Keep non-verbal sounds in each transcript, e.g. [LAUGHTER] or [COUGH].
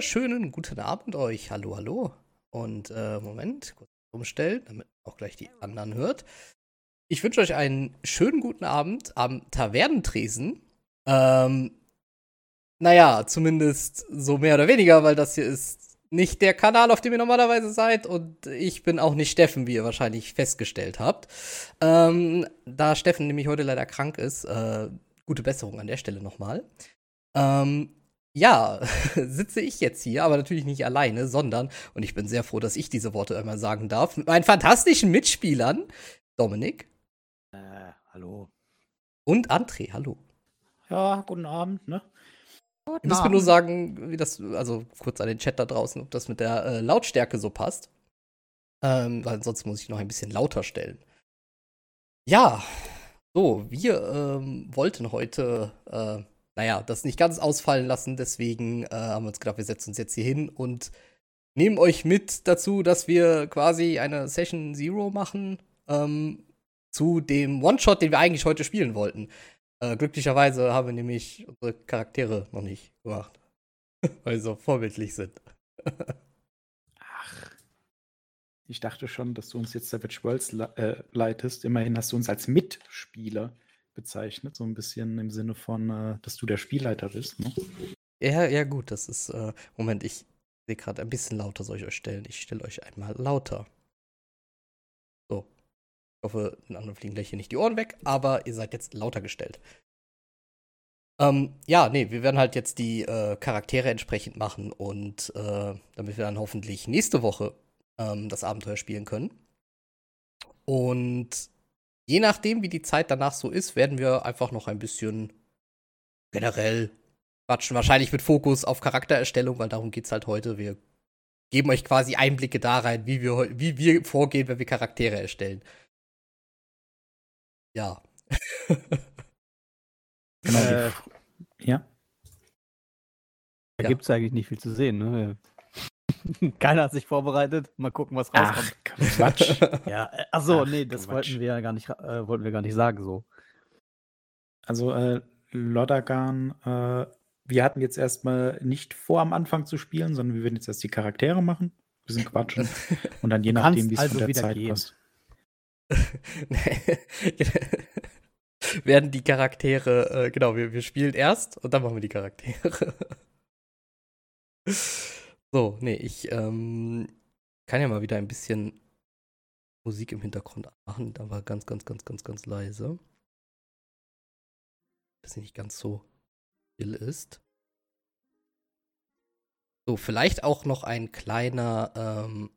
Wunderschönen guten Abend euch. Hallo, hallo. Und äh, Moment, kurz umstellen, damit auch gleich die anderen hört. Ich wünsche euch einen schönen guten Abend am Tavernentresen. Ähm, naja, zumindest so mehr oder weniger, weil das hier ist nicht der Kanal, auf dem ihr normalerweise seid. Und ich bin auch nicht Steffen, wie ihr wahrscheinlich festgestellt habt. Ähm, da Steffen nämlich heute leider krank ist, äh, gute Besserung an der Stelle nochmal. Ähm, ja, [LAUGHS] sitze ich jetzt hier, aber natürlich nicht alleine, sondern, und ich bin sehr froh, dass ich diese Worte einmal sagen darf, mit meinen fantastischen Mitspielern, Dominik. Äh, hallo. Und André, hallo. Ja, guten Abend, ne? Guten ich muss mir nur sagen, wie das, also kurz an den Chat da draußen, ob das mit der äh, Lautstärke so passt. Ähm, weil sonst muss ich noch ein bisschen lauter stellen. Ja, so, wir ähm, wollten heute äh, naja, das nicht ganz ausfallen lassen. Deswegen äh, haben wir uns gedacht, wir setzen uns jetzt hier hin und nehmen euch mit dazu, dass wir quasi eine Session Zero machen ähm, zu dem One-Shot, den wir eigentlich heute spielen wollten. Äh, glücklicherweise haben wir nämlich unsere Charaktere noch nicht gemacht, [LAUGHS] weil sie so vorbildlich sind. Ach. Ich dachte schon, dass du uns jetzt Savage Worlds le äh, leitest. Immerhin hast du uns als Mitspieler bezeichnet, so ein bisschen im Sinne von, äh, dass du der Spielleiter bist. Ne? Ja, ja, gut, das ist. Äh, Moment, ich sehe gerade ein bisschen lauter, soll ich euch stellen? Ich stelle euch einmal lauter. So. Ich hoffe, den anderen fliegen gleich hier nicht die Ohren weg, aber ihr seid jetzt lauter gestellt. Ähm, ja, nee, wir werden halt jetzt die äh, Charaktere entsprechend machen und äh, damit wir dann hoffentlich nächste Woche ähm, das Abenteuer spielen können. Und je nachdem, wie die Zeit danach so ist, werden wir einfach noch ein bisschen generell quatschen. Wahrscheinlich mit Fokus auf Charaktererstellung, weil darum geht es halt heute. Wir geben euch quasi Einblicke da rein, wie wir, wie wir vorgehen, wenn wir Charaktere erstellen. Ja. genau. Äh, ja. Da ja. gibt es eigentlich nicht viel zu sehen, ne? [LAUGHS] Keiner hat sich vorbereitet. Mal gucken, was rauskommt. Ach, Quatsch. [LAUGHS] ja, äh, achso, nee, das Quatsch. wollten wir ja gar nicht, äh, wollten wir gar nicht sagen so. Also, äh, Lodagan, äh, wir hatten jetzt erstmal nicht vor, am Anfang zu spielen, sondern wir werden jetzt erst die Charaktere machen. Wir sind quatschen. [LAUGHS] Und dann je nachdem, wie es also von der Zeit gehen. passt. werden die Charaktere, äh, genau, wir, wir spielen erst und dann machen wir die Charaktere. So, nee, ich ähm, kann ja mal wieder ein bisschen Musik im Hintergrund machen, aber ganz, ganz, ganz, ganz, ganz leise. Dass sie nicht ganz so still ist. So, vielleicht auch noch ein kleiner, ähm,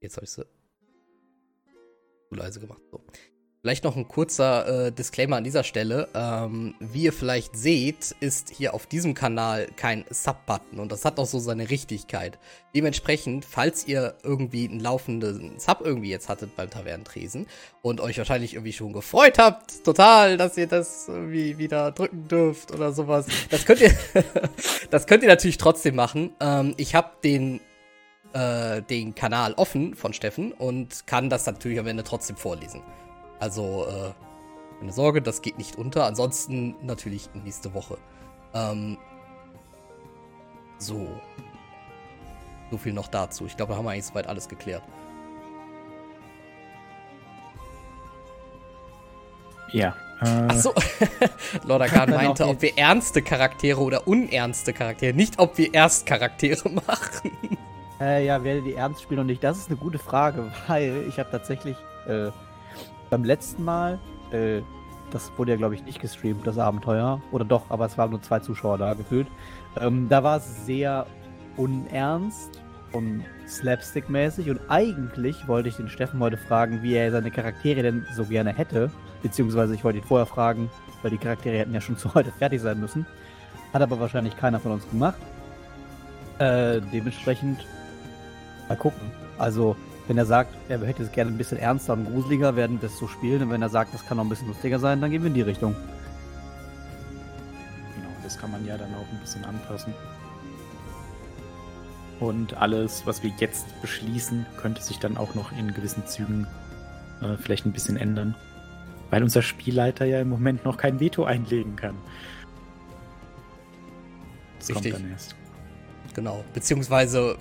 jetzt habe ich sie zu leise gemacht. So. Vielleicht noch ein kurzer äh, Disclaimer an dieser Stelle. Ähm, wie ihr vielleicht seht, ist hier auf diesem Kanal kein Sub-Button und das hat auch so seine Richtigkeit. Dementsprechend, falls ihr irgendwie einen laufenden Sub irgendwie jetzt hattet beim Tavernentresen und euch wahrscheinlich irgendwie schon gefreut habt, total, dass ihr das irgendwie wieder drücken dürft oder sowas, das könnt ihr, [LAUGHS] das könnt ihr natürlich trotzdem machen. Ähm, ich habe den äh, den Kanal offen von Steffen und kann das natürlich am Ende trotzdem vorlesen. Also, äh, keine Sorge, das geht nicht unter. Ansonsten natürlich nächste Woche. Ähm, so. So viel noch dazu. Ich glaube, da haben wir eigentlich soweit alles geklärt. Ja. Äh, Achso, Lordagan [LAUGHS] meinte, ob wir ernste Charaktere oder unernste Charaktere, nicht ob wir Erstcharaktere [LAUGHS] machen. Äh, ja, werde die ernst spielen und nicht. Das ist eine gute Frage, [LAUGHS] weil ich habe tatsächlich äh, beim letzten Mal, äh, das wurde ja, glaube ich, nicht gestreamt, das Abenteuer. Oder doch, aber es waren nur zwei Zuschauer da gefühlt. Ähm, da war es sehr unernst und slapstick-mäßig. Und eigentlich wollte ich den Steffen heute fragen, wie er seine Charaktere denn so gerne hätte. Beziehungsweise ich wollte ihn vorher fragen, weil die Charaktere hätten ja schon [LAUGHS] zu heute fertig sein müssen. Hat aber wahrscheinlich keiner von uns gemacht. Äh, dementsprechend mal gucken. Also wenn er sagt, er hätte es gerne ein bisschen ernster und gruseliger, werden wir es so spielen. Und wenn er sagt, das kann noch ein bisschen lustiger sein, dann gehen wir in die Richtung. Genau, das kann man ja dann auch ein bisschen anpassen. Und alles, was wir jetzt beschließen, könnte sich dann auch noch in gewissen Zügen äh, vielleicht ein bisschen ändern. Weil unser Spielleiter ja im Moment noch kein Veto einlegen kann. Das Richtig. kommt dann erst. Genau. Beziehungsweise,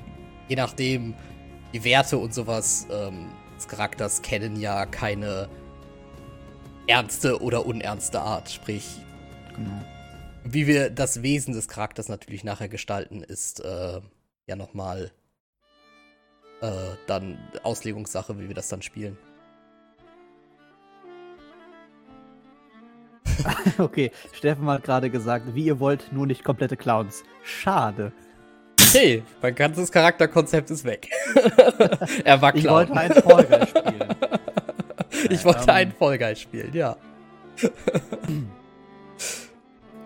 je nachdem, die Werte und sowas ähm, des Charakters kennen ja keine ernste oder unernste Art. Sprich, genau. wie wir das Wesen des Charakters natürlich nachher gestalten, ist äh, ja nochmal äh, dann Auslegungssache, wie wir das dann spielen. [LAUGHS] okay, Steffen hat gerade gesagt, wie ihr wollt, nur nicht komplette Clowns. Schade. Okay, [LAUGHS] mein ganzes Charakterkonzept ist weg. [LAUGHS] er war Clown. Ich wollte einen Fall spielen. [LAUGHS] ich wollte um, einen Fall spielen, ja.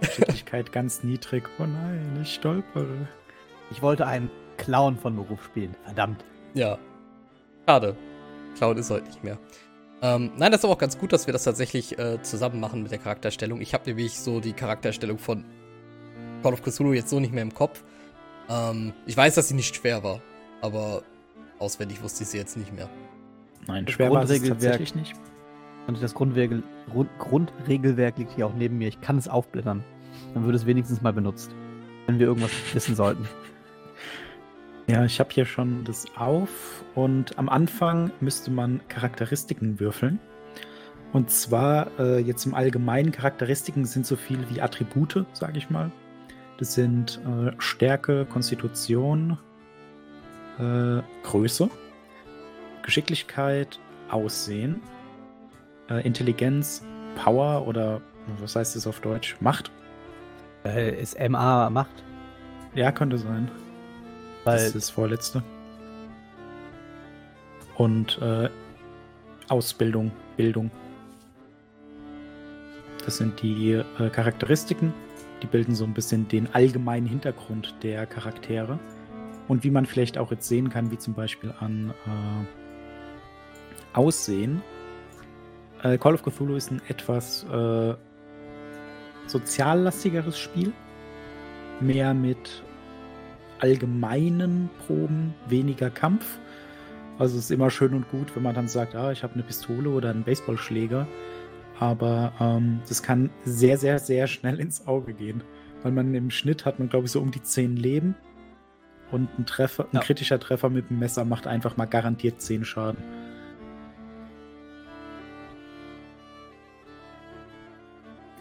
Geschicklichkeit ganz niedrig. Oh nein, ich stolpere. Ich wollte einen Clown von Beruf spielen. Verdammt. Ja. Schade. Clown ist heute nicht mehr. Ähm, nein, das ist aber auch ganz gut, dass wir das tatsächlich äh, zusammen machen mit der Charakterstellung. Ich habe nämlich so die Charakterstellung von Call of Cthulhu jetzt so nicht mehr im Kopf. Ähm, ich weiß, dass sie nicht schwer war, aber auswendig wusste ich sie jetzt nicht mehr. Nein, schwer war sie tatsächlich nicht. Und das Grundregel, Grundregelwerk liegt hier auch neben mir. Ich kann es aufblättern. Dann würde es wenigstens mal benutzt. Wenn wir irgendwas [LAUGHS] wissen sollten. Ja, ich habe hier schon das auf und am Anfang müsste man Charakteristiken würfeln. Und zwar äh, jetzt im Allgemeinen Charakteristiken sind so viel wie Attribute, sage ich mal. Das sind äh, Stärke, Konstitution, äh, Größe, Geschicklichkeit, Aussehen, äh, Intelligenz, Power oder was heißt das auf Deutsch? Macht. Äh, ist MA Macht? Ja, könnte sein. Weil das ist das vorletzte. Und äh, Ausbildung, Bildung. Das sind die äh, Charakteristiken. Die bilden so ein bisschen den allgemeinen Hintergrund der Charaktere. Und wie man vielleicht auch jetzt sehen kann, wie zum Beispiel an äh, Aussehen. Äh, Call of Cthulhu ist ein etwas äh, soziallastigeres Spiel. Mehr mit allgemeinen Proben weniger Kampf. Also es ist immer schön und gut, wenn man dann sagt, ah, ich habe eine Pistole oder einen Baseballschläger. Aber ähm, das kann sehr, sehr, sehr schnell ins Auge gehen. Weil man im Schnitt hat man, glaube ich, so um die 10 Leben. Und ein Treffer, ein ja. kritischer Treffer mit dem Messer macht einfach mal garantiert 10 Schaden.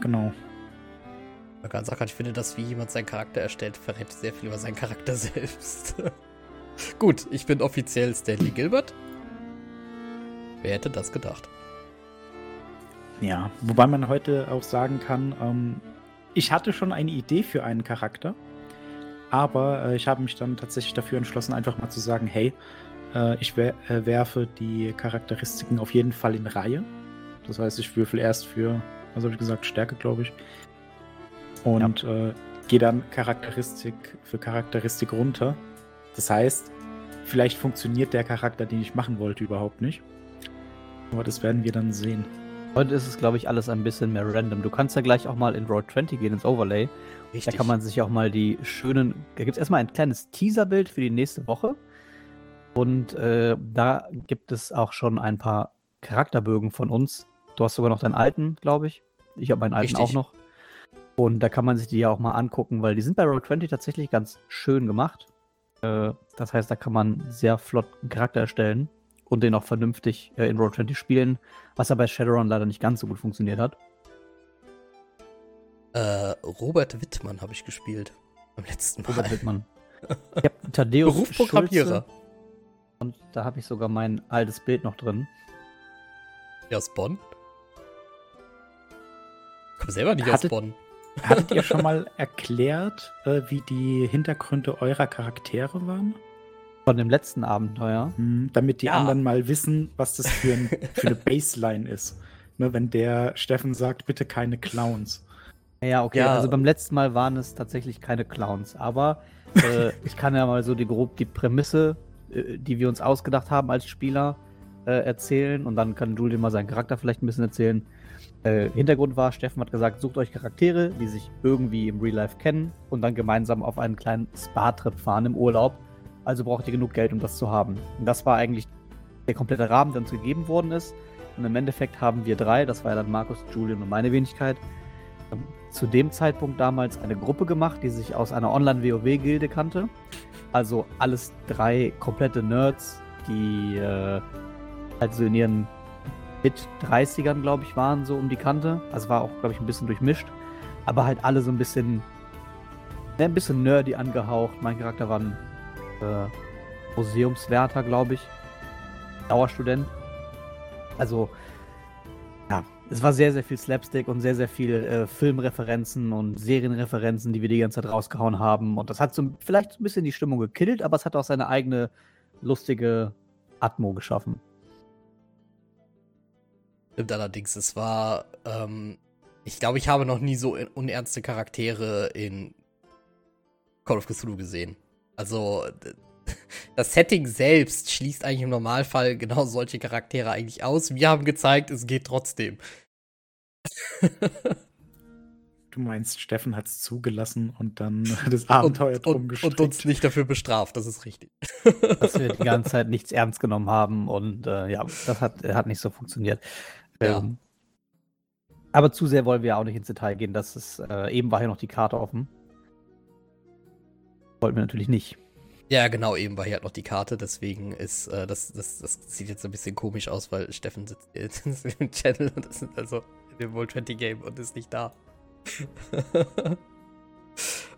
Genau. Man kann sagen, ich finde, dass wie jemand seinen Charakter erstellt, verrät sehr viel über seinen Charakter [LAUGHS] selbst. Gut, ich bin offiziell Stanley Gilbert. Wer hätte das gedacht? Ja, wobei man heute auch sagen kann, ähm, ich hatte schon eine Idee für einen Charakter, aber äh, ich habe mich dann tatsächlich dafür entschlossen, einfach mal zu sagen, hey, äh, ich wer äh, werfe die Charakteristiken auf jeden Fall in Reihe. Das heißt, ich würfel erst für, was habe ich gesagt, Stärke, glaube ich, und ja. äh, gehe dann Charakteristik für Charakteristik runter. Das heißt, vielleicht funktioniert der Charakter, den ich machen wollte, überhaupt nicht. Aber das werden wir dann sehen. Heute ist es, glaube ich, alles ein bisschen mehr random. Du kannst ja gleich auch mal in Road 20 gehen, ins Overlay. Richtig. Da kann man sich auch mal die schönen. Da gibt es erstmal ein kleines Teaserbild für die nächste Woche. Und äh, da gibt es auch schon ein paar Charakterbögen von uns. Du hast sogar noch deinen alten, glaube ich. Ich habe meinen alten Richtig. auch noch. Und da kann man sich die ja auch mal angucken, weil die sind bei Roll 20 tatsächlich ganz schön gemacht. Äh, das heißt, da kann man sehr flott einen Charakter erstellen und den auch vernünftig äh, in Roll 20 spielen, was ja bei Shadowrun leider nicht ganz so gut funktioniert hat. Äh, Robert Wittmann habe ich gespielt beim letzten Mal. Robert Wittmann. [LAUGHS] Ich habe Thaddeus Berufsprogrammierer. Und da habe ich sogar mein altes Bild noch drin. Ja, aus Bonn? Komm selber nicht Hattet, aus Bonn. Hattet ihr schon [LAUGHS] mal erklärt, äh, wie die Hintergründe eurer Charaktere waren? Von dem letzten Abenteuer? Hm, damit die ja. anderen mal wissen, was das für, ein, für eine Baseline ist. Ne, wenn der Steffen sagt, bitte keine Clowns. Ja, okay. Ja. Also beim letzten Mal waren es tatsächlich keine Clowns. Aber äh, [LAUGHS] ich kann ja mal so die grob die Prämisse, äh, die wir uns ausgedacht haben als Spieler, äh, erzählen. Und dann kann Julian mal seinen Charakter vielleicht ein bisschen erzählen. Äh, Hintergrund war, Steffen hat gesagt, sucht euch Charaktere, die sich irgendwie im Real Life kennen und dann gemeinsam auf einen kleinen Spa-Trip fahren im Urlaub. Also braucht ihr genug Geld, um das zu haben. Und das war eigentlich der komplette Rahmen, der uns gegeben worden ist. Und im Endeffekt haben wir drei, das war ja dann Markus, Julian und meine Wenigkeit, zu dem Zeitpunkt damals eine Gruppe gemacht, die sich aus einer Online-WoW-Gilde kannte. Also alles drei komplette Nerds, die äh, halt so in ihren mit 30ern, glaube ich, waren so um die Kante. Also war auch, glaube ich, ein bisschen durchmischt. Aber halt alle so ein bisschen, ne, ein bisschen nerdy angehaucht. Mein Charakter war ein äh, Museumswärter, glaube ich. Dauerstudent. Also, ja, es war sehr, sehr viel Slapstick und sehr, sehr viel äh, Filmreferenzen und Serienreferenzen, die wir die ganze Zeit rausgehauen haben. Und das hat so vielleicht so ein bisschen die Stimmung gekillt, aber es hat auch seine eigene lustige Atmo geschaffen. Stimmt allerdings, es war, ähm, ich glaube, ich habe noch nie so unernste Charaktere in Call of Cthulhu gesehen. Also, das Setting selbst schließt eigentlich im Normalfall genau solche Charaktere eigentlich aus. Wir haben gezeigt, es geht trotzdem. [LAUGHS] Du meinst, Steffen hat es zugelassen und dann [LAUGHS] das Abenteuer und, drum gestrickt. Und uns nicht dafür bestraft, das ist richtig. [LAUGHS] Dass wir die ganze Zeit nichts ernst genommen haben und äh, ja, das hat, hat nicht so funktioniert. Ja. Ähm, aber zu sehr wollen wir auch nicht ins Detail gehen. Das ist, äh, eben war hier noch die Karte offen. Wollten wir natürlich nicht. Ja, genau, eben war hier halt noch die Karte, deswegen ist, äh, das, das, das sieht jetzt ein bisschen komisch aus, weil Steffen sitzt [LAUGHS] jetzt im Channel und das ist also in dem World 20 Game und ist nicht da. [LAUGHS]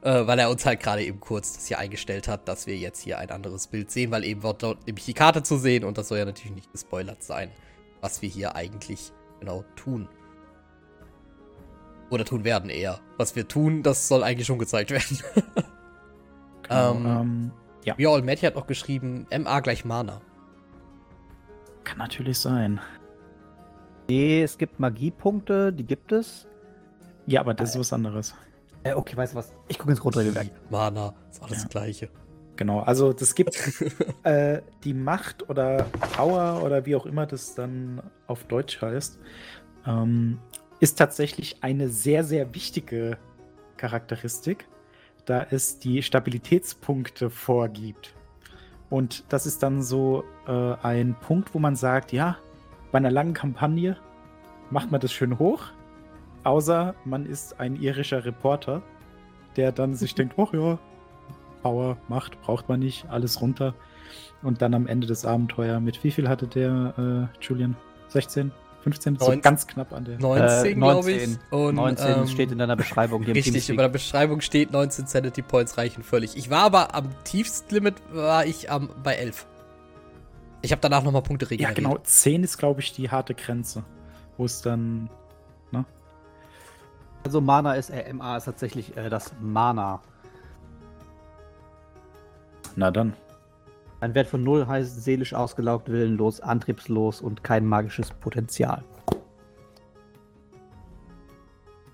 äh, weil er uns halt gerade eben kurz das hier eingestellt hat, dass wir jetzt hier ein anderes Bild sehen, weil eben dort nämlich die Karte zu sehen und das soll ja natürlich nicht gespoilert sein, was wir hier eigentlich genau tun. Oder tun werden eher. Was wir tun, das soll eigentlich schon gezeigt werden. [LAUGHS] genau, ähm, ähm, ja. Ja, und Matty hat noch geschrieben, MA gleich Mana. Kann natürlich sein. Nee, es gibt Magiepunkte, die gibt es. Ja, aber das äh, ist was anderes. Äh, okay, weißt du was? Ich gucke ins Grundregelwerk. Mana, ist alles ja. das Gleiche. Genau, also das gibt [LAUGHS] äh, die Macht oder Power oder wie auch immer das dann auf Deutsch heißt, ähm, ist tatsächlich eine sehr, sehr wichtige Charakteristik, da es die Stabilitätspunkte vorgibt. Und das ist dann so äh, ein Punkt, wo man sagt, ja, bei einer langen Kampagne macht man das schön hoch, außer man ist ein irischer Reporter, der dann sich [LAUGHS] denkt, ach ja, Power, Macht braucht man nicht, alles runter. Und dann am Ende des Abenteuers mit wie viel hatte der äh, Julian? 16? 15? 19, so ganz knapp an der. 19, äh, glaube ich. Und, 19 ähm, steht in deiner Beschreibung. Hier richtig, in der Beschreibung steht 19 Sanity Points reichen völlig. Ich war aber am tiefsten Limit war ich am, bei 11. Ich habe danach nochmal Punkte regeneriert. Ja, genau. 10 ist, glaube ich, die harte Grenze. Wo es dann. Ne? Also Mana ist, äh, MA ist tatsächlich äh, das Mana. Na dann. Ein Wert von 0 heißt seelisch ausgelaugt, willenlos, antriebslos und kein magisches Potenzial.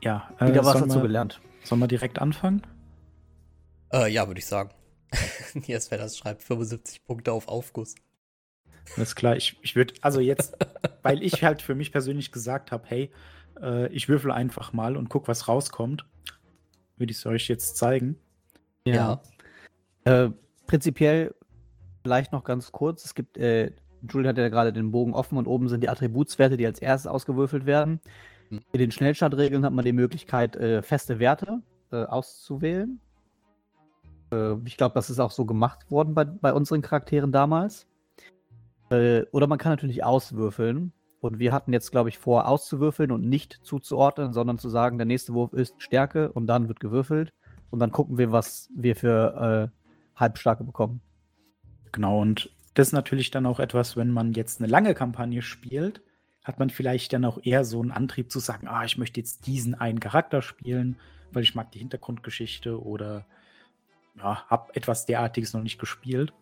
Ja, äh, wieder was dazu gelernt. Sollen wir direkt anfangen? Äh, ja, würde ich sagen. Jetzt, wer das schreibt, 75 Punkte auf Aufguss. Alles klar, ich, ich würde, also jetzt, [LAUGHS] weil ich halt für mich persönlich gesagt habe, hey, äh, ich würfel einfach mal und guck, was rauskommt, würde ich es euch jetzt zeigen. Ja. ja. Äh, prinzipiell vielleicht noch ganz kurz, es gibt, äh, Julian hat ja gerade den Bogen offen und oben sind die Attributswerte, die als erstes ausgewürfelt werden. Hm. In den Schnellstartregeln hat man die Möglichkeit, äh, feste Werte äh, auszuwählen. Äh, ich glaube, das ist auch so gemacht worden bei, bei unseren Charakteren damals. Äh, oder man kann natürlich auswürfeln. Und wir hatten jetzt, glaube ich, vor, auszuwürfeln und nicht zuzuordnen, sondern zu sagen, der nächste Wurf ist Stärke und dann wird gewürfelt. Und dann gucken wir, was wir für äh, Halbstarke bekommen. Genau, und das ist natürlich dann auch etwas, wenn man jetzt eine lange Kampagne spielt, hat man vielleicht dann auch eher so einen Antrieb zu sagen, ah, ich möchte jetzt diesen einen Charakter spielen, weil ich mag die Hintergrundgeschichte oder ja, habe etwas derartiges noch nicht gespielt.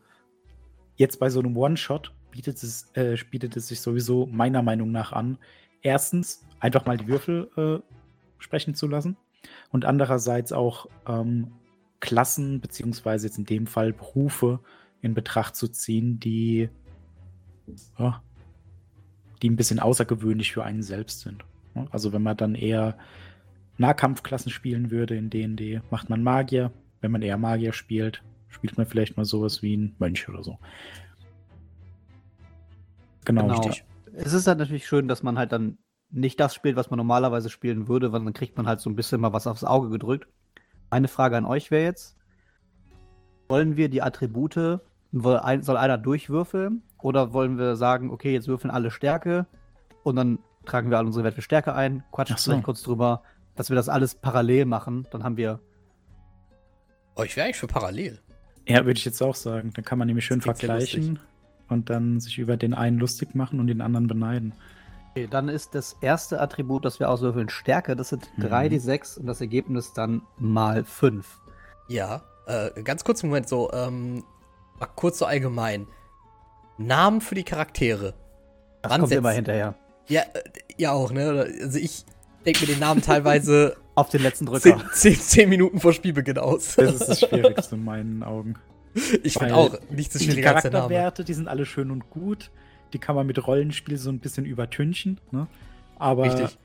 Jetzt bei so einem One-Shot bietet es, äh, bietet es sich sowieso meiner Meinung nach an, erstens einfach mal die Würfel äh, sprechen zu lassen und andererseits auch ähm, Klassen, beziehungsweise jetzt in dem Fall Berufe in Betracht zu ziehen, die, ja, die ein bisschen außergewöhnlich für einen selbst sind. Also wenn man dann eher Nahkampfklassen spielen würde in D&D, macht man Magier. Wenn man eher Magier spielt, spielt man vielleicht mal sowas wie ein Mönch oder so. Genau, genau. richtig. Es ist halt natürlich schön, dass man halt dann nicht das spielt, was man normalerweise spielen würde, weil dann kriegt man halt so ein bisschen mal was aufs Auge gedrückt. Eine Frage an euch wäre jetzt: Wollen wir die Attribute, soll einer durchwürfeln oder wollen wir sagen, okay, jetzt würfeln alle Stärke und dann tragen wir alle unsere Werte Stärke ein, quatschen so. vielleicht kurz drüber, dass wir das alles parallel machen, dann haben wir. Oh, ich wäre eigentlich für parallel. Ja, würde ich jetzt auch sagen. Dann kann man nämlich schön vergleichen und dann sich über den einen lustig machen und den anderen beneiden. Okay, dann ist das erste Attribut, das wir auswürfeln, Stärke. Das sind mhm. 3d6 und das Ergebnis dann mal 5. Ja, äh, ganz kurz Moment, so, ähm, mal kurz so allgemein. Namen für die Charaktere. Das kommt immer hinterher. Ja, äh, ja auch, ne? Also ich denke mir den Namen teilweise [LAUGHS] auf den letzten Drücker. 10, 10, Minuten vor Spielbeginn aus. Das ist das Schwierigste in meinen Augen. Ich finde auch nicht so schwierig Die Charakterwerte, die sind alle schön und gut. Die kann man mit Rollenspiel so ein bisschen übertünchen, ne? Aber Richtig.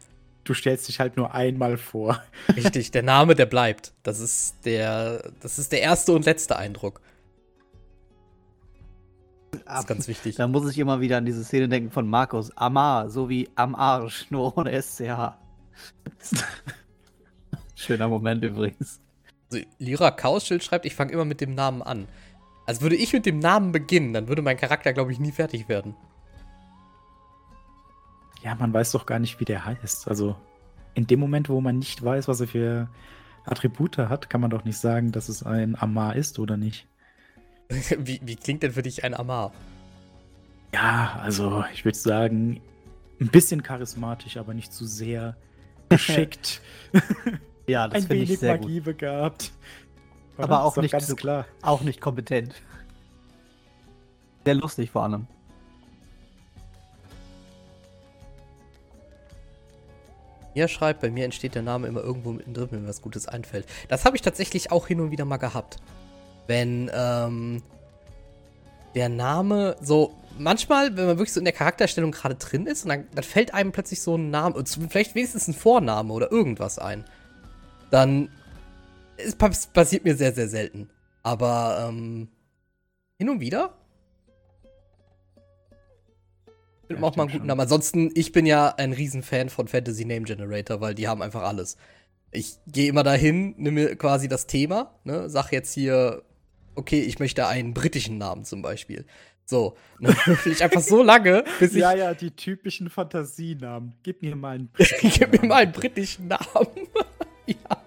du stellst dich halt nur einmal vor. Richtig, der Name, der bleibt. Das ist der, das ist der erste und letzte Eindruck. Das ist ganz wichtig. Da muss ich immer wieder an diese Szene denken von Markus. Amar, so wie am Arsch, nur ohne SCH. [LAUGHS] Schöner Moment übrigens. Also, Lyra Kausschild schreibt, ich fange immer mit dem Namen an. Also würde ich mit dem Namen beginnen, dann würde mein Charakter, glaube ich, nie fertig werden. Ja, man weiß doch gar nicht, wie der heißt. Also in dem Moment, wo man nicht weiß, was er für Attribute hat, kann man doch nicht sagen, dass es ein Amar ist oder nicht. [LAUGHS] wie, wie klingt denn für dich ein Amar? Ja, also ich würde sagen, ein bisschen charismatisch, aber nicht zu sehr [LAUGHS] geschickt. [LAUGHS] ja, das finde ich sehr Magie gut. begabt. Aber auch nicht, ganz klar. auch nicht kompetent. Sehr lustig vor allem. Ihr schreibt, bei mir entsteht der Name immer irgendwo mittendrin, wenn mir was Gutes einfällt. Das habe ich tatsächlich auch hin und wieder mal gehabt. Wenn ähm, der Name so, manchmal, wenn man wirklich so in der Charakterstellung gerade drin ist, und dann, dann fällt einem plötzlich so ein Name, vielleicht wenigstens ein Vorname oder irgendwas ein, dann es passiert mir sehr, sehr selten. Aber ähm, hin und wieder ja, auch mal einen guten Namen. Ansonsten, ich bin ja ein Riesenfan von Fantasy Name Generator, weil die haben einfach alles. Ich gehe immer dahin, nehme mir quasi das Thema, ne, sag jetzt hier, okay, ich möchte einen britischen Namen zum Beispiel. So, dann will ich einfach so lange, [LAUGHS] bis ich. Ja, ja, die typischen Fantasienamen. Gib mir mal einen britischen [LAUGHS] Gib mir mal einen britischen Namen. [LAUGHS] ja.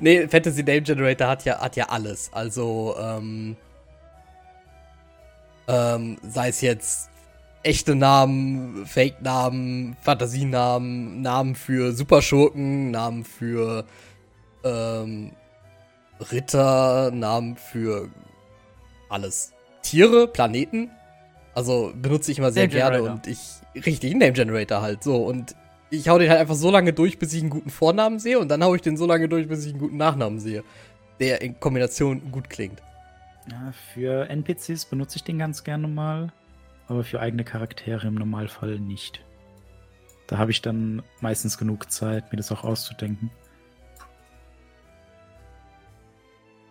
nee, Fantasy Name Generator hat ja, hat ja alles. Also, ähm, ähm, sei es jetzt echte Namen, Fake-Namen, Fantasienamen, Namen für Superschurken, Namen für ähm, Ritter, Namen für alles. Tiere, Planeten. Also benutze ich immer sehr Name gerne Generator. und ich richtig Name Generator halt so und ich hau den halt einfach so lange durch, bis ich einen guten Vornamen sehe und dann hau ich den so lange durch, bis ich einen guten Nachnamen sehe, der in Kombination gut klingt. Ja, für NPCs benutze ich den ganz gerne mal, aber für eigene Charaktere im Normalfall nicht. Da habe ich dann meistens genug Zeit, mir das auch auszudenken.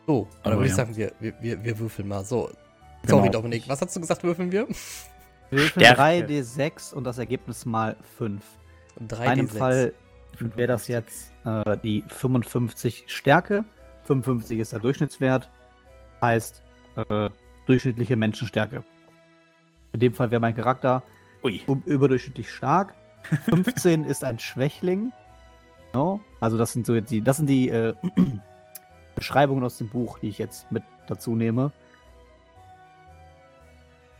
So, aber würde ja. ich sagen, wir, wir, wir würfeln mal. So, sorry genau. Dominik, was hast du gesagt, würfeln wir? Wir würfeln 3d6 und das Ergebnis mal 5. In meinem Fall wäre das jetzt äh, die 55 Stärke. 55 ist der Durchschnittswert. Heißt äh, durchschnittliche Menschenstärke. In dem Fall wäre mein Charakter Ui. überdurchschnittlich stark. [LAUGHS] 15 ist ein Schwächling. No? Also das sind so die, das sind die äh, Beschreibungen aus dem Buch, die ich jetzt mit dazu nehme.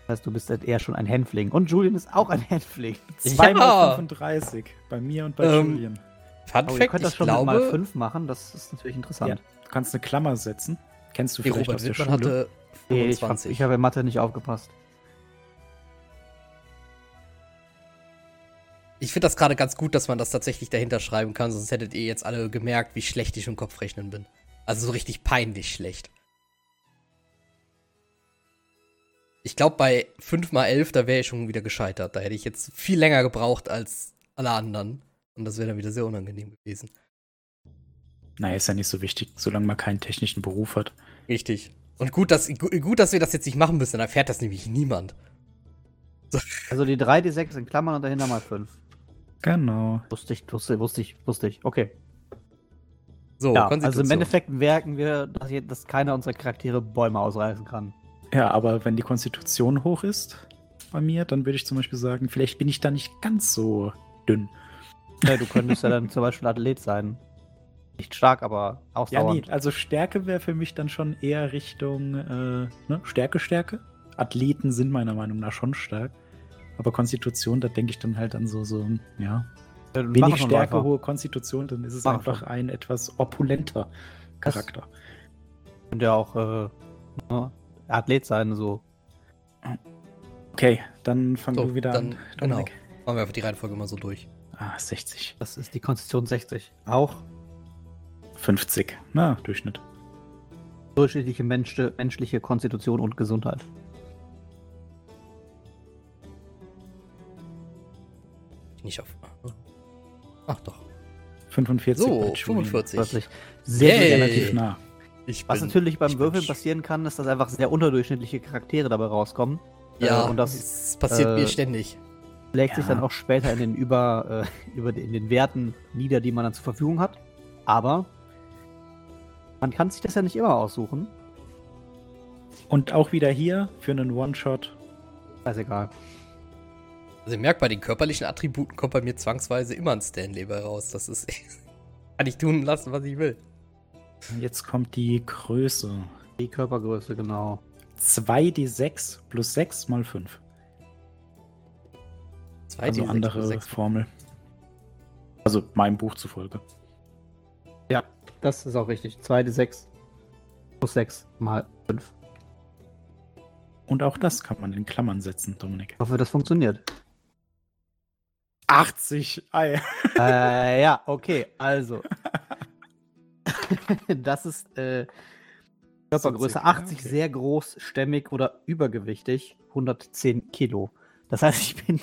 Das heißt, du bist halt eher schon ein Hänfling. Und Julian ist auch ein Hänfling. Zweimal [LAUGHS] ja. 35. Bei mir und bei ähm, Julian. Fun oh, Fact, ihr könnt das schon glaube, mal 5 machen. Das ist natürlich interessant. Ja, du kannst eine Klammer setzen. Kennst du vielleicht Robert aus der Schule? Hatte 25. Nee, ich, ich habe in Mathe nicht aufgepasst. Ich finde das gerade ganz gut, dass man das tatsächlich dahinter schreiben kann, sonst hättet ihr jetzt alle gemerkt, wie schlecht ich im Kopfrechnen bin. Also so richtig peinlich schlecht. Ich glaube, bei 5 mal 11, da wäre ich schon wieder gescheitert. Da hätte ich jetzt viel länger gebraucht als alle anderen. Und das wäre dann wieder sehr unangenehm gewesen. Naja, ist ja nicht so wichtig, solange man keinen technischen Beruf hat. Richtig. Und gut, dass, gut, dass wir das jetzt nicht machen müssen, dann erfährt das nämlich niemand. So. Also die 3, die 6 in Klammern und dahinter mal 5. Genau. Wusste ich, wusste, wusste ich, wusste ich. Okay. So, ja, also im Endeffekt merken wir, dass, hier, dass keiner unserer Charaktere Bäume ausreißen kann. Ja, aber wenn die Konstitution hoch ist bei mir, dann würde ich zum Beispiel sagen, vielleicht bin ich da nicht ganz so dünn. Ja, du könntest ja dann zum Beispiel Athlet sein. Nicht stark, aber ausdauernd. Ja, nee, also Stärke wäre für mich dann schon eher Richtung äh, ne? Stärke, Stärke. Athleten sind meiner Meinung nach schon stark. Aber Konstitution, da denke ich dann halt an so, so ja, ja wenig Stärke, hohe Konstitution, dann ist es Mach einfach schon. ein etwas opulenter Charakter. Und ja auch äh, ne, Athlet sein, so. Okay, dann fangen so, wir wieder dann, an. Dominik. Genau. Machen wir einfach die Reihenfolge mal so durch. Ah, 60. Das ist die Konstitution 60. Auch 50. Na, Durchschnitt. Durchschnittliche Mensch, menschliche Konstitution und Gesundheit. Nicht auf. Ach doch. 45. So, 45. Sehr, sehr relativ nah. Was natürlich beim Würfeln passieren kann, ist, dass einfach sehr unterdurchschnittliche Charaktere dabei rauskommen. Ja, äh, und das, das passiert äh, mir ständig. Schlägt ja. sich dann auch später in den über, äh, über in den Werten nieder, die man dann zur Verfügung hat. Aber man kann sich das ja nicht immer aussuchen. Und auch wieder hier für einen One-Shot. Scheißegal. Also ihr merkt, bei den körperlichen Attributen kommt bei mir zwangsweise immer ein Stanley bei raus. Das ist. [LAUGHS] kann ich tun lassen, was ich will. Jetzt kommt die Größe. Die Körpergröße, genau. 2d6 plus 6 mal 5. 2D6 also andere Formel. Also meinem Buch zufolge. Ja, das ist auch richtig. 2d6 plus 6 mal 5. Und auch das kann man in Klammern setzen, Dominik. Ich hoffe, das funktioniert. 80 Ei. Äh, ja, okay, also. [LAUGHS] das ist äh, Körpergröße 80, okay. sehr groß, stämmig oder übergewichtig, 110 Kilo. Das heißt, ich bin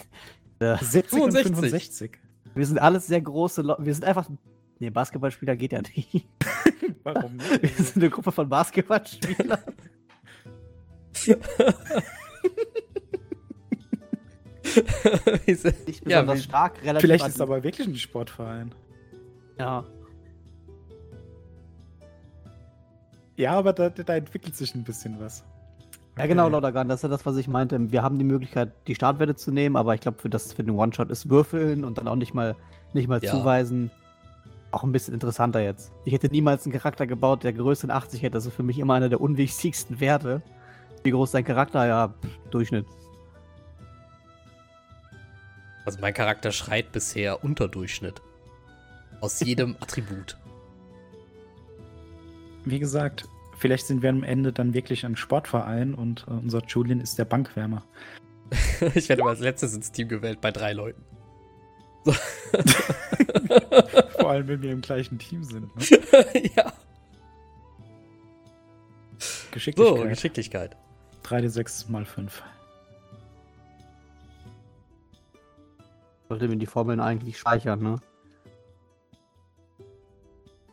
äh, 70 65. 65. Wir sind alles sehr große Leute. Wir sind einfach Nee, Basketballspieler geht ja nicht. [LAUGHS] Warum nicht? Wir sind eine Gruppe von Basketballspielern. [LAUGHS] [LAUGHS] nicht besonders ja, stark, relativ. Vielleicht ist es aber wirklich ein Sportverein. Ja. Ja, aber da, da entwickelt sich ein bisschen was. Okay. Ja, genau, Lautergan, das ist ja das, was ich meinte. Wir haben die Möglichkeit, die Startwerte zu nehmen, aber ich glaube, für das für den One-Shot ist Würfeln und dann auch nicht mal, nicht mal ja. zuweisen auch ein bisschen interessanter jetzt. Ich hätte niemals einen Charakter gebaut, der größer 80 hätte. Das ist für mich immer einer der unwichtigsten Werte. Wie groß dein Charakter? Ja, Durchschnitt. Also mein Charakter schreit bisher unter Durchschnitt. Aus [LAUGHS] jedem Attribut. Wie gesagt, vielleicht sind wir am Ende dann wirklich ein Sportverein und äh, unser Julian ist der Bankwärmer. [LAUGHS] ich werde mal als letztes ins Team gewählt bei drei Leuten. So. [LAUGHS] Vor allem, wenn wir im gleichen Team sind. Ne? ja. Geschicklichkeit. So, Geschicklichkeit. 3d6 mal 5. Sollte mir die Formeln eigentlich speichern, ne?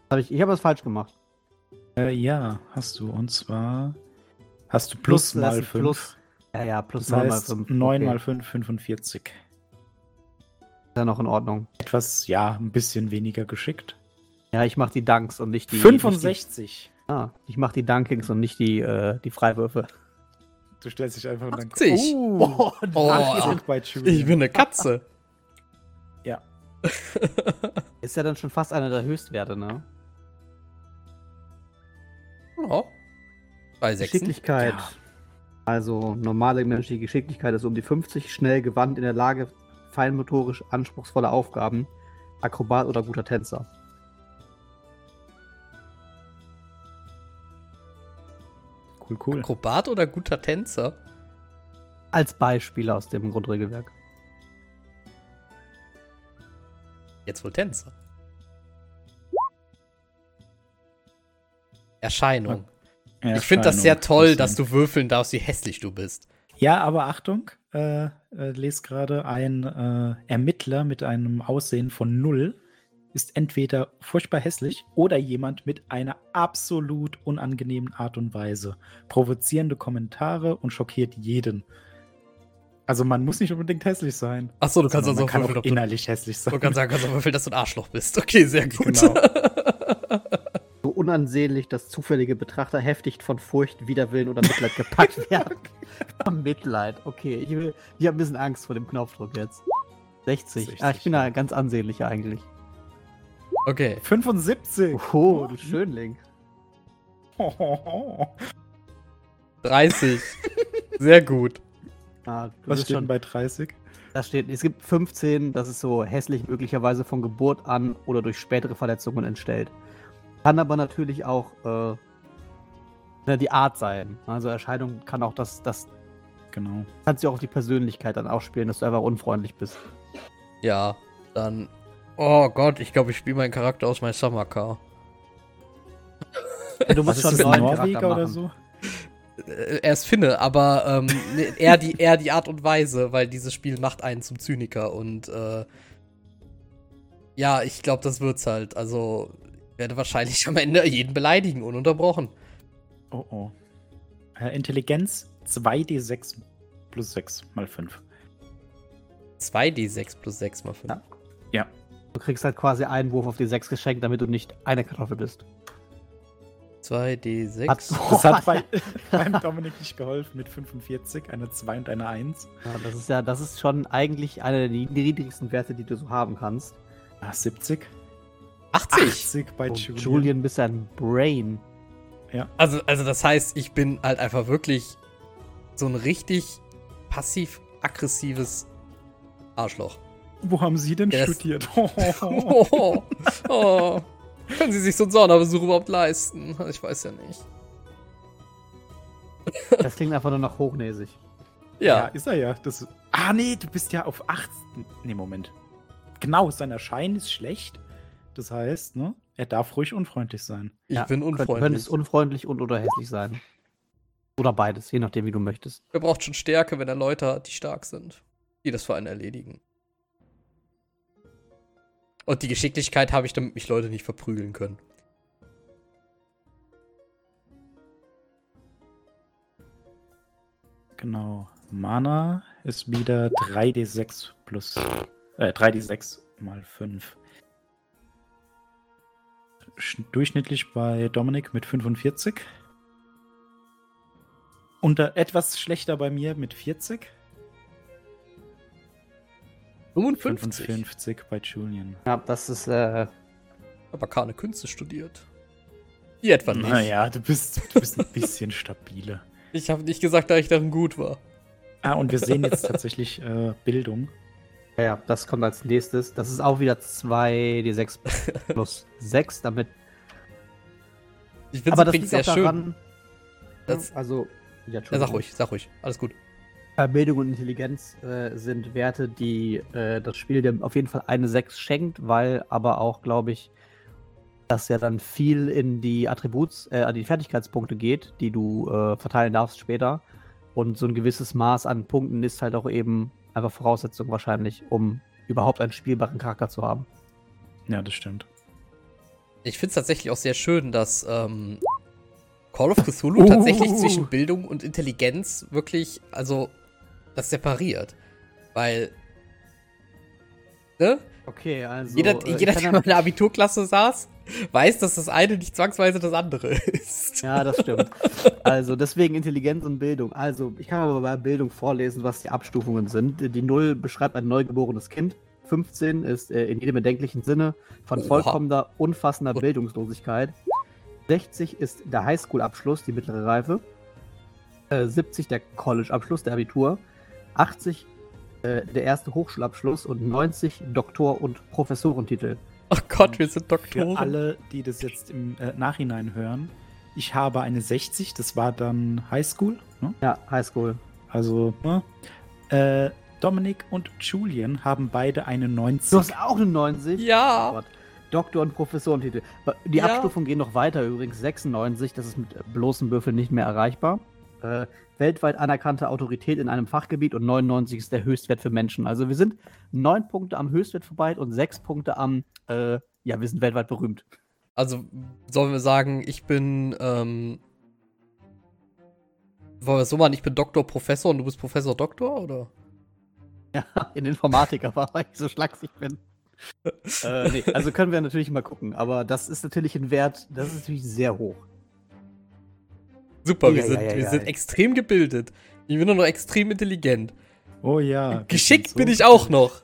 Hab ich ich habe was falsch gemacht. Äh, ja, hast du. Und zwar hast du plus, plus mal 5. Plus, ja, ja, plus das 9 heißt, mal 5. 9 okay. mal 5, 45 ja noch in Ordnung. Etwas, ja, ein bisschen weniger geschickt. Ja, ich mache die Dunks und nicht die. 65. Nicht die, ah, ich mache die Dunkings und nicht die, äh, die Freiwürfe. Du stellst dich einfach und dann. 80. Oh, oh, oh ich bin eine Katze. Ja. [LAUGHS] Ist ja dann schon fast einer der Höchstwerte, ne? Oh. Bei Geschicklichkeit. Ja. Also normale menschliche Geschicklichkeit ist um die 50, schnell gewandt in der Lage, feinmotorisch anspruchsvolle Aufgaben, Akrobat oder guter Tänzer. Cool, cool. Akrobat oder guter Tänzer? Als Beispiel aus dem Grundregelwerk. Jetzt wohl Tänzer. Erscheinung. Erscheinung. Ich finde das sehr toll, dass du würfeln darfst, wie hässlich du bist. Ja, aber Achtung, äh, äh, lese gerade, ein äh, Ermittler mit einem Aussehen von null ist entweder furchtbar hässlich oder jemand mit einer absolut unangenehmen Art und Weise. Provozierende Kommentare und schockiert jeden. Also man muss nicht unbedingt hässlich sein. Achso, du kannst also kann auch innerlich hässlich sein. Du kannst sagen, kannst auch würfeln, dass du ein Arschloch bist. Okay, sehr gut. Genau. [LAUGHS] so unansehnlich, dass zufällige Betrachter heftig von Furcht, Widerwillen oder Mitleid gepackt [LAUGHS] werden. Mitleid, okay. Ich, will, ich habe ein bisschen Angst vor dem Knopfdruck jetzt. 60. 60 ah, ich bin da ganz ansehnlich eigentlich. Okay. 75. Oh, du Schönling. [LAUGHS] 30. Sehr gut. Ah, Was steht schon bei 30? Da steht, es gibt 15, das ist so hässlich möglicherweise von Geburt an oder durch spätere Verletzungen entstellt. Kann aber natürlich auch äh, die Art sein. Also Erscheinung kann auch das, das genau. Kannst du auch auf die Persönlichkeit dann ausspielen, dass du einfach unfreundlich bist. Ja, dann. Oh Gott, ich glaube, ich spiele meinen Charakter aus meinem Summer Car. Ja, du musst schon einen Norweger oder so. Äh, er ist Finne, aber ähm, [LAUGHS] eher, die, eher die Art und Weise, weil dieses Spiel macht einen zum Zyniker und äh, ja, ich glaube, das wird's halt. Also, ich werde wahrscheinlich am Ende jeden beleidigen, ununterbrochen. Oh oh. Äh, Intelligenz 2d6 plus 6 mal 5. 2d6 plus 6 mal 5? Ja. ja. Du kriegst halt quasi einen Wurf auf die 6 geschenkt, damit du nicht eine Kartoffel bist. 2d6. Hat, [LAUGHS] das hat bei, beim Dominik nicht geholfen mit 45, eine 2 und eine 1. Ja, das ist ja, das ist schon eigentlich einer der niedrigsten Werte, die du so haben kannst. Ah, 70. 80. 80 bei oh, Julian. Julian bist ein Brain. Ja. Also, also das heißt, ich bin halt einfach wirklich so ein richtig passiv-aggressives Arschloch. Wo haben Sie denn yes. studiert? [LAUGHS] [LAUGHS] Oh, oh, oh. Können Sie sich so einen Saunabesuch überhaupt leisten? Ich weiß ja nicht. Das klingt einfach nur noch hochnäsig. Ja. ja. ist er ja. Das, ah, nee, du bist ja auf 8. Nee, Moment. Genau, sein Erscheinen ist schlecht. Das heißt, ne, er darf ruhig unfreundlich sein. Ich ja, bin unfreundlich. Du könntest unfreundlich und oder hässlich sein. Oder beides, je nachdem, wie du möchtest. Er braucht schon Stärke, wenn er Leute hat, die stark sind. Die das für einen erledigen. Und die Geschicklichkeit habe ich, damit mich Leute nicht verprügeln können. Genau. Mana ist wieder 3d6 plus. Äh, 3d6 mal 5. Durchschnittlich bei Dominik mit 45. Und etwas schlechter bei mir mit 40. 55. 55 bei Julian. Ja, das ist, äh. Aber keine Künste studiert. Die etwa nicht. Naja, du bist, du bist ein bisschen stabiler. Ich habe nicht gesagt, dass ich darin gut war. Ah, und wir sehen jetzt tatsächlich äh, Bildung. Ja, das kommt als nächstes. Das ist auch wieder 2d6 [LAUGHS] plus 6, damit. Ich finde es sehr schön. Das, also, ja, ja, sag ruhig, sag ruhig. Alles gut. Bildung und Intelligenz äh, sind Werte, die äh, das Spiel dir auf jeden Fall eine 6 schenkt, weil aber auch, glaube ich, dass ja dann viel in die Attributs, äh, die Fertigkeitspunkte geht, die du äh, verteilen darfst später. Und so ein gewisses Maß an Punkten ist halt auch eben einfach Voraussetzung wahrscheinlich, um überhaupt einen spielbaren Charakter zu haben. Ja, das stimmt. Ich finde es tatsächlich auch sehr schön, dass ähm, Call of Cthulhu uh. tatsächlich zwischen Bildung und Intelligenz wirklich, also das separiert. Weil. Ne? Okay, also. Jeder, äh, jeder der mal in der Abiturklasse saß, weiß, dass das eine nicht zwangsweise das andere [LAUGHS] ist. Ja, das stimmt. Also deswegen Intelligenz und Bildung. Also, ich kann aber bei Bildung vorlesen, was die Abstufungen sind. Die 0 beschreibt ein neugeborenes Kind. 15 ist äh, in jedem bedenklichen Sinne von vollkommener, unfassender Bildungslosigkeit. 60 ist der Highschool-Abschluss, die mittlere Reife. Äh, 70 der College-Abschluss, der Abitur. 80 äh, der erste Hochschulabschluss und 90 Doktor- und Professorentitel. Oh Gott, wir sind Doktoren. Für alle, die das jetzt im äh, Nachhinein hören, ich habe eine 60, das war dann Highschool. Ne? Ja, Highschool. Also, ne? Äh, Dominik und Julian haben beide eine 90. Du hast auch eine 90? Ja. Oh Doktor- und Professorentitel. Die ja. Abstufungen gehen noch weiter übrigens. 96, das ist mit bloßen Würfeln nicht mehr erreichbar. Äh, weltweit anerkannte Autorität in einem Fachgebiet und 99 ist der Höchstwert für Menschen. Also wir sind neun Punkte am Höchstwert vorbei und sechs Punkte am, äh, ja, wir sind weltweit berühmt. Also sollen wir sagen, ich bin, ähm, wollen wir es so machen, ich bin Doktor, Professor und du bist Professor, Doktor, oder? Ja, [LAUGHS] in Informatik, aber [LAUGHS] weil ich so schlaksig bin. [LAUGHS] äh, nee, also können wir natürlich mal gucken, aber das ist natürlich ein Wert, das ist natürlich sehr hoch. Super, ja, wir, sind, ja, ja, wir sind extrem gebildet. Ich bin nur noch extrem intelligent. Oh ja. Geschickt so bin ich auch noch.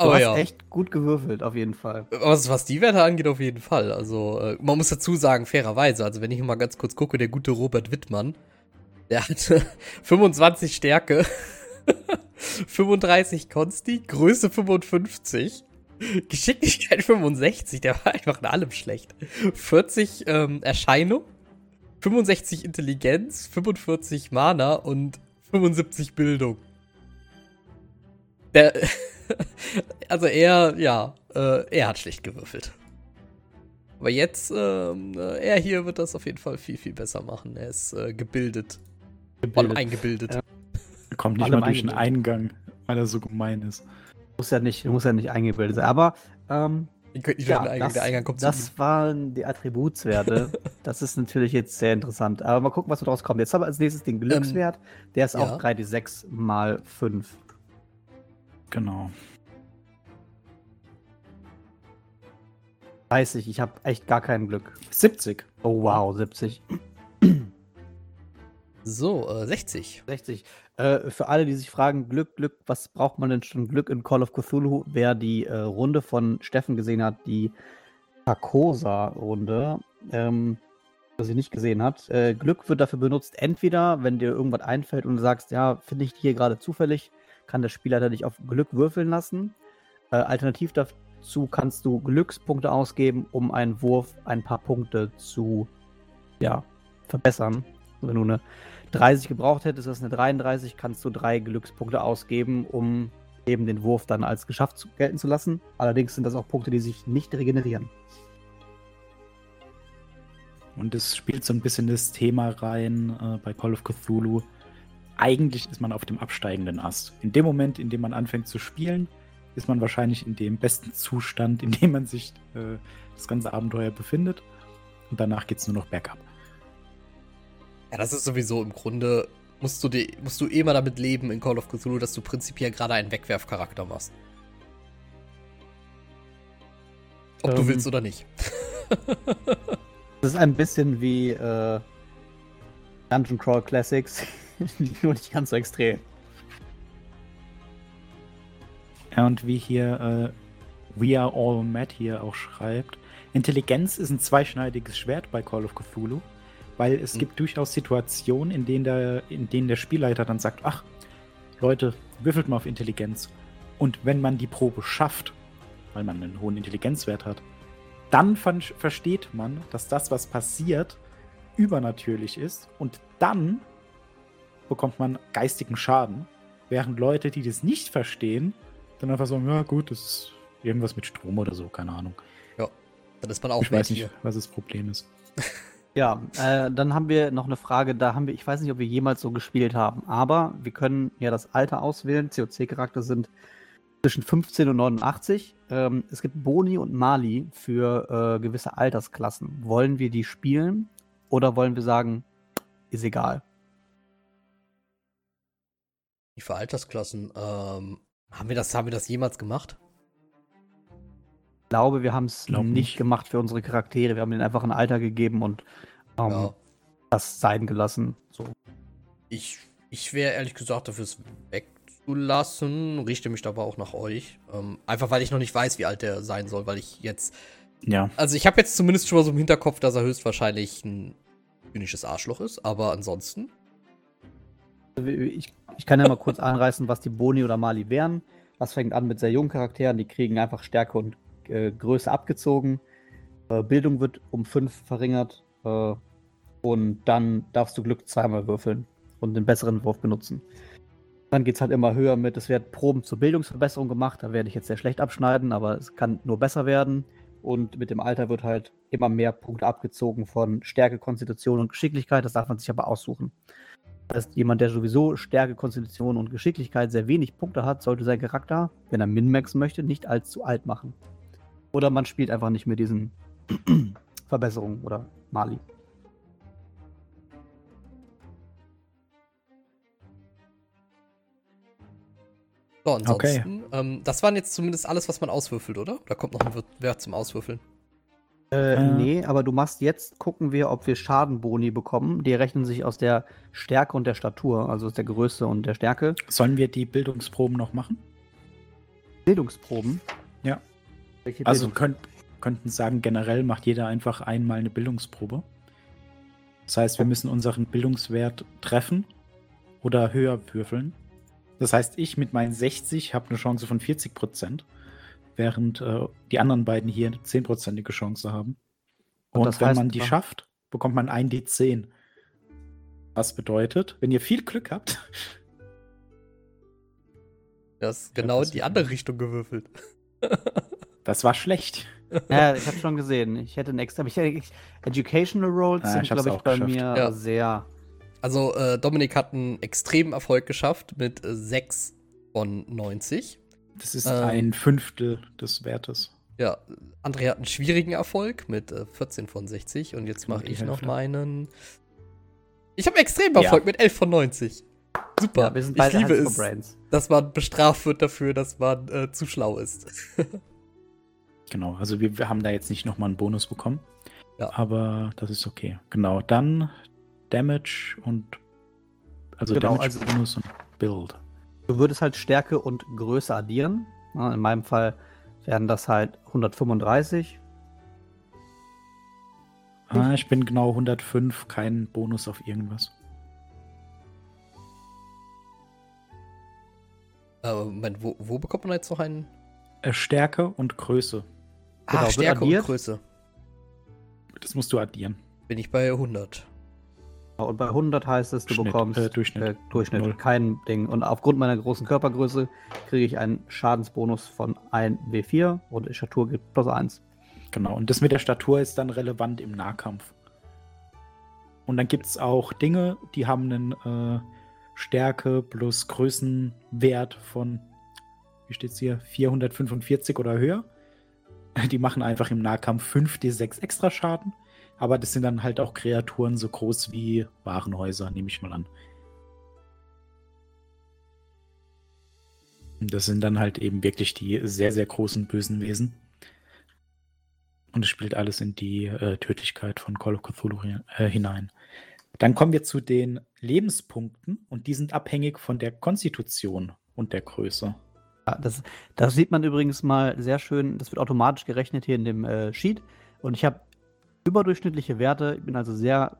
Aber du hast ja. echt gut gewürfelt, auf jeden Fall. Was, was die Werte angeht, auf jeden Fall. Also, äh, man muss dazu sagen, fairerweise, also wenn ich mal ganz kurz gucke, der gute Robert Wittmann, der hatte 25 [LAUGHS] Stärke, [LAUGHS] 35 Konsti, Größe 55, Geschicklichkeit 65, der war einfach in allem schlecht. 40 ähm, Erscheinung, 65 Intelligenz, 45 Mana und 75 Bildung. Der, [LAUGHS] also er, ja, äh, er hat schlecht gewürfelt. Aber jetzt, ähm, äh, er hier wird das auf jeden Fall viel, viel besser machen. Er ist äh, gebildet. gebildet. eingebildet. Ja. Er kommt nicht mal durch den Eingang, weil er so gemein ist. Muss ja nicht, muss ja nicht eingebildet sein. Aber ähm, ja, Eingang, das, der Eingang kommt Das waren die Attributswerte. [LAUGHS] das ist natürlich jetzt sehr interessant. Aber mal gucken, was daraus kommt. Jetzt haben wir als nächstes den Glückswert. Ähm, der ist ja. auch 3d6 mal 5. Genau. 30, ich habe echt gar kein Glück. 70. Oh wow, 70. So, äh, 60. 60. Äh, für alle, die sich fragen, Glück, Glück, was braucht man denn schon Glück in Call of Cthulhu? Wer die äh, Runde von Steffen gesehen hat, die Carcosa-Runde, ähm, was sie nicht gesehen hat, äh, Glück wird dafür benutzt, entweder, wenn dir irgendwas einfällt und du sagst, ja, finde ich hier gerade zufällig, kann der Spieler dich auf Glück würfeln lassen. Äh, alternativ dazu kannst du Glückspunkte ausgeben, um einen Wurf ein paar Punkte zu ja, verbessern. Wenn du eine 30 gebraucht hättest, das ist eine 33, kannst du drei Glückspunkte ausgeben, um eben den Wurf dann als geschafft zu, gelten zu lassen. Allerdings sind das auch Punkte, die sich nicht regenerieren. Und es spielt so ein bisschen das Thema rein äh, bei Call of Cthulhu eigentlich ist man auf dem absteigenden Ast. In dem Moment, in dem man anfängt zu spielen, ist man wahrscheinlich in dem besten Zustand, in dem man sich äh, das ganze Abenteuer befindet. Und danach geht es nur noch bergab. Ja, das ist sowieso im Grunde, musst du, die, musst du immer damit leben in Call of Cthulhu, dass du prinzipiell gerade einen Wegwerfcharakter machst. Ob ähm, du willst oder nicht. [LAUGHS] das ist ein bisschen wie äh, Dungeon Crawl Classics. [LAUGHS] Nur nicht ganz so extrem. Ja, und wie hier äh, We Are All Mad hier auch schreibt, Intelligenz ist ein zweischneidiges Schwert bei Call of Cthulhu, weil es mhm. gibt durchaus Situationen, in denen, der, in denen der Spielleiter dann sagt, ach, Leute, würfelt mal auf Intelligenz. Und wenn man die Probe schafft, weil man einen hohen Intelligenzwert hat, dann versteht man, dass das, was passiert, übernatürlich ist und dann bekommt man geistigen Schaden. Während Leute, die das nicht verstehen, dann einfach sagen, ja gut, das ist irgendwas mit Strom oder so, keine Ahnung. Ja, dann ist man auch Ich weiß nicht, was das Problem ist. [LAUGHS] Ja, äh, dann haben wir noch eine Frage, da haben wir, ich weiß nicht, ob wir jemals so gespielt haben, aber wir können ja das Alter auswählen. COC-Charakter sind zwischen 15 und 89. Ähm, es gibt Boni und Mali für äh, gewisse Altersklassen. Wollen wir die spielen oder wollen wir sagen, ist egal? Die für Altersklassen. Ähm, haben, wir das, haben wir das jemals gemacht? Ich glaube, wir haben es nicht, nicht gemacht für unsere Charaktere. Wir haben ihnen einfach ein Alter gegeben und ähm, ja. das sein gelassen. So. Ich, ich wäre ehrlich gesagt dafür, es wegzulassen. Richte mich aber auch nach euch. Ähm, einfach weil ich noch nicht weiß, wie alt der sein soll, weil ich jetzt. Ja. Also ich habe jetzt zumindest schon mal so im Hinterkopf, dass er höchstwahrscheinlich ein zynisches Arschloch ist, aber ansonsten. Ich ich kann ja mal kurz anreißen, was die Boni oder Mali wären. Das fängt an mit sehr jungen Charakteren, die kriegen einfach Stärke und äh, Größe abgezogen. Äh, Bildung wird um 5 verringert. Äh, und dann darfst du Glück zweimal würfeln und den besseren Wurf benutzen. Dann geht es halt immer höher mit, es werden Proben zur Bildungsverbesserung gemacht. Da werde ich jetzt sehr schlecht abschneiden, aber es kann nur besser werden. Und mit dem Alter wird halt immer mehr Punkte abgezogen von Stärke, Konstitution und Geschicklichkeit. Das darf man sich aber aussuchen. Das heißt, jemand, der sowieso Stärke, Konstitution und Geschicklichkeit sehr wenig Punkte hat, sollte seinen Charakter, wenn er Min-Max möchte, nicht allzu alt machen. Oder man spielt einfach nicht mit diesen [CLEARS THROAT] Verbesserungen oder Mali. So, ansonsten, okay. ähm, das waren jetzt zumindest alles, was man auswürfelt, oder? Da kommt noch ein Wert zum Auswürfeln. Äh, äh, nee, aber du machst jetzt, gucken wir, ob wir Schadenboni bekommen. Die rechnen sich aus der Stärke und der Statur, also aus der Größe und der Stärke. Sollen wir die Bildungsproben noch machen? Bildungsproben? Ja. Welche also könnt, könnten sagen, generell macht jeder einfach einmal eine Bildungsprobe. Das heißt, wir müssen unseren Bildungswert treffen oder höher würfeln. Das heißt, ich mit meinen 60 habe eine Chance von 40 Prozent während äh, die anderen beiden hier eine 10%ige Chance haben. Und, Und wenn man die schafft, bekommt man ein D10. Was bedeutet, wenn ihr viel Glück habt. [LAUGHS] Das ist genau in die andere Richtung gewürfelt. [LAUGHS] [LAUGHS] das war schlecht. Ja, ich habe schon gesehen. Ich hätte ein extra. Ich, ich, Educational Rolls ah, sind, glaube ich, bei geschafft. mir ja. sehr. Also, äh, Dominik hat einen extremen Erfolg geschafft mit äh, 6 von 90. Das ist ähm, ein Fünftel des Wertes. Ja, André hat einen schwierigen Erfolg mit äh, 14 von 60 und jetzt mache ich noch meinen. Ich habe einen extremen Erfolg ja. mit 11 von 90. Super. Ja, wir sind ich liebe es, Brains. dass man bestraft wird dafür, dass man äh, zu schlau ist. [LAUGHS] genau, also wir, wir, haben da jetzt nicht nochmal einen Bonus bekommen. Ja. Aber das ist okay. Genau, dann Damage und also genau, Damage also, Bonus und Build. Du würdest halt Stärke und Größe addieren. In meinem Fall wären das halt 135. Ah, ich bin genau 105, kein Bonus auf irgendwas. Äh, Moment, wo, wo, bekommt man jetzt noch einen? Äh, Stärke und Größe. Ach, genau, Stärke und Größe. Das musst du addieren. Bin ich bei 100. Und bei 100 heißt es, du Schnitt, bekommst äh, Durchschnitt, äh, Durchschnitt kein Ding. Und aufgrund meiner großen Körpergröße kriege ich einen Schadensbonus von 1 W4 und die Statur gibt plus 1. Genau, und das mit der Statur ist dann relevant im Nahkampf. Und dann gibt es auch Dinge, die haben einen äh, Stärke plus Größenwert von, wie steht es hier, 445 oder höher. Die machen einfach im Nahkampf 5d6 extra Schaden. Aber das sind dann halt auch Kreaturen so groß wie Warenhäuser, nehme ich mal an. Das sind dann halt eben wirklich die sehr, sehr großen bösen Wesen. Und es spielt alles in die äh, Tödlichkeit von Call of Cthulhu äh, hinein. Dann kommen wir zu den Lebenspunkten und die sind abhängig von der Konstitution und der Größe. Ja, das, das sieht man übrigens mal sehr schön. Das wird automatisch gerechnet hier in dem äh, Sheet. Und ich habe überdurchschnittliche Werte. Ich bin also sehr,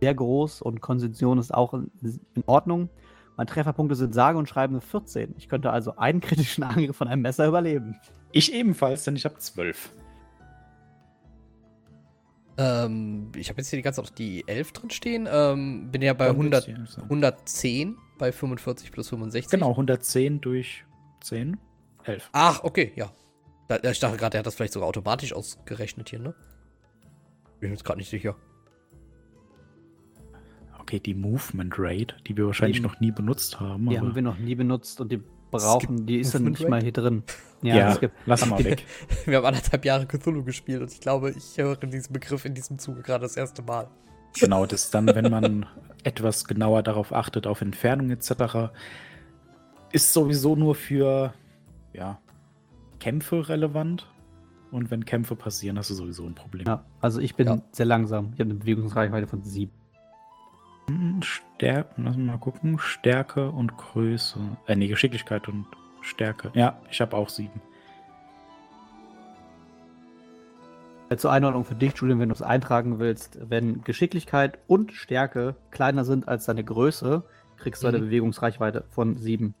sehr groß und Konstitution ist auch in, in Ordnung. Meine Trefferpunkte sind sage und schreibe 14. Ich könnte also einen [LAUGHS] kritischen Angriff von einem Messer überleben. Ich ebenfalls, denn ich habe 12. Ähm, ich habe jetzt hier die ganze Zeit noch die 11 drin stehen. Ähm, bin ja bei 100, 110 bei 45 plus 65. Genau, 110 durch 10, 11. Ach, okay, ja. Ich dachte gerade, er hat das vielleicht sogar automatisch ausgerechnet hier, ne? Bin jetzt gerade nicht sicher. Okay, die Movement Rate, die wir wahrscheinlich Eben. noch nie benutzt haben. Die haben wir noch nie benutzt und die brauchen, die ist dann nicht Rate? mal hier drin. Ja, ja gibt, lass mal weg. [LAUGHS] [LAUGHS] wir haben anderthalb Jahre Cthulhu gespielt und ich glaube, ich höre diesen Begriff in diesem Zuge gerade das erste Mal. Genau, das ist dann, wenn man [LAUGHS] etwas genauer darauf achtet, auf Entfernung etc., ist sowieso nur für ja, Kämpfe relevant. Und wenn Kämpfe passieren, hast du sowieso ein Problem. Ja, also ich bin ja. sehr langsam. Ich habe eine Bewegungsreichweite von 7. Hm, Stärke, lass mal gucken. Stärke und Größe. Äh, nee, Geschicklichkeit und Stärke. Ja, ich habe auch 7. Äh, zur Einordnung für dich, Julian, wenn du es eintragen willst, wenn Geschicklichkeit und Stärke kleiner sind als deine Größe, kriegst du mhm. eine Bewegungsreichweite von 7.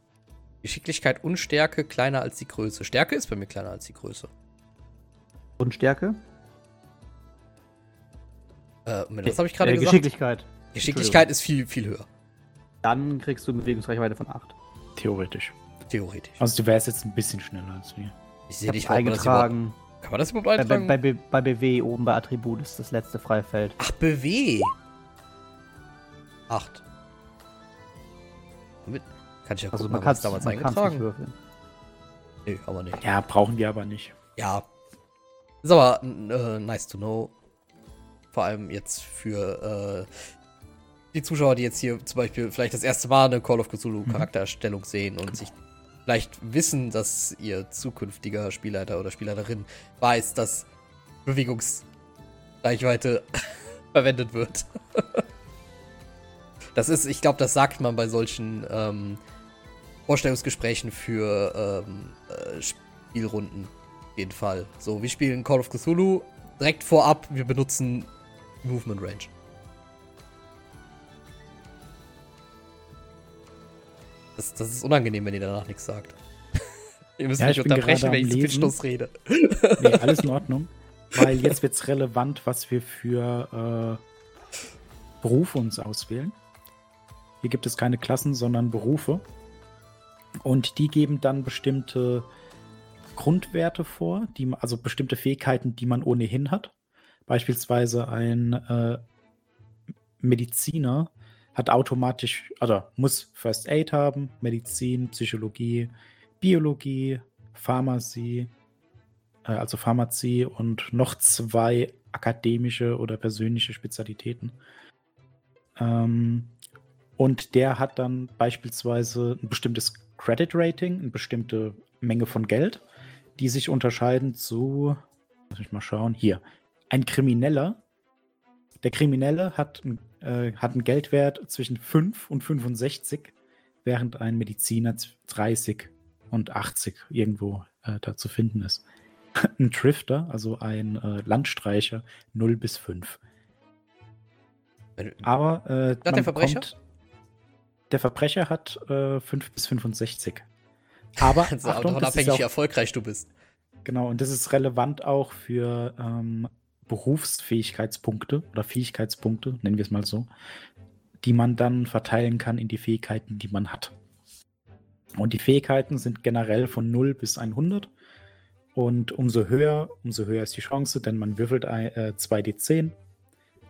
Geschicklichkeit und Stärke kleiner als die Größe. Stärke ist bei mir kleiner als die Größe. Und Stärke? Äh, was habe ich gerade äh, gesagt? Geschicklichkeit. Geschicklichkeit ist viel, viel höher. Dann kriegst du eine Bewegungsreichweite von 8. Theoretisch. Theoretisch. Also du wärst jetzt ein bisschen schneller als wir. Ich sehe dich eingetragen. Kann man das überhaupt eintragen? Bei, bei, bei, BW oben bei Attribut ist das letzte freie Feld. Ach, BW. 8. Kann ich ja also gucken, man kann es damals eingetragen. Würfeln. Nee, aber nicht. Ja, brauchen wir aber nicht. Ja, ist aber äh, nice to know. Vor allem jetzt für äh, die Zuschauer, die jetzt hier zum Beispiel vielleicht das erste Mal eine Call of Cthulhu mhm. Charaktererstellung mhm. sehen und sich vielleicht wissen, dass ihr zukünftiger Spielleiter oder Spielleiterin weiß, dass Bewegungsreichweite [LAUGHS] verwendet wird. [LAUGHS] das ist, ich glaube, das sagt man bei solchen ähm, Vorstellungsgesprächen für ähm, äh, Spielrunden. Jeden Fall. So, wir spielen Call of Cthulhu direkt vorab. Wir benutzen Movement Range. Das, das ist unangenehm, wenn ihr danach nichts sagt. [LAUGHS] ihr müsst ja, mich unterbrechen, wenn ich zu viel Schluss rede. nee, alles in [LAUGHS] Ordnung. Weil jetzt wird es relevant, was wir für äh, Berufe uns auswählen. Hier gibt es keine Klassen, sondern Berufe. Und die geben dann bestimmte Grundwerte vor, die, also bestimmte Fähigkeiten, die man ohnehin hat. Beispielsweise ein äh, Mediziner hat automatisch, also muss First Aid haben, Medizin, Psychologie, Biologie, Pharmazie, äh, also Pharmazie und noch zwei akademische oder persönliche Spezialitäten. Ähm, und der hat dann beispielsweise ein bestimmtes Credit Rating, eine bestimmte Menge von Geld, die sich unterscheiden zu, muss ich mal schauen, hier, ein Krimineller. Der Kriminelle hat äh, hat einen Geldwert zwischen 5 und 65, während ein Mediziner 30 und 80 irgendwo äh, da zu finden ist. [LAUGHS] ein Drifter, also ein äh, Landstreicher, 0 bis 5. Aber äh, der Verbrecher? Kommt, der Verbrecher hat äh, 5 bis 65. Aber [LAUGHS] also Achtung, davon abhängig, auch, wie erfolgreich du bist. Genau, und das ist relevant auch für ähm, Berufsfähigkeitspunkte oder Fähigkeitspunkte, nennen wir es mal so, die man dann verteilen kann in die Fähigkeiten, die man hat. Und die Fähigkeiten sind generell von 0 bis 100. Und umso höher, umso höher ist die Chance, denn man würfelt äh, 2d10,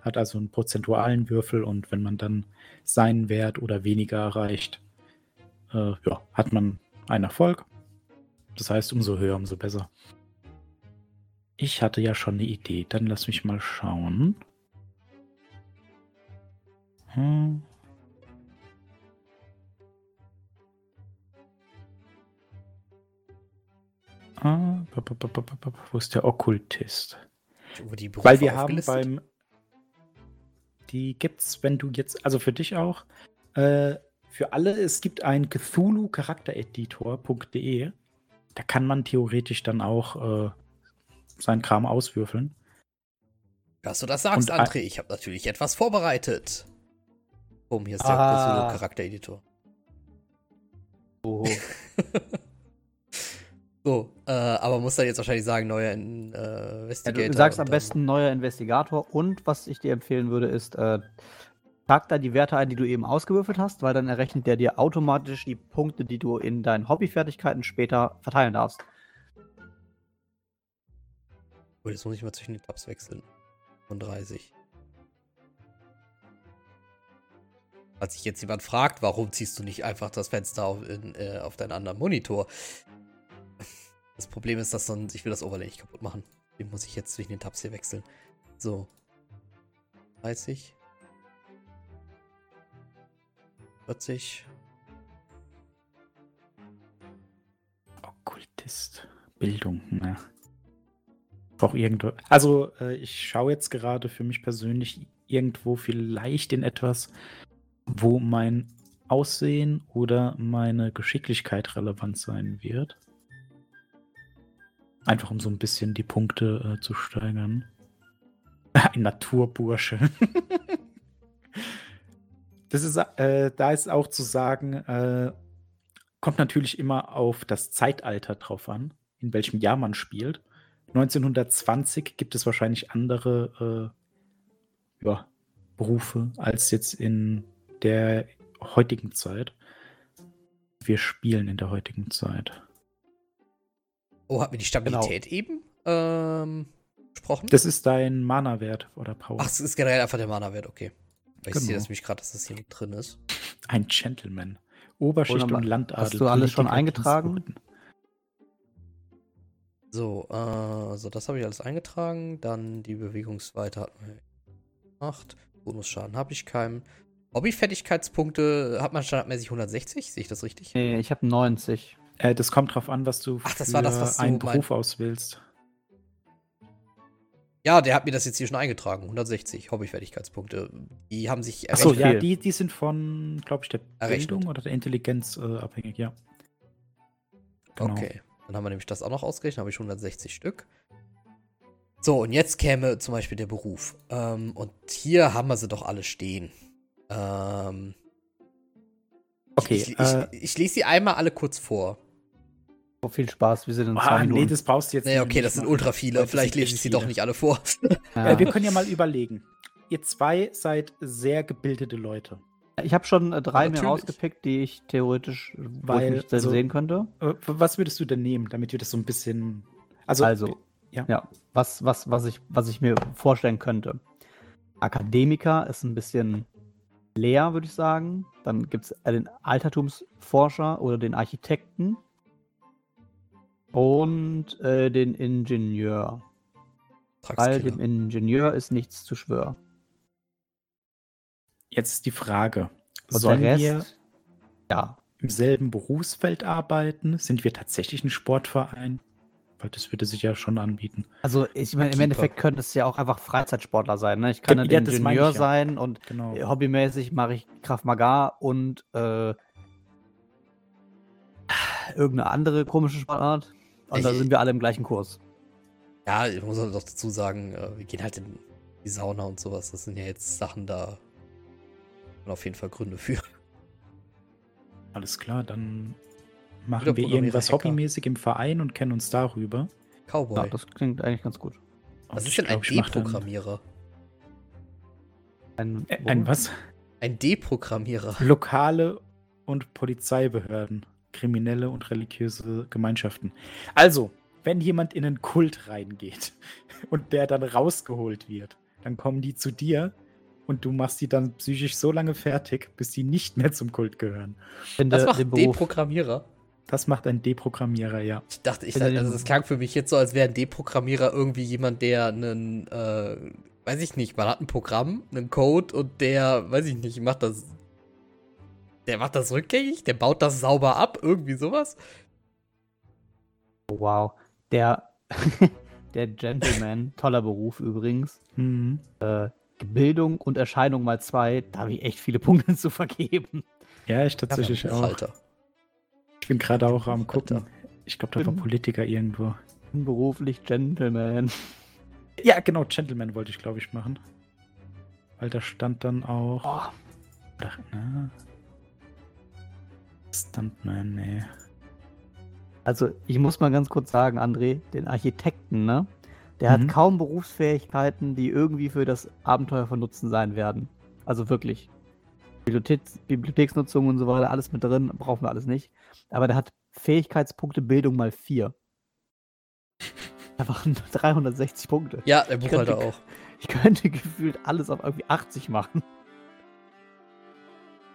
hat also einen prozentualen Würfel und wenn man dann seinen Wert oder weniger erreicht, äh, ja, hat man einen Erfolg. Das heißt, umso höher, umso besser. Ich hatte ja schon eine Idee. Dann lass mich mal schauen. Hm. Ah, wo ist der Okkultist? Weil wir haben beim. Die gibt's, wenn du jetzt, also für dich auch, äh, für alle, es gibt ein Cthulhu-Charaktereditor.de. Da kann man theoretisch dann auch äh, seinen Kram auswürfeln. Dass du das sagst, Und, André, ich habe natürlich etwas vorbereitet. Oh, hier ist der ah. Charaktereditor. Oh. [LAUGHS] so, äh, aber muss dann jetzt wahrscheinlich sagen, neuer Investigator. Ja, du sagst am besten neuer Investigator und was ich dir empfehlen würde, ist, äh, trag da die Werte ein, die du eben ausgewürfelt hast, weil dann errechnet der dir automatisch die Punkte, die du in deinen Hobbyfertigkeiten später verteilen darfst. Oh, jetzt muss ich mal zwischen den Tabs wechseln. 35. Falls sich jetzt jemand fragt, warum ziehst du nicht einfach das Fenster auf, in, äh, auf deinen anderen Monitor? Das Problem ist, dass dann, ich will das Overlay nicht kaputt machen. Den muss ich jetzt zwischen den Tabs hier wechseln. So. 30. 40. Okkultist. Bildung, ne? Auch irgendwo. Also, äh, ich schaue jetzt gerade für mich persönlich irgendwo vielleicht in etwas, wo mein Aussehen oder meine Geschicklichkeit relevant sein wird. Einfach um so ein bisschen die Punkte äh, zu steigern. [LAUGHS] Ein Naturbursche. [LAUGHS] das ist, äh, da ist auch zu sagen, äh, kommt natürlich immer auf das Zeitalter drauf an, in welchem Jahr man spielt. 1920 gibt es wahrscheinlich andere äh, ja, Berufe als jetzt in der heutigen Zeit. Wir spielen in der heutigen Zeit. Oh, hat mir die Stabilität genau. eben ähm, gesprochen? Das ist dein Mana-Wert oder Power. Ach, es ist generell einfach der Mana-Wert, okay. Weil genau. ich sehe das nämlich gerade, dass das hier mit drin ist. Ein Gentleman. Oberschicht und Landadel. Hast du alles schon eingetragen? So, äh, so das habe ich alles eingetragen. Dann die Bewegungsweite hat man gemacht. Bonusschaden habe ich keinen. Hobbyfertigkeitspunkte hat man standardmäßig 160, sehe ich das richtig? Nee, ich habe 90. Äh, das kommt drauf an, was du Ach, das war das, was du einen Beruf auswählst. Ja, der hat mir das jetzt hier schon eingetragen. 160 Hobbyfertigkeitspunkte. Die haben sich Achso, ja, die, die sind von, glaube ich, der Bildung oder der Intelligenz äh, abhängig, ja. Genau. Okay. Dann haben wir nämlich das auch noch ausgerechnet, habe ich 160 Stück. So, und jetzt käme zum Beispiel der Beruf. Ähm, und hier haben wir sie doch alle stehen. Ähm, okay. Ich, ich, äh, ich, ich lese sie einmal alle kurz vor. Viel Spaß, wir sind in zwei ah, Minuten. Nee, das brauchst du jetzt nee, okay, das sind ultra viele. Vielleicht lese ich sie viele. doch nicht alle vor. Ja. Äh, wir können ja mal überlegen. Ihr zwei seid sehr gebildete Leute. Ich habe schon äh, drei mir rausgepickt, die ich theoretisch Weil, ich also, sehen könnte. Äh, was würdest du denn nehmen, damit wir das so ein bisschen. Also, also ja. ja, was, was, was, ich, was ich mir vorstellen könnte. Akademiker ist ein bisschen leer, würde ich sagen. Dann gibt es den Altertumsforscher oder den Architekten und äh, den Ingenieur. Weil dem Ingenieur ist nichts zu schwören. Jetzt ist die Frage, Und sollen Rest, wir ja. im selben Berufsfeld arbeiten? Sind wir tatsächlich ein Sportverein? Weil das würde sich ja schon anbieten. Also ich meine, im Endeffekt könnte es ja auch einfach Freizeitsportler sein. Ne? Ich kann ja, ja Ingenieur ich, sein ja. und genau. hobbymäßig mache ich Kraft Maga und äh, irgendeine andere komische Sportart. Und ich, da sind wir alle im gleichen Kurs. Ja, ich muss auch noch dazu sagen, äh, wir gehen halt in die Sauna und sowas. Das sind ja jetzt Sachen, da man auf jeden Fall Gründe für. Alles klar, dann machen wir irgendwas hobbymäßig im Verein und kennen uns darüber. Cowboy. Ja, das klingt eigentlich ganz gut. Was ist denn ein Deprogrammierer? Ein, ein was? Ein Deprogrammierer. Lokale und Polizeibehörden, kriminelle und religiöse Gemeinschaften. Also, wenn jemand in einen Kult reingeht [LAUGHS] und der dann rausgeholt wird, dann kommen die zu dir und du machst die dann psychisch so lange fertig, bis sie nicht mehr zum Kult gehören. Das macht ein Deprogrammierer. Das macht ein Deprogrammierer, ja. Ich dachte, ich, also das klang für mich jetzt so, als wäre ein Deprogrammierer irgendwie jemand, der einen, äh, weiß ich nicht, man hat ein Programm, einen Code und der, weiß ich nicht, macht das, der macht das rückgängig, der baut das sauber ab, irgendwie sowas. Wow. Der, [LAUGHS] der Gentleman, toller Beruf übrigens. Mhm. Äh, Bildung und Erscheinung mal zwei, da habe ich echt viele Punkte [LAUGHS] zu vergeben. Ja, ich tatsächlich ja, auch. Alter. Ich bin gerade auch am gucken. Ich glaube, da war Politiker irgendwo. Beruflich Gentleman. Ja, genau, Gentleman wollte ich, glaube ich, machen. Weil da stand dann auch. Oh. Oder, na, Stuntman, nee. Also, ich muss mal ganz kurz sagen, André, den Architekten, ne? Der mhm. hat kaum Berufsfähigkeiten, die irgendwie für das Abenteuer von Nutzen sein werden. Also wirklich. Bibliotheks Bibliotheksnutzung und so weiter, alles mit drin, brauchen wir alles nicht. Aber der hat Fähigkeitspunkte Bildung mal 4. Da waren 360 Punkte. Ja, der Buchhalter auch. [LAUGHS] Ich könnte gefühlt alles auf irgendwie 80 machen.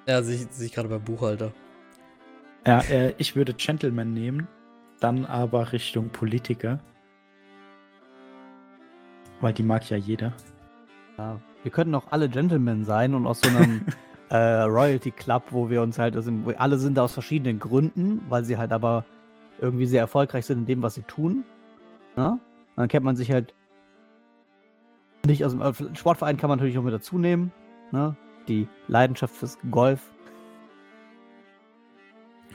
Ja, sehe ich, ich gerade beim Buchhalter. Ja, äh, ich würde Gentleman nehmen, dann aber Richtung Politiker. Weil die mag ja jeder. Ja, wir könnten auch alle Gentlemen sein und aus so einem [LAUGHS] äh, Royalty Club, wo wir uns halt, also alle sind da aus verschiedenen Gründen, weil sie halt aber irgendwie sehr erfolgreich sind in dem, was sie tun. Ja? Dann kennt man sich halt nicht aus dem äh, Sportverein kann man natürlich auch mit dazu nehmen. Ne? Die Leidenschaft fürs Golf.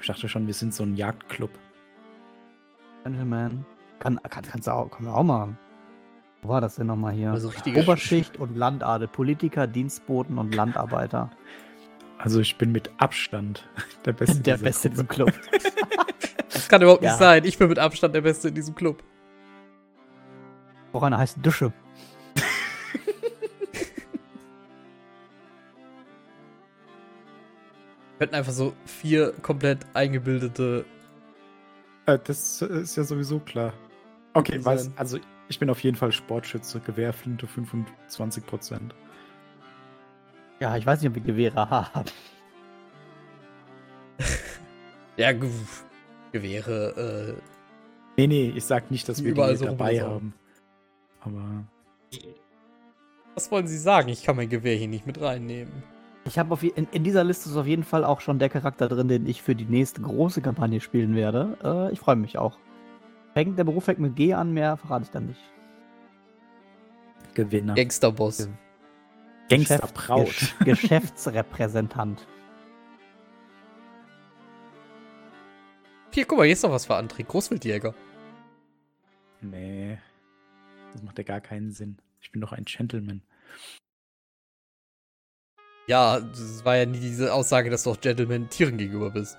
Ich dachte schon, wir sind so ein Jagdclub. Gentleman. Kann, kann, kannst du auch, kann man auch machen. Wo war das denn nochmal hier? Also Oberschicht und Landadel, Politiker, Dienstboten und Landarbeiter. Also ich bin mit Abstand [LAUGHS] der Beste. der Beste in diesem Club. [LAUGHS] das kann überhaupt ja. nicht sein. Ich bin mit Abstand der Beste in diesem Club. Auch einer heißt Dusche. Wir hätten einfach so vier komplett eingebildete. Äh, das ist ja sowieso klar. Okay, was, also ich bin auf jeden Fall Sportschütze, Gewehrflinte 25%. Ja, ich weiß nicht, ob wir Gewehre [LAUGHS] haben. [LAUGHS] ja, Ge Gewehre, äh. Nee, nee, ich sag nicht, dass wir die so dabei haben. Aber. Was wollen Sie sagen? Ich kann mein Gewehr hier nicht mit reinnehmen. Ich habe in, in, dieser Liste ist auf jeden Fall auch schon der Charakter drin, den ich für die nächste große Kampagne spielen werde. Äh, ich freue mich auch. Fängt der Beruf fängt mit G an, mehr verrate ich dann nicht. Gewinner. Gangsterboss. Gangsterbraut. Geschäft, [LAUGHS] Geschäftsrepräsentant. Hier, guck mal, hier ist noch was für André. Großwildjäger. Nee. Das macht ja gar keinen Sinn. Ich bin doch ein Gentleman. Ja, das war ja nie diese Aussage, dass du auch Gentleman Tieren gegenüber bist.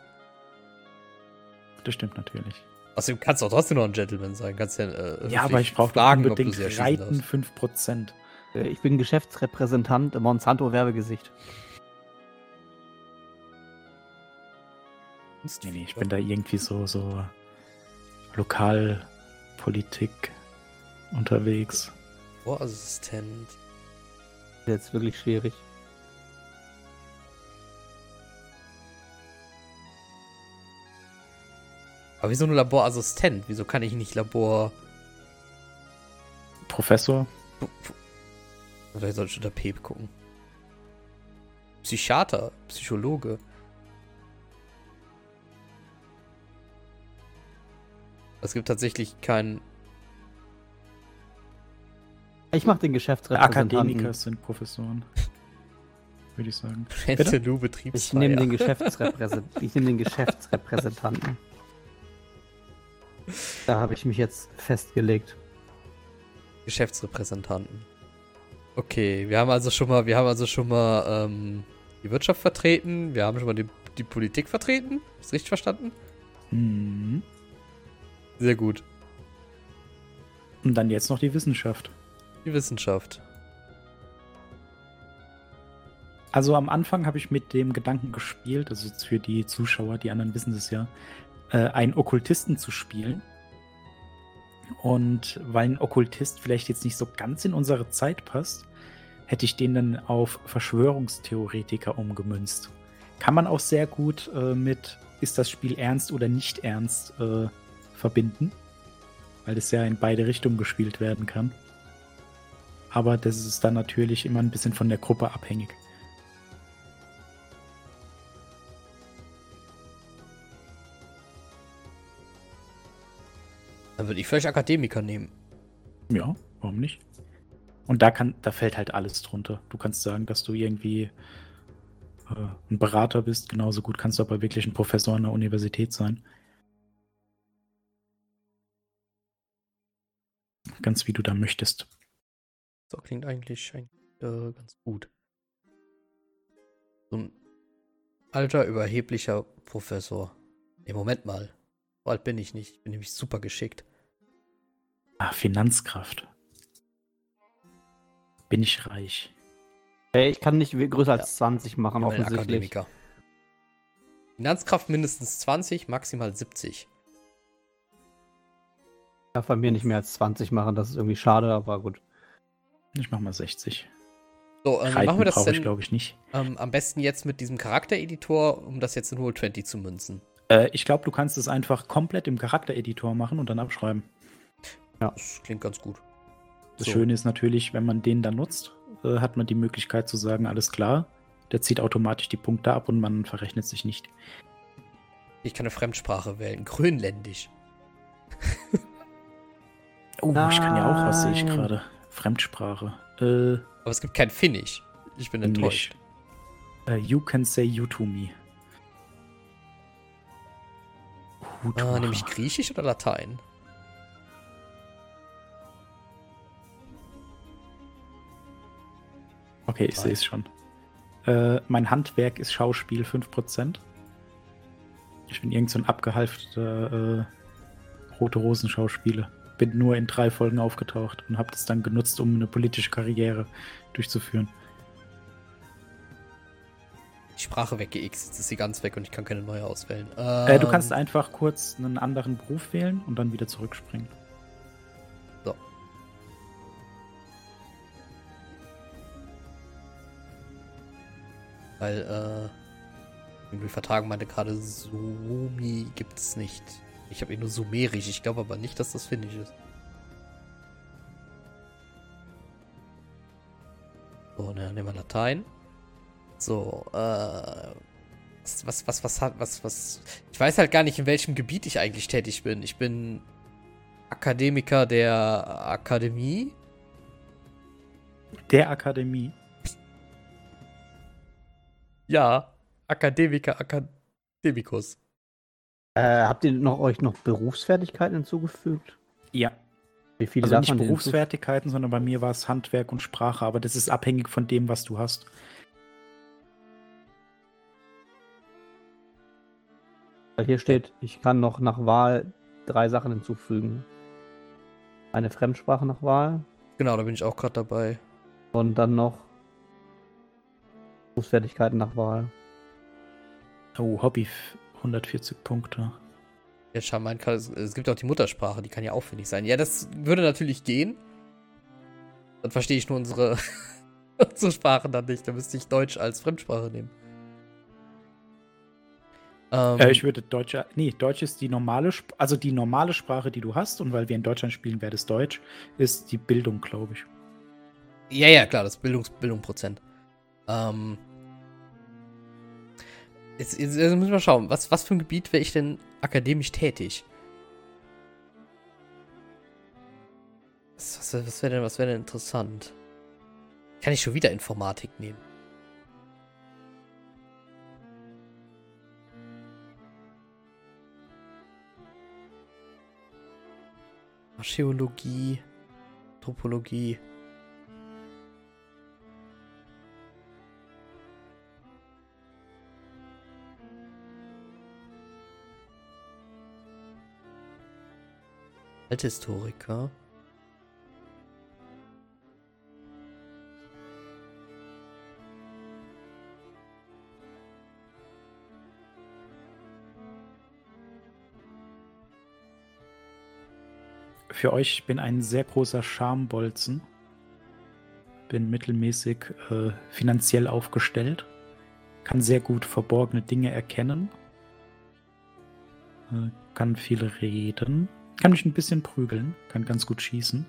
Das stimmt natürlich. Außerdem kannst du auch trotzdem noch ein Gentleman sein. Kannst ja, äh, ja aber ich brauche unbedingt Reiten 5%. Äh, ich bin Geschäftsrepräsentant im Monsanto-Werbegesicht. Nee, nee, ich bin da irgendwie so, so Lokalpolitik unterwegs. Vorassistent. Jetzt wirklich schwierig. Aber wieso nur Laborassistent? Wieso kann ich nicht Labor. Professor? Oder soll ich unter P gucken? Psychiater, Psychologe. Es gibt tatsächlich keinen. Ich mach den Geschäftsrepräsentanten. Akademiker sind Professoren. [LAUGHS] Würde ich sagen. Ich nehme den, [LAUGHS] Geschäftsrepräsent ich nehm den Geschäftsrepräsentanten. Da habe ich mich jetzt festgelegt. Geschäftsrepräsentanten. Okay, wir haben also schon mal, wir haben also schon mal ähm, die Wirtschaft vertreten, wir haben schon mal die, die Politik vertreten. Ist richtig verstanden? Mhm. Sehr gut. Und dann jetzt noch die Wissenschaft. Die Wissenschaft. Also am Anfang habe ich mit dem Gedanken gespielt, also jetzt für die Zuschauer, die anderen wissen es ja, äh, einen Okkultisten zu spielen. Und weil ein Okkultist vielleicht jetzt nicht so ganz in unsere Zeit passt, hätte ich den dann auf Verschwörungstheoretiker umgemünzt. Kann man auch sehr gut äh, mit, ist das Spiel ernst oder nicht ernst, äh, verbinden, weil das ja in beide Richtungen gespielt werden kann. Aber das ist dann natürlich immer ein bisschen von der Gruppe abhängig. Dann würde ich vielleicht Akademiker nehmen. Ja, warum nicht? Und da kann, da fällt halt alles drunter. Du kannst sagen, dass du irgendwie äh, ein Berater bist. Genauso gut kannst du aber wirklich ein Professor an der Universität sein. Ganz wie du da möchtest. So klingt eigentlich, äh, ganz gut. So ein alter, überheblicher Professor. Nee, Moment mal. So alt bin ich nicht. Ich bin nämlich super geschickt. Ah, Finanzkraft. Bin ich reich. Hey, ich kann nicht größer als ja. 20 machen, ja, offensichtlich. Akademiker. Finanzkraft mindestens 20, maximal 70 darf bei mir nicht mehr als 20 machen, das ist irgendwie schade, aber gut. Ich mach mal 60. So, ähm, machen wir das denn, ich, glaube ich, nicht. Ähm, am besten jetzt mit diesem Charaktereditor, um das jetzt in Roll20 zu münzen. Äh, ich glaube, du kannst es einfach komplett im Charaktereditor machen und dann abschreiben. Ja. Das klingt ganz gut. Das so. Schöne ist natürlich, wenn man den dann nutzt, äh, hat man die Möglichkeit zu sagen, alles klar, der zieht automatisch die Punkte ab und man verrechnet sich nicht. Ich kann eine Fremdsprache wählen, Grönländisch. [LAUGHS] Oh, Nein. ich kann ja auch was, sehe ich gerade. Fremdsprache. Äh, Aber es gibt kein Finnisch. Ich bin enttäuscht. Uh, you can say you to me. Ah, nämlich Griechisch oder Latein? Okay, ich sehe es schon. Äh, mein Handwerk ist Schauspiel 5%. Ich bin irgend so ein abgehalfter äh, rote Rosen-Schauspieler bin nur in drei Folgen aufgetaucht und habe das dann genutzt, um eine politische Karriere durchzuführen. Die Sprache weggeixt, jetzt ist sie ganz weg und ich kann keine neue auswählen. Ähm, äh, du kannst einfach kurz einen anderen Beruf wählen und dann wieder zurückspringen. Weil, äh, irgendwie Vertragen meinte gerade, Sumi gibt es nicht. Ich habe ihn nur sumerisch. Ich glaube aber nicht, dass das finnisch ist. So, dann nehmen wir Latein. So, äh. Was, was, was hat, was, was. Ich weiß halt gar nicht, in welchem Gebiet ich eigentlich tätig bin. Ich bin Akademiker der Akademie. Der Akademie? Ja, Akademiker, Akademikus. Äh, habt ihr noch, euch noch Berufsfertigkeiten hinzugefügt? Ja. Wie viele also nicht Berufsfertigkeiten, sondern bei mir war es Handwerk und Sprache, aber das ist abhängig von dem, was du hast. Hier steht, ich kann noch nach Wahl drei Sachen hinzufügen. Eine Fremdsprache nach Wahl. Genau, da bin ich auch gerade dabei. Und dann noch Berufsfertigkeiten nach Wahl. Oh, Hobby 140 Punkte. Ja, kann, es gibt auch die Muttersprache, die kann ja aufwendig sein. Ja, das würde natürlich gehen. Dann verstehe ich nur unsere, [LAUGHS] unsere Sprache dann nicht. Da müsste ich Deutsch als Fremdsprache nehmen. Ähm, äh, ich würde Deutsch, nee, Deutsch ist die normale, also die normale Sprache, die du hast, und weil wir in Deutschland spielen, wäre das Deutsch, ist die Bildung, glaube ich. Ja, ja, klar, das Bildungs Bildungsprozent. Ähm, jetzt, jetzt, jetzt, müssen wir schauen, was, was für ein Gebiet wäre ich denn akademisch tätig? Was, was, was wäre denn, wär denn interessant? Kann ich schon wieder Informatik nehmen? Archäologie, Topologie. Althistoriker. für euch, ich bin ein sehr großer Schambolzen. Bin mittelmäßig äh, finanziell aufgestellt. Kann sehr gut verborgene Dinge erkennen. Äh, kann viel reden. Kann mich ein bisschen prügeln. Kann ganz gut schießen.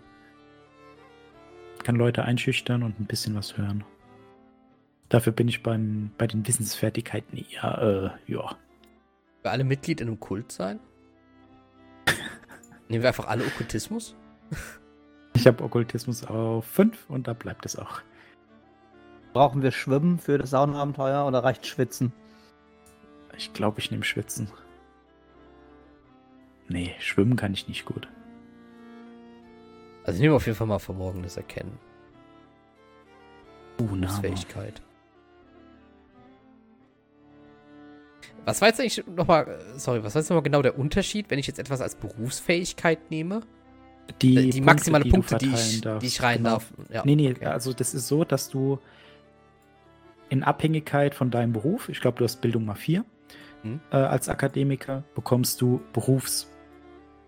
Kann Leute einschüchtern und ein bisschen was hören. Dafür bin ich beim, bei den Wissensfertigkeiten eher, äh, ja. Für alle Mitglied in einem Kult sein? Nehmen wir einfach alle Okkultismus? Ich habe Okkultismus auf 5 und da bleibt es auch. Brauchen wir Schwimmen für das Saunabenteuer oder reicht Schwitzen? Ich glaube, ich nehme Schwitzen. Nee, Schwimmen kann ich nicht gut. Also ich nehme auf jeden Fall mal Verborgenes erkennen. Uh, Fähigkeit. Was war jetzt eigentlich nochmal, sorry, was war jetzt nochmal genau der Unterschied, wenn ich jetzt etwas als Berufsfähigkeit nehme? Die, äh, die maximale Punkte, die, Punkte, die, ich, die ich rein genau. darf. Ja, nee, nee, okay. also das ist so, dass du in Abhängigkeit von deinem Beruf, ich glaube, du hast Bildung mal 4, hm. äh, als Akademiker bekommst du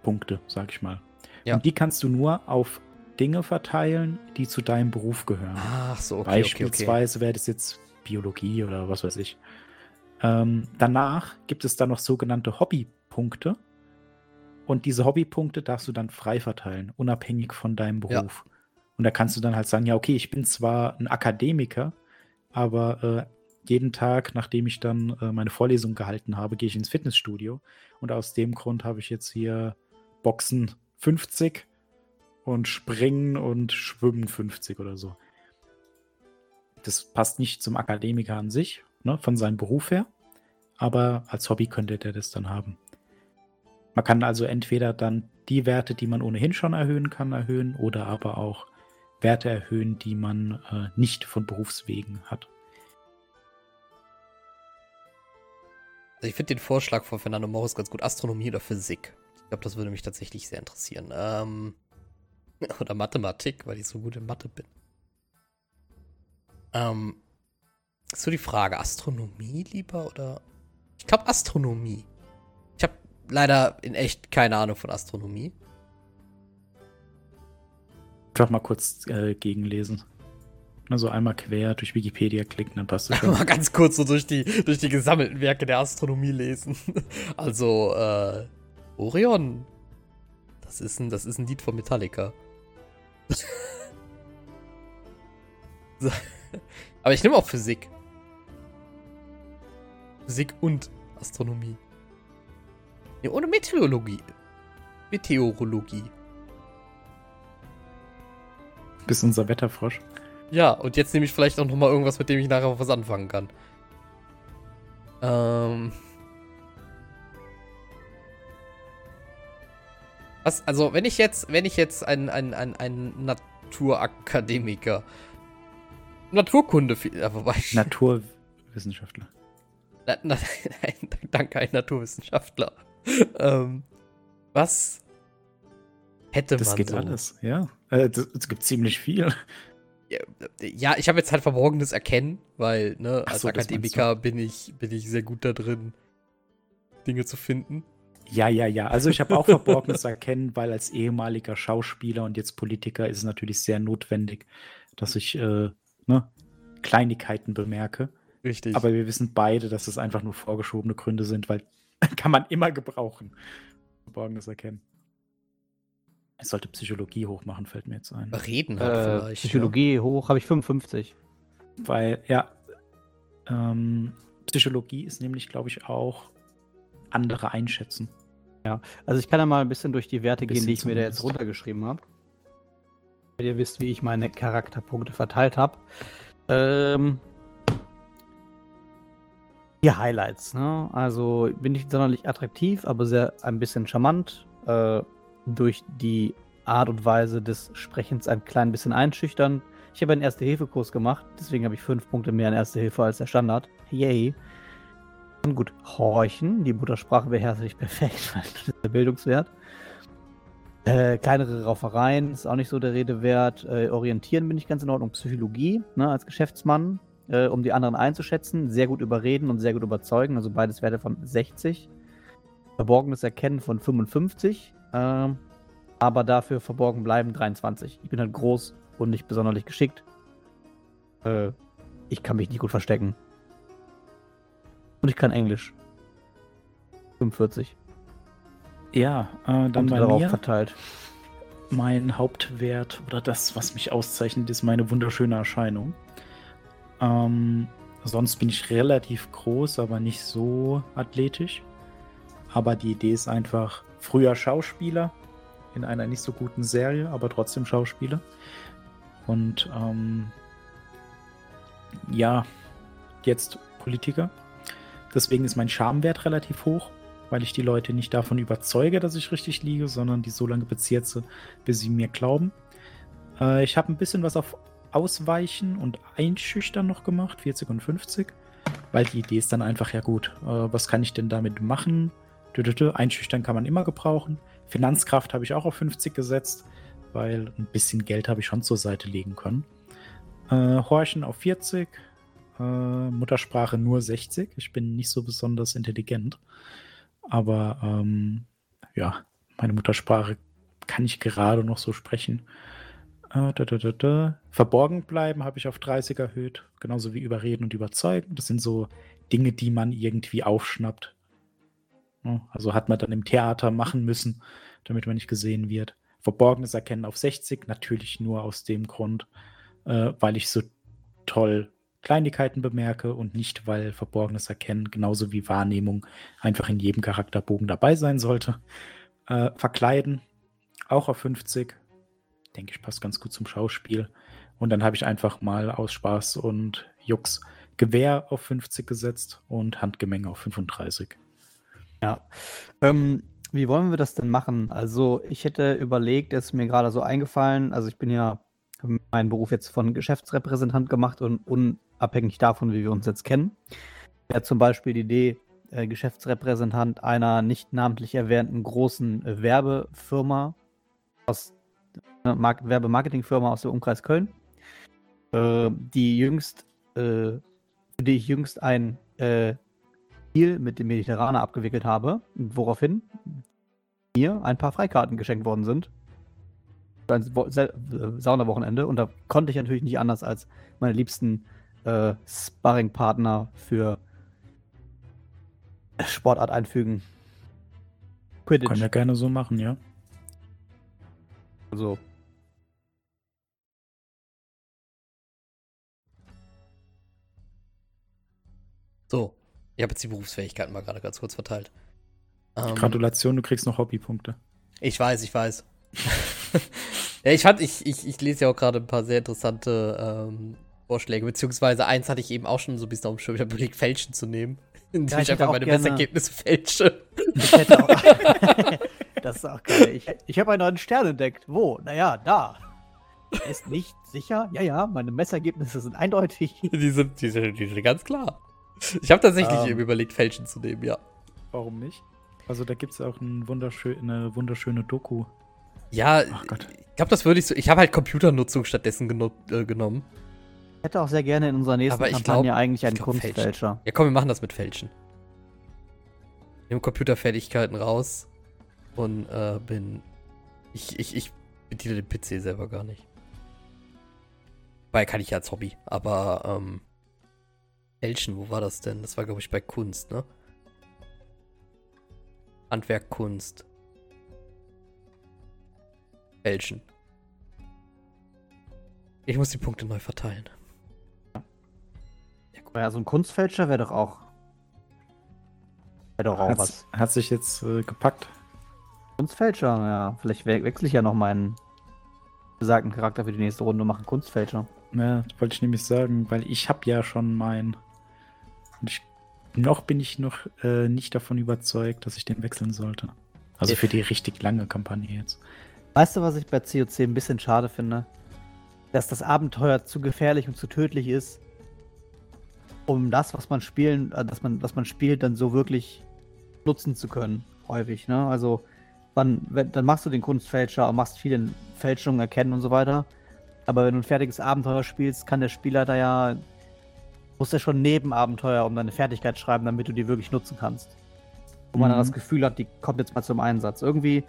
Berufspunkte, sag ich mal. Ja. Und die kannst du nur auf Dinge verteilen, die zu deinem Beruf gehören. Ach so, okay. Beispielsweise okay, okay. wäre das jetzt Biologie oder was weiß ich. Ähm, danach gibt es dann noch sogenannte Hobbypunkte. Und diese Hobbypunkte darfst du dann frei verteilen, unabhängig von deinem Beruf. Ja. Und da kannst du dann halt sagen, ja, okay, ich bin zwar ein Akademiker, aber äh, jeden Tag, nachdem ich dann äh, meine Vorlesung gehalten habe, gehe ich ins Fitnessstudio. Und aus dem Grund habe ich jetzt hier Boxen 50 und Springen und Schwimmen 50 oder so. Das passt nicht zum Akademiker an sich, ne, von seinem Beruf her. Aber als Hobby könnte der das dann haben. Man kann also entweder dann die Werte, die man ohnehin schon erhöhen kann, erhöhen oder aber auch Werte erhöhen, die man äh, nicht von Berufswegen hat. Also ich finde den Vorschlag von Fernando Morris ganz gut. Astronomie oder Physik. Ich glaube, das würde mich tatsächlich sehr interessieren. Ähm, [LAUGHS] oder Mathematik, weil ich so gut in Mathe bin. Ähm, ist so die Frage, Astronomie lieber oder? Ich glaube Astronomie. Ich habe leider in echt keine Ahnung von Astronomie. Einfach mal kurz äh, gegenlesen. Also einmal quer durch Wikipedia klicken, dann passt es schon. [LAUGHS] mal ganz kurz so durch die, durch die gesammelten Werke der Astronomie lesen. [LAUGHS] Also, äh, Orion. Das ist ein, das ist ein Lied von Metallica. [LAUGHS] Aber ich nehme auch Physik. Physik und Astronomie. Ja, ohne Meteorologie. Meteorologie. Bist unser Wetterfrosch. Ja, und jetzt nehme ich vielleicht auch noch mal irgendwas, mit dem ich nachher was anfangen kann. Ähm. Was, also, wenn ich jetzt, wenn ich jetzt ein, ein, ein, ein Naturakademiker, Naturkunde, äh, wobei. [LAUGHS] Naturwissenschaftler. Na, na, [LAUGHS] nein, danke, ein Naturwissenschaftler. ähm, was hätte das man geht so? alles, ja. Äh, Es gibt ziemlich viel. Ja, ich habe jetzt halt verborgenes Erkennen, weil, ne, als so, das Akademiker bin ich, bin ich sehr gut da drin, Dinge zu finden. Ja, ja, ja. Also ich habe auch Verborgenes erkennen, weil als ehemaliger Schauspieler und jetzt Politiker ist es natürlich sehr notwendig, dass ich äh, ne, Kleinigkeiten bemerke. Richtig. Aber wir wissen beide, dass es einfach nur vorgeschobene Gründe sind, weil [LAUGHS] kann man immer gebrauchen. Verborgenes erkennen. Ich sollte Psychologie hochmachen, fällt mir jetzt ein. Reden halt Äh, vielleicht. Psychologie hoch habe ich 55. Weil, ja, ähm, Psychologie ist nämlich, glaube ich, auch andere einschätzen. Also ich kann ja mal ein bisschen durch die Werte gehen, die ich mir da jetzt runtergeschrieben habe. Ihr wisst, wie ich meine Charakterpunkte verteilt habe. Ähm, die Highlights, ne? Also bin nicht sonderlich attraktiv, aber sehr ein bisschen charmant. Äh, durch die Art und Weise des Sprechens ein klein bisschen einschüchtern. Ich habe einen Erste-Hilfe-Kurs gemacht, deswegen habe ich fünf Punkte mehr in Erste Hilfe als der Standard. Yay. Gut, horchen. Die Muttersprache beherrsche ich perfekt, [LAUGHS] weil das ist der Bildungswert. Äh, kleinere Raufereien ist auch nicht so der Rede wert. Äh, orientieren bin ich ganz in Ordnung. Psychologie, ne, als Geschäftsmann, äh, um die anderen einzuschätzen. Sehr gut überreden und sehr gut überzeugen. Also beides Werte von 60. Verborgenes Erkennen von 55. Ähm, aber dafür verborgen bleiben 23. Ich bin halt groß und nicht besonders geschickt. Äh, ich kann mich nicht gut verstecken. Und ich kann Englisch. 45. Ja, äh, dann bei darauf mir. verteilt. Mein Hauptwert oder das, was mich auszeichnet, ist meine wunderschöne Erscheinung. Ähm, sonst bin ich relativ groß, aber nicht so athletisch. Aber die Idee ist einfach früher Schauspieler in einer nicht so guten Serie, aber trotzdem Schauspieler. Und ähm, ja, jetzt Politiker. Deswegen ist mein Schamwert relativ hoch, weil ich die Leute nicht davon überzeuge, dass ich richtig liege, sondern die so lange bezirze, bis sie mir glauben. Äh, ich habe ein bisschen was auf Ausweichen und Einschüchtern noch gemacht, 40 und 50, weil die Idee ist dann einfach, ja gut, äh, was kann ich denn damit machen? Dö, dö, dö. Einschüchtern kann man immer gebrauchen. Finanzkraft habe ich auch auf 50 gesetzt, weil ein bisschen Geld habe ich schon zur Seite legen können. Äh, Horchen auf 40, äh, Muttersprache nur 60. Ich bin nicht so besonders intelligent. Aber ähm, ja, meine Muttersprache kann ich gerade noch so sprechen. Äh, da, da, da. Verborgen bleiben habe ich auf 30 erhöht, genauso wie überreden und überzeugen. Das sind so Dinge, die man irgendwie aufschnappt. Ja, Also hat man dann im Theater machen müssen, damit man nicht gesehen wird. Verborgenes Erkennen auf 60, natürlich nur aus dem Grund, äh, weil ich so toll Kleinigkeiten bemerke und nicht, weil Verborgenes Erkennen genauso wie Wahrnehmung einfach in jedem Charakterbogen dabei sein sollte. Äh, verkleiden, auch auf 50. Denke ich, passt ganz gut zum Schauspiel. Und dann habe ich einfach mal aus Spaß und Jux Gewehr auf 50 gesetzt und Handgemenge auf 35. Ja. Ähm, wie wollen wir das denn machen? Also, ich hätte überlegt, es ist mir gerade so eingefallen, also ich bin ja meinen Beruf jetzt von Geschäftsrepräsentant gemacht und unabhängig davon, wie wir uns jetzt kennen. Wäre zum Beispiel die Idee, äh, Geschäftsrepräsentant einer nicht namentlich erwähnten großen Werbefirma aus äh, Mark Werbemarketingfirma aus dem Umkreis Köln, äh, die jüngst, äh, für die ich jüngst ein äh, Deal mit dem Mediterraner abgewickelt habe, woraufhin mir ein paar Freikarten geschenkt worden sind. Ein äh, Saunawochenende. Und da konnte ich natürlich nicht anders als meine liebsten äh, Sparringpartner für Sportart einfügen. Quidditch. Können wir gerne so machen, ja. Also. So, Ich habe jetzt die Berufsfähigkeiten mal gerade ganz kurz verteilt. Ähm, Gratulation, du kriegst noch Hobbypunkte. Ich weiß, ich weiß. [LAUGHS] ja, ich fand, ich, ich, ich lese ja auch gerade ein paar sehr interessante ähm, Vorschläge, beziehungsweise eins hatte ich eben auch schon so ein bisschen auf dem Schirm. Ich habe überlegt, Fälschen zu nehmen, [LAUGHS] indem ja, ich, ich einfach meine gerne... Messergebnisse fälsche. Ich hätte auch. [LAUGHS] das ist auch geil. Ich, ich habe einen neuen Stern entdeckt. Wo? Naja, da. Er ist nicht sicher. Ja, ja, meine Messergebnisse sind eindeutig. [LAUGHS] Die sind, die sind, die sind ganz klar. Ich habe tatsächlich um, ähm. eben überlegt, Fälschen zu nehmen, ja. Warum nicht? Also da gibt es auch ein wunderschön, eine wunderschöne Doku. Ja, ich glaube, das würde ich so. Ich habe halt Computernutzung stattdessen geno äh, genommen. Ich hätte auch sehr gerne in unserer nächsten Aber Kampagne glaub, eigentlich einen Kunstfälscher. Ja, komm, wir machen das mit Fälschen. Nehmen Computerfertigkeiten raus und äh, bin. Ich, ich, ich bediene den PC selber gar nicht. Weil kann ich ja als Hobby. Aber, ähm. Fälschen, wo war das denn? Das war, glaube ich, bei Kunst, ne? Handwerk, Kunst. Fälschen. Ich muss die Punkte neu verteilen. Ja, so ein Kunstfälscher wäre doch auch. Wäre doch auch Hat's, was. Hat sich jetzt äh, gepackt. Kunstfälscher, ja. Vielleicht we wechsle ich ja noch meinen besagten Charakter für die nächste Runde und mache einen Kunstfälscher. Ja, das wollte ich nämlich sagen, weil ich habe ja schon meinen. Und ich, noch bin ich noch äh, nicht davon überzeugt, dass ich den wechseln sollte. Also für die richtig lange Kampagne jetzt. Weißt du, was ich bei COC ein bisschen schade finde? Dass das Abenteuer zu gefährlich und zu tödlich ist, um das, was man spielen, äh, dass man, was man spielt, dann so wirklich nutzen zu können. Häufig, ne? Also, wann, wenn, dann machst du den Kunstfälscher und machst viele Fälschungen erkennen und so weiter. Aber wenn du ein fertiges Abenteuer spielst, kann der Spieler da ja, muss er schon Nebenabenteuer um deine Fertigkeit schreiben, damit du die wirklich nutzen kannst. Wo man dann mhm. das Gefühl hat, die kommt jetzt mal zum Einsatz. Irgendwie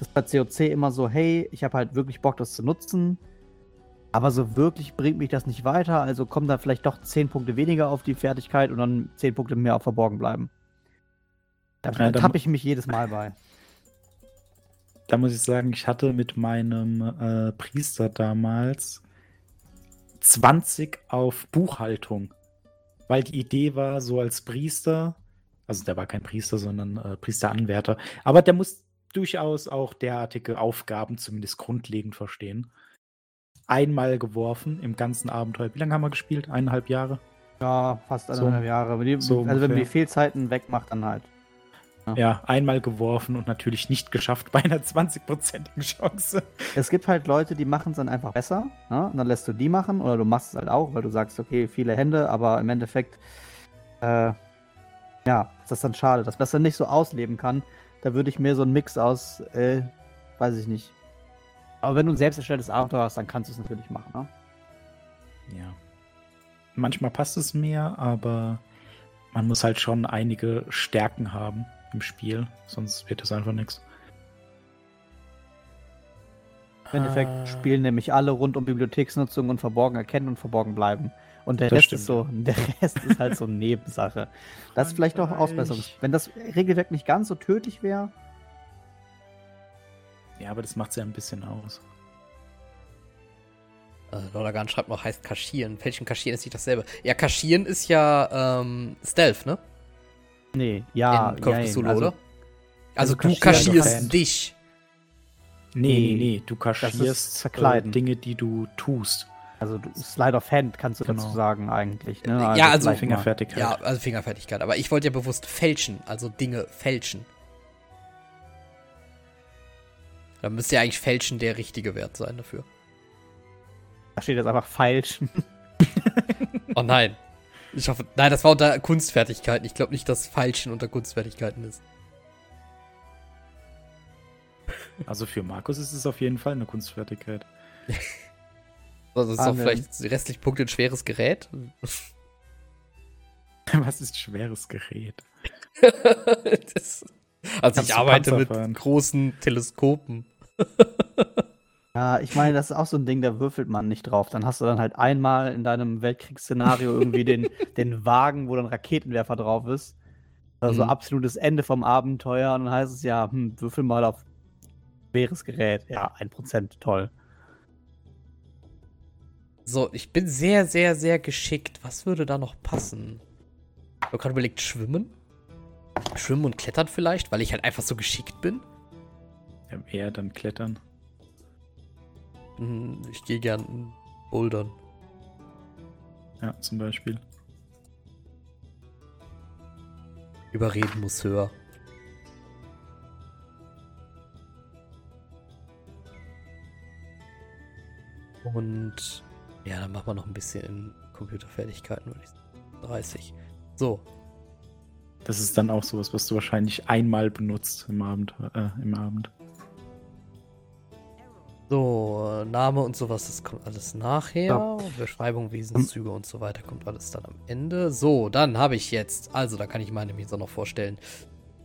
ist bei COC immer so, hey, ich habe halt wirklich Bock, das zu nutzen. Aber so wirklich bringt mich das nicht weiter, also kommen da vielleicht doch 10 Punkte weniger auf die Fertigkeit und dann 10 Punkte mehr auf Verborgen bleiben. Da ja, tappe ich mich jedes Mal bei. [LAUGHS] Da muss ich sagen, ich hatte mit meinem äh, Priester damals 20 auf Buchhaltung. Weil die Idee war, so als Priester, also der war kein Priester, sondern äh, Priesteranwärter, aber der muss durchaus auch derartige Aufgaben zumindest grundlegend verstehen einmal geworfen im ganzen Abenteuer. Wie lange haben wir gespielt? Eineinhalb Jahre? Ja, fast eineinhalb so, Jahre. Die, so also wenn man die Fehlzeiten wegmacht, dann halt. Ja. ja. einmal geworfen und natürlich nicht geschafft bei einer 20-prozentigen Chance. Es gibt halt Leute, die machen es dann einfach besser. Ne? Und dann lässt du die machen oder du machst es halt auch, weil du sagst, okay, viele Hände, aber im Endeffekt, äh, ja, ist das dann schade, dass man das dann nicht so ausleben kann. Da würde ich mir so einen Mix aus, äh, weiß ich nicht, aber wenn du ein selbst erstelltes Abenteuer hast, dann kannst du es natürlich machen, ne? Ja. Manchmal passt es mir, aber man muss halt schon einige Stärken haben im Spiel, sonst wird es einfach nichts. Im Endeffekt äh, spielen nämlich alle rund um Bibliotheksnutzung und Verborgen erkennen und verborgen bleiben. Und der Rest stimmt. ist so, [LAUGHS] der Rest ist halt so Nebensache. Das ist vielleicht auch Ausbesserung. Wenn das Regelwerk nicht ganz so tödlich wäre, ja, aber das macht es ja ein bisschen aus. Äh, Lolagan schreibt noch, heißt kaschieren. Fälschen kaschieren ist nicht dasselbe. Ja, kaschieren ist ja ähm, Stealth, ne? Nee, ja. In Call of Cthulhu, also, oder? Also, also du kaschierst dich. Nee, nee, nee, du kaschierst äh, Dinge, die du tust. Also du, Slide of Hand kannst du genau. dazu sagen eigentlich. Ne? Also ja, also Fingerfertigkeit. Ja, also Fingerfertigkeit. Aber ich wollte ja bewusst fälschen, also Dinge fälschen. Da müsste ja eigentlich fälschen der richtige Wert sein dafür. Da steht jetzt einfach falschen. [LAUGHS] oh nein. Ich hoffe, nein, das war unter Kunstfertigkeiten. Ich glaube nicht, dass Falschen unter Kunstfertigkeiten ist. Also für Markus ist es auf jeden Fall eine Kunstfertigkeit. [LAUGHS] also ist ah, doch vielleicht restlich Punkte ein schweres Gerät. [LAUGHS] Was ist schweres Gerät? das, also Kannst ich arbeite mit großen Teleskopen. [LAUGHS] Ja, ich meine, das ist auch so ein Ding, da würfelt man nicht drauf. Dann hast du dann halt einmal in deinem Weltkriegsszenario irgendwie den, [LAUGHS] den Wagen, wo dann Raketenwerfer drauf ist. Also mhm. absolutes Ende vom Abenteuer. Und dann heißt es ja, hm, würfel mal auf schweres Gerät. Ja, ein Prozent, toll. So, ich bin sehr, sehr, sehr geschickt. Was würde da noch passen? habe gerade überlegt, schwimmen. Schwimmen und klettern vielleicht, weil ich halt einfach so geschickt bin. Ja, eher dann klettern. Hm, Ich gehe gern bouldern. Ja, zum Beispiel. Überreden muss höher. Und ja, dann machen wir noch ein bisschen Computerfertigkeiten, würde ich sagen. 30. So, Das ist dann auch sowas, was du wahrscheinlich einmal benutzt im Abend. Äh, im Abend. So, Name und sowas, das kommt alles nachher. Ja. Beschreibung, Wesenszüge und so weiter kommt alles dann am Ende. So, dann habe ich jetzt, also da kann ich meine so noch vorstellen.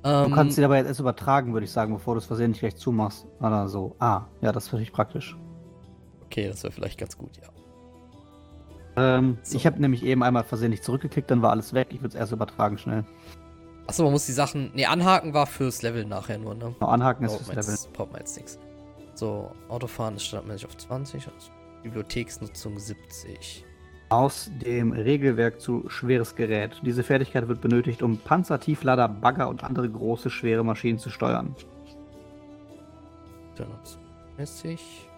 Du Ähm, kannst sie aber jetzt erst übertragen, würde ich sagen, bevor du es versehentlich gleich zumachst. Oder so. Ah, ja, das finde ich praktisch. okay, das wäre vielleicht ganz gut, ja. Ähm, So. Ich habe nämlich eben einmal versehentlich zurückgeklickt, dann war alles weg. Ich würde es erst übertragen schnell. Achso, man muss die Sachen. Ne, anhaken war fürs Level nachher nur, ne? Noch anhaken ist fürs Level. braucht man jetzt nichts. So, Autofahren ist standardmäßig auf 20, also Bibliotheksnutzung 70. Aus dem Regelwerk zu schweres Gerät. Diese Fertigkeit wird benötigt, um Panzer, Tieflader, Bagger und andere große, schwere Maschinen zu steuern. 30.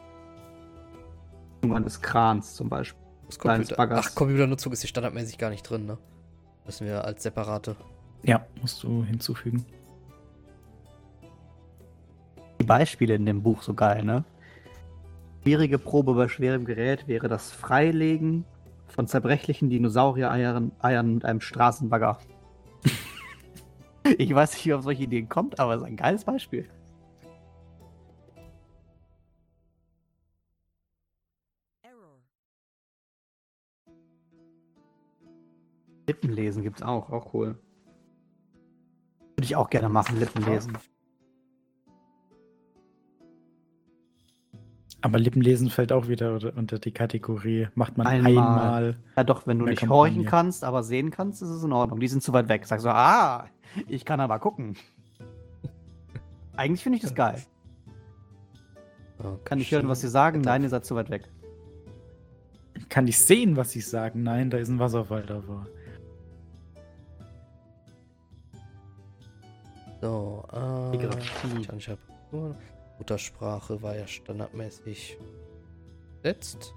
Eines Krans zum Beispiel. Das Kleines Computer. Baggers. Ach, Computernutzung ist hier standardmäßig gar nicht drin, ne? Müssen wir als separate. Ja, musst du hinzufügen. Die Beispiele in dem Buch so geil, ne? Schwierige Probe bei schwerem Gerät wäre das Freilegen von zerbrechlichen Dinosaurier-Eiern Eiern mit einem Straßenbagger. [LAUGHS] ich weiß nicht, wie auf solche Ideen kommt, aber es ist ein geiles Beispiel. Lippenlesen gibt's auch, auch cool. Würde ich auch gerne machen, Lippenlesen. Aber Lippenlesen fällt auch wieder unter- die Kategorie, macht man Einmal. einmal. Ja, doch, wenn du nicht Kampagne. horchen kannst, aber sehen kannst, ist es in Ordnung. Die sind zu weit weg. Sagst du, ah, ich kann aber gucken. Eigentlich finde ich das geil. Kann ich hören, was sie sagen? Nein, ihr seid zu weit weg. Kann ich sehen, was sie sagen? Nein, da ist ein Wasserfall davor. So, äh. Mechanische Apparatur. Muttersprache war ja standardmäßig setzt.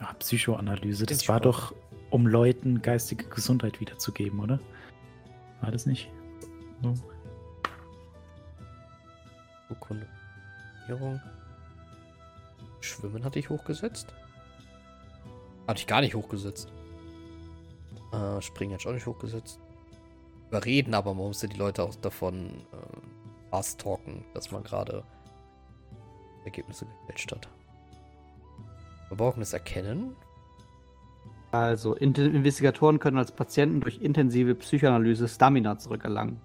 Ah, Psychoanalyse, das war doch, um Leuten geistige Gesundheit wiederzugeben, oder? War das nicht? So. Urkunde. Schwimmen hatte ich hochgesetzt. Hatte ich gar nicht hochgesetzt. Äh, Springen hatte ich auch nicht hochgesetzt. Überreden, aber man musste die Leute auch davon äh, fast talken, dass man gerade Ergebnisse gefälscht hat. Verborgenes Erkennen. Also, Int Investigatoren können als Patienten durch intensive Psychoanalyse Stamina zurückerlangen.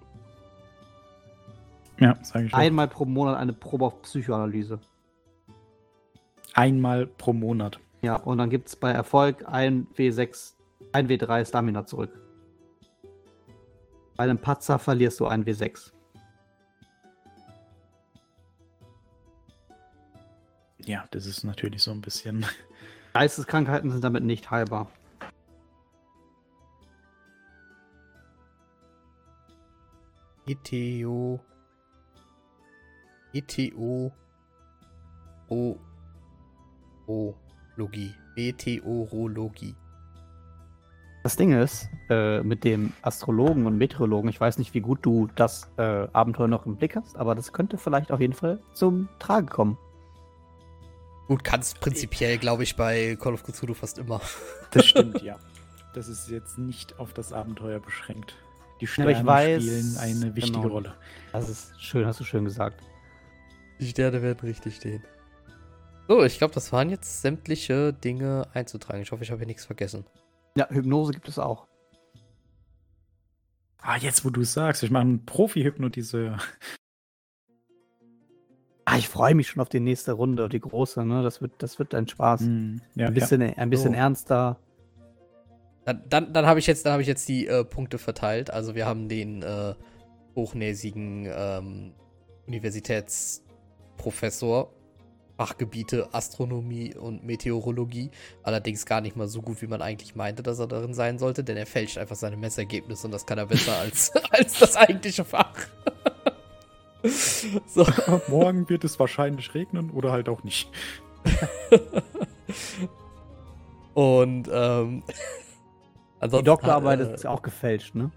Ja, sage ich schon. Einmal pro Monat eine Probe auf Psychoanalyse. Einmal pro Monat. Ja, und dann gibt es bei Erfolg ein W6, ein W3 Stamina zurück. Bei einem Patzer verlierst du ein W6. Ja, das ist natürlich so ein bisschen. [LAUGHS] Geisteskrankheiten sind damit nicht heilbar. ETO. ETO. O. O. Logie. Meteorologie. Das Ding ist, äh, mit dem Astrologen und Meteorologen, ich weiß nicht, wie gut du das äh, Abenteuer noch im Blick hast, aber das könnte vielleicht auf jeden Fall zum Trage kommen. Gut, kannst prinzipiell, glaube ich, bei Call of Cthulhu fast immer. [LAUGHS] Das stimmt, [LAUGHS] ja. Das ist jetzt nicht auf das Abenteuer beschränkt. Die Sterne weiß- spielen eine wichtige genau. Rolle. Das ist schön, hast du schön gesagt. Die Sterne werden richtig stehen. So, ich glaube, das waren jetzt sämtliche Dinge einzutragen. Ich hoffe, ich habe hier nichts vergessen. Ja, Hypnose gibt es auch. Ah, jetzt wo du es sagst, ich mache einen Profi-Hypnotiseur. Ah, ich freue mich schon auf die nächste Runde, die große, ne? Das wird, das wird ein Spaß. Hm, ja, ein bisschen, ein bisschen So. ernster. Dann, dann, dann habe ich jetzt, dann habe ich jetzt die äh, Punkte verteilt. Also wir haben den äh, hochnäsigen ähm, Universitätsprofessor Fachgebiete Astronomie und Meteorologie. Allerdings gar nicht mal so gut, wie man eigentlich meinte, dass er darin sein sollte, denn er fälscht einfach seine Messergebnisse und das kann er besser [LAUGHS] als, als das eigentliche Fach. [LAUGHS] so. Morgen wird es wahrscheinlich regnen oder halt auch nicht. [LAUGHS] und ähm, die Doktorarbeit äh, ist auch gefälscht, ne?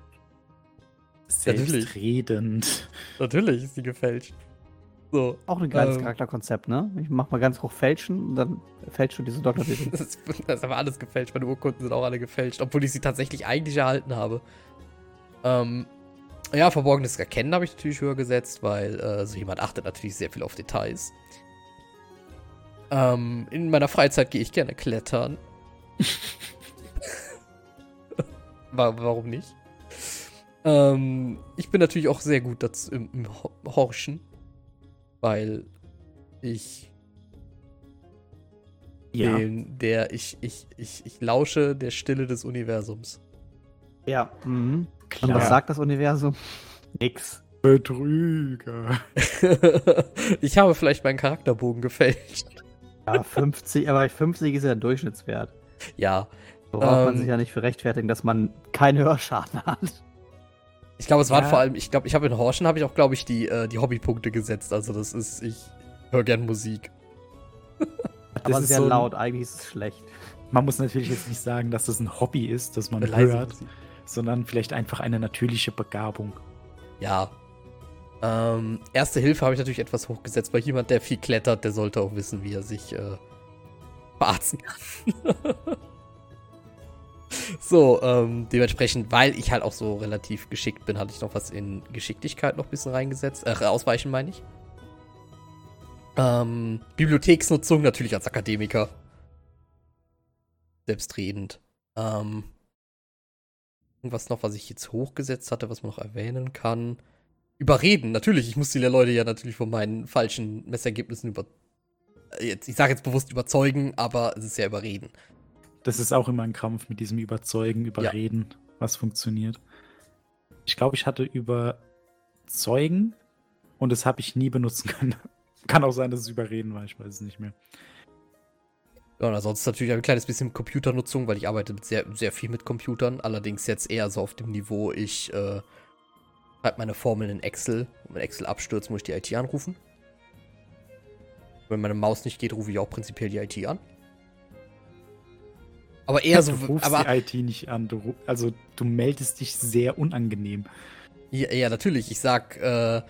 Selbstredend. Natürlich ist sie gefälscht. So, auch ein geiles ähm, Charakterkonzept, ne? Ich mach mal ganz hoch fälschen und dann fälschst du diese Doktortitel. [LAUGHS] das, ist, das ist aber alles gefälscht. Meine Urkunden sind auch alle gefälscht, obwohl ich sie tatsächlich eigentlich erhalten habe. Ähm, ja, verborgenes Erkennen habe ich natürlich höher gesetzt, weil äh, so jemand achtet natürlich sehr viel auf Details. Ähm, in meiner Freizeit gehe ich gerne klettern. [LAUGHS] Warum nicht? Ähm, ich bin natürlich auch sehr gut dazu im, im Horchen weil ich ja. bin der, ich, ich, ich, ich lausche der Stille des Universums. Ja. Mhm. Und was sagt das Universum? [LAUGHS] Nix. Betrüger. [LAUGHS] ich habe vielleicht meinen Charakterbogen gefälscht. Ja, 50, aber 50 ist ja ein Durchschnittswert. Ja. So braucht ähm, man sich ja nicht für rechtfertigen, dass man keinen Hörschaden hat. Ich glaube, es waren ja. vor allem, ich glaube, ich habe in Horschen habe ich auch, glaube ich, die, äh, die Hobbypunkte gesetzt. Also das ist, ich höre gern Musik. [LAUGHS] das Aber ist sehr so laut, eigentlich ist es schlecht. Man muss natürlich jetzt nicht sagen, dass das ein Hobby ist, dass man hört, Musik. sondern vielleicht einfach eine natürliche Begabung. Ja. Ähm, erste Hilfe habe ich natürlich etwas hochgesetzt, weil jemand, der viel klettert, der sollte auch wissen, wie er sich äh, verarzten kann. [LAUGHS] So, ähm, dementsprechend, weil ich halt auch so relativ geschickt bin, hatte ich noch was in Geschicklichkeit noch ein bisschen reingesetzt. Äh, ausweichen meine ich. Ähm, Bibliotheksnutzung natürlich als Akademiker. Selbstredend. Ähm, irgendwas noch, was ich jetzt hochgesetzt hatte, was man noch erwähnen kann. Überreden, natürlich. Ich muss die Leute ja natürlich von meinen falschen Messergebnissen über. Äh, jetzt, ich sage jetzt bewusst überzeugen, aber es ist ja überreden. Das ist auch immer ein Krampf mit diesem Überzeugen, Überreden, ja. was funktioniert. Ich glaube, ich hatte Überzeugen und das habe ich nie benutzen können. [LAUGHS] Kann auch sein, dass es Überreden war, ich weiß es nicht mehr. Ja, und ansonsten natürlich ein kleines bisschen Computernutzung, weil ich arbeite mit sehr, sehr viel mit Computern. Allerdings jetzt eher so auf dem Niveau, ich äh, schreibe meine Formeln in Excel. Wenn Excel abstürzt, muss ich die IT anrufen. Wenn meine Maus nicht geht, rufe ich auch prinzipiell die IT an. Aber eher [LAUGHS] so. Du rufst aber, die IT nicht an. Du, also du meldest dich sehr unangenehm. Ja, ja natürlich. Ich sag, äh,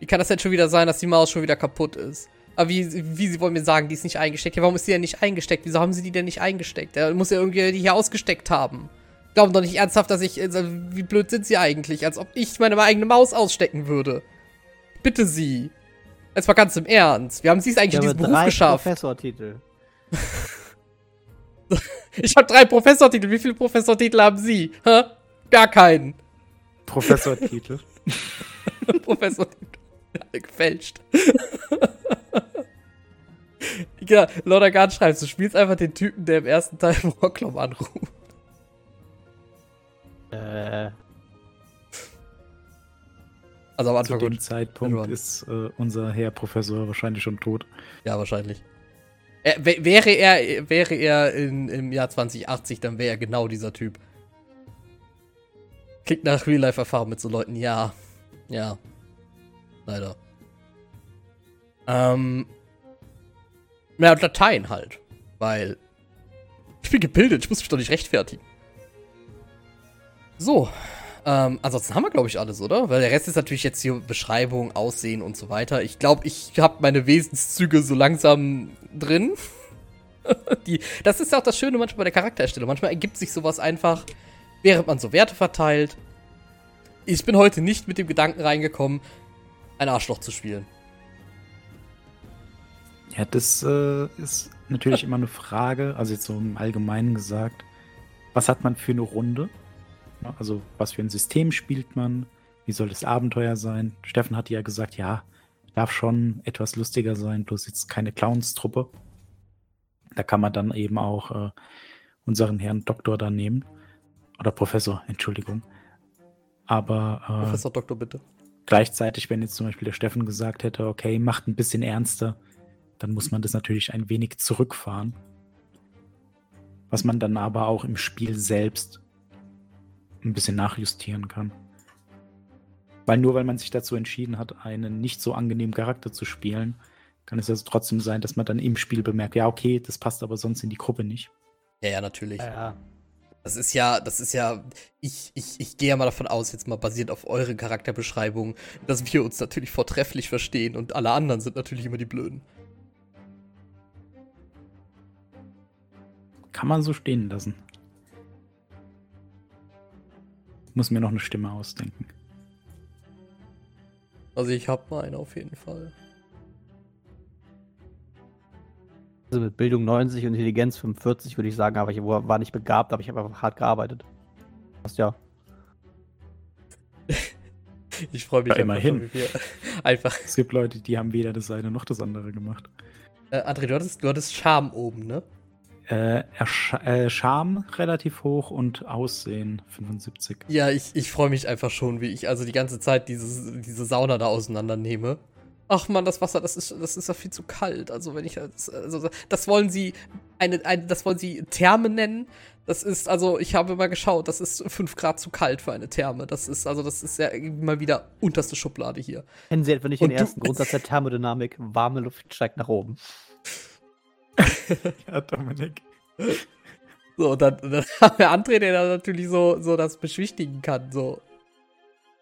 wie kann das denn schon wieder sein, dass die Maus schon wieder kaputt ist? Aber wie, wie sie wollen mir sagen, die ist nicht eingesteckt. Ja, warum ist die denn nicht eingesteckt? Wieso haben sie die denn nicht eingesteckt? Da muss ja irgendwie die hier ausgesteckt haben. Glauben doch nicht ernsthaft, dass ich. Also, wie blöd sind sie eigentlich? Als ob ich meine eigene Maus ausstecken würde. Bitte sie. Jetzt mal ganz im Ernst. Wie haben sie es eigentlich in diesem Beruf geschafft? Professortitel. [LAUGHS] [LAUGHS] Ich habe drei Professortitel. Wie viele Professortitel haben Sie? Hä? Gar keinen. Professortitel. [LAUGHS] Professortitel. Ja, [LAUGHS] gefälscht. genau, Lorda Garn schreibt, du spielst einfach den Typen, der im ersten Teil Rocklom anruft. Äh. Also am Anfang Zu dem Zeitpunkt ist äh, unser Herr Professor wahrscheinlich schon tot. Ja, wahrscheinlich. Er, wäre er, wäre er in, im Jahr 2080, dann wäre er genau dieser Typ. Klingt nach Real-Life-Erfahrung mit so Leuten. Ja. Ja. Leider. Ähm. Ja, Latein halt. Weil. Ich bin gebildet, ich muss mich doch nicht rechtfertigen. So. Ähm, ansonsten haben wir, glaube ich, alles, oder? Weil der Rest ist natürlich jetzt hier Beschreibung, Aussehen und so weiter. Ich glaube, ich habe meine Wesenszüge so langsam drin. [LAUGHS] Die, das ist ja auch das Schöne manchmal bei der Charaktererstellung. Manchmal ergibt sich sowas einfach, während man so Werte verteilt. Ich bin heute nicht mit dem Gedanken reingekommen, ein Arschloch zu spielen. Ja, das äh, ist natürlich [LAUGHS] immer eine Frage, also jetzt so im Allgemeinen gesagt, was hat man für eine Runde? Also, was für ein System spielt man? Wie soll das Abenteuer sein? Steffen hat ja gesagt, ja, darf schon etwas lustiger sein, bloß jetzt keine Clownstruppe. Da kann man dann eben auch äh, unseren Herrn Doktor dann nehmen. Oder Professor, Entschuldigung. Aber. Äh, Professor Doktor, bitte. Gleichzeitig, wenn jetzt zum Beispiel der Steffen gesagt hätte, okay, macht ein bisschen ernster, dann muss man das natürlich ein wenig zurückfahren. Was man dann aber auch im Spiel selbst ein bisschen nachjustieren kann. Weil nur weil man sich dazu entschieden hat, einen nicht so angenehmen Charakter zu spielen, kann es also trotzdem sein, dass man dann im Spiel bemerkt, ja, okay, das passt aber sonst in die Gruppe nicht. Ja, ja, natürlich. Ja, ja. Das ist ja, das ist ja, ich, ich, ich gehe ja mal davon aus, jetzt mal basiert auf eure Charakterbeschreibung, dass wir uns natürlich vortrefflich verstehen und alle anderen sind natürlich immer die Blöden. Kann man so stehen lassen. Muss mir noch eine Stimme ausdenken. Also ich hab mal eine auf jeden Fall. Also mit Bildung 90 und Intelligenz 45 würde ich sagen, aber ich war nicht begabt, aber ich habe einfach hart gearbeitet. Passt ja. [LAUGHS] Ich freue mich ja, immerhin. [LAUGHS] Einfach. Es gibt Leute, die haben weder das eine noch das andere gemacht. Äh, André, du hattest, du hattest Charme oben, ne? Äh, äh, Charme relativ hoch und Aussehen 75. Ja, ich, ich freue mich einfach schon, wie ich also die ganze Zeit dieses, diese Sauna da auseinandernehme ach man, das Wasser, das ist, das ist ja viel zu kalt. Also wenn ich, also das wollen sie, eine, eine, das wollen sie Therme nennen. Das ist, also ich habe mal geschaut, das ist 5 Grad zu kalt für eine Therme. Das ist, also das ist ja mal wieder unterste Schublade hier. Kennen Sie etwa nicht Und den ersten Grundsatz der Thermodynamik? Warme Luft steigt nach oben. [LAUGHS] ja, Dominik. So, dann, dann haben wir André, der da natürlich so, so das beschwichtigen kann, so.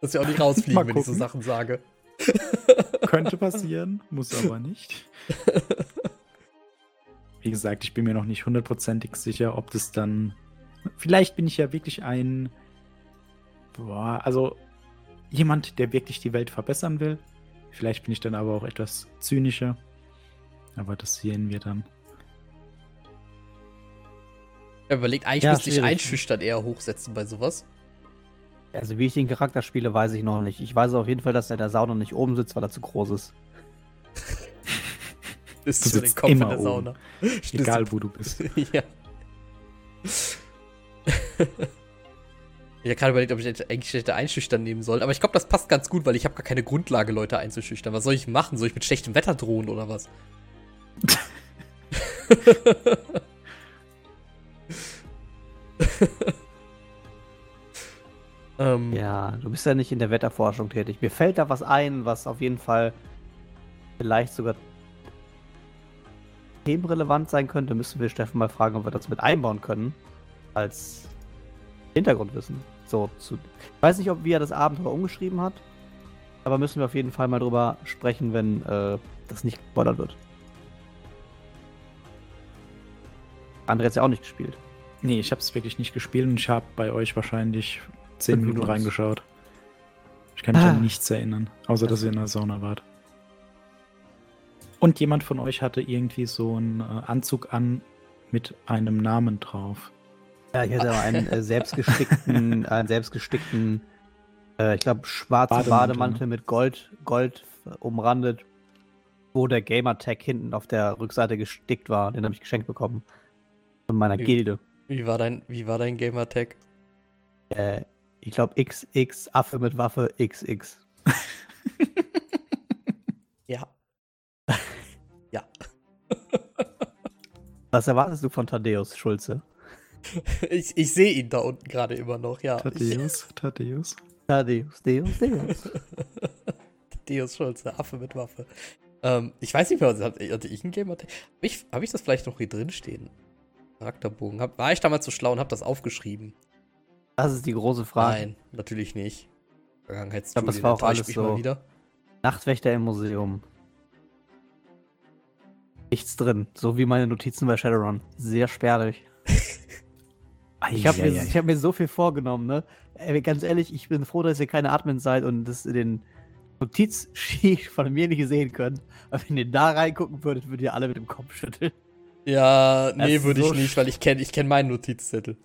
Dass wir auch nicht [LAUGHS] rausfliegen, wenn ich so Sachen sage. Könnte [LAUGHS] passieren, muss aber nicht. Wie gesagt, ich bin mir noch nicht hundertprozentig sicher, ob das dann. Vielleicht bin ich ja wirklich ein. Boah, also jemand, der wirklich die Welt verbessern will. Vielleicht bin ich dann aber auch etwas zynischer. Aber das sehen wir dann. Er überlegt, eigentlich ja, müsste ich einschüchtern eher hochsetzen bei sowas. Also wie ich den Charakter spiele, weiß ich noch nicht. Ich weiß auf jeden Fall, dass er der Sauna nicht oben sitzt, weil er zu groß ist. [LAUGHS] bist du, den Kopf immer in der Sauna. [LAUGHS] Egal wo du bist. [LAUGHS] ja. Ich habe gerade überlegt, ob ich eigentlich hätte einschüchtern nehmen soll. Aber ich glaube, das passt ganz gut, weil ich habe gar keine Grundlage, Leute einzuschüchtern. Was soll ich machen? Soll ich mit schlechtem Wetter drohen oder was? [LAUGHS] Ähm, ja, du bist ja nicht in der Wetterforschung tätig. Mir fällt da was ein, was auf jeden Fall vielleicht sogar themenrelevant sein könnte. Müssen wir Steffen mal fragen, ob wir das mit einbauen können. Als Hintergrundwissen. So, zu, ich weiß nicht, ob wie er das Abenteuer umgeschrieben hat. Aber müssen wir auf jeden Fall mal drüber sprechen, wenn äh, das nicht gespoilert wird. André hat ja auch nicht gespielt. Nee, ich habe es wirklich nicht gespielt und ich habe bei euch wahrscheinlich zehn Minuten reingeschaut. Ich kann mich ah. an nichts erinnern, außer dass ihr in der Sauna wart. Und jemand von euch hatte irgendwie so einen äh, Anzug an mit einem Namen drauf. Ja, ich hatte einen äh, selbstgestickten, [LAUGHS] einen selbstgestickten, äh, ich glaube, schwarzen Bademantel, Bademantel mit Gold, Gold umrandet, wo der Gamertag hinten auf der Rückseite gestickt war. Den habe ich geschenkt bekommen. Von meiner wie, Gilde. Wie war dein, wie war dein Gamertag? Äh, ich glaube XX, Affe mit Waffe, XX. [LAUGHS] ja. [LAUGHS] ja. [LAUGHS] Was erwartest du von Thaddeus Schulze? Ich, ich sehe ihn da unten gerade immer noch, ja. Thaddeus, Thaddeus. Thaddeus, Deus, Deus. Thaddeus Schulze, Affe mit Waffe. Ähm, ich weiß nicht mehr, hatte ich ein Game? Habe ich, hab ich das vielleicht noch hier drin stehen? Charakterbogen. Hab, war ich damals so schlau und habe das aufgeschrieben? Das ist die große Frage. Nein, natürlich nicht. Vergangenheitsstudie, das war auch alles so. Wieder. Nachtwächter im Museum. Nichts drin. So wie meine Notizen bei Shadowrun. Sehr spärlich. [LAUGHS] ich habe mir, hab mir so viel vorgenommen, ne? Ey, ganz ehrlich, ich bin froh, dass ihr keine Admins seid und das in den Notizsheet [LAUGHS] von mir nicht sehen könnt. Aber wenn ihr da reingucken würdet, würdet ihr alle mit dem Kopf schütteln. Ja, nee, würde so ich nicht, weil ich kenne ich kenn meinen Notizzettel.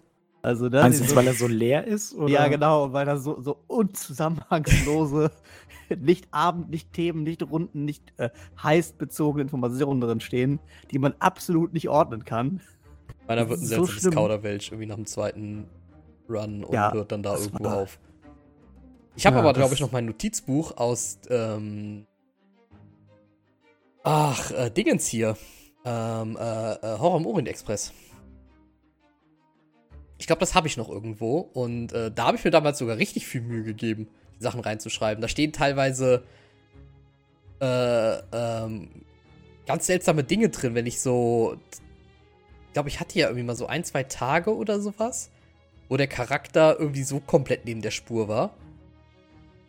Also das Meinst du, so, weil er so leer ist? Oder? Ja, genau, weil er so, so unzusammenhangslose, [LAUGHS] nicht Abend, nicht Themen, nicht Runden, nicht äh, heiß bezogene Informationen drin stehen, die man absolut nicht ordnen kann. Meiner wird ein so seltsames Kauderwelsch irgendwie nach dem zweiten Run und ja, hört dann da irgendwo auf. Ich habe ja, aber, glaube ich, noch mein Notizbuch aus ähm, Ach, äh, Dingens hier. Ähm, äh, äh, Horror im Orient Express. Ich glaube, das habe ich noch irgendwo. Und äh, da habe ich mir damals sogar richtig viel Mühe gegeben, die Sachen reinzuschreiben. Da stehen teilweise äh, ähm, ganz seltsame Dinge drin, wenn ich so. Ich glaube, ich hatte ja irgendwie mal so ein, zwei Tage oder sowas, wo der Charakter irgendwie so komplett neben der Spur war.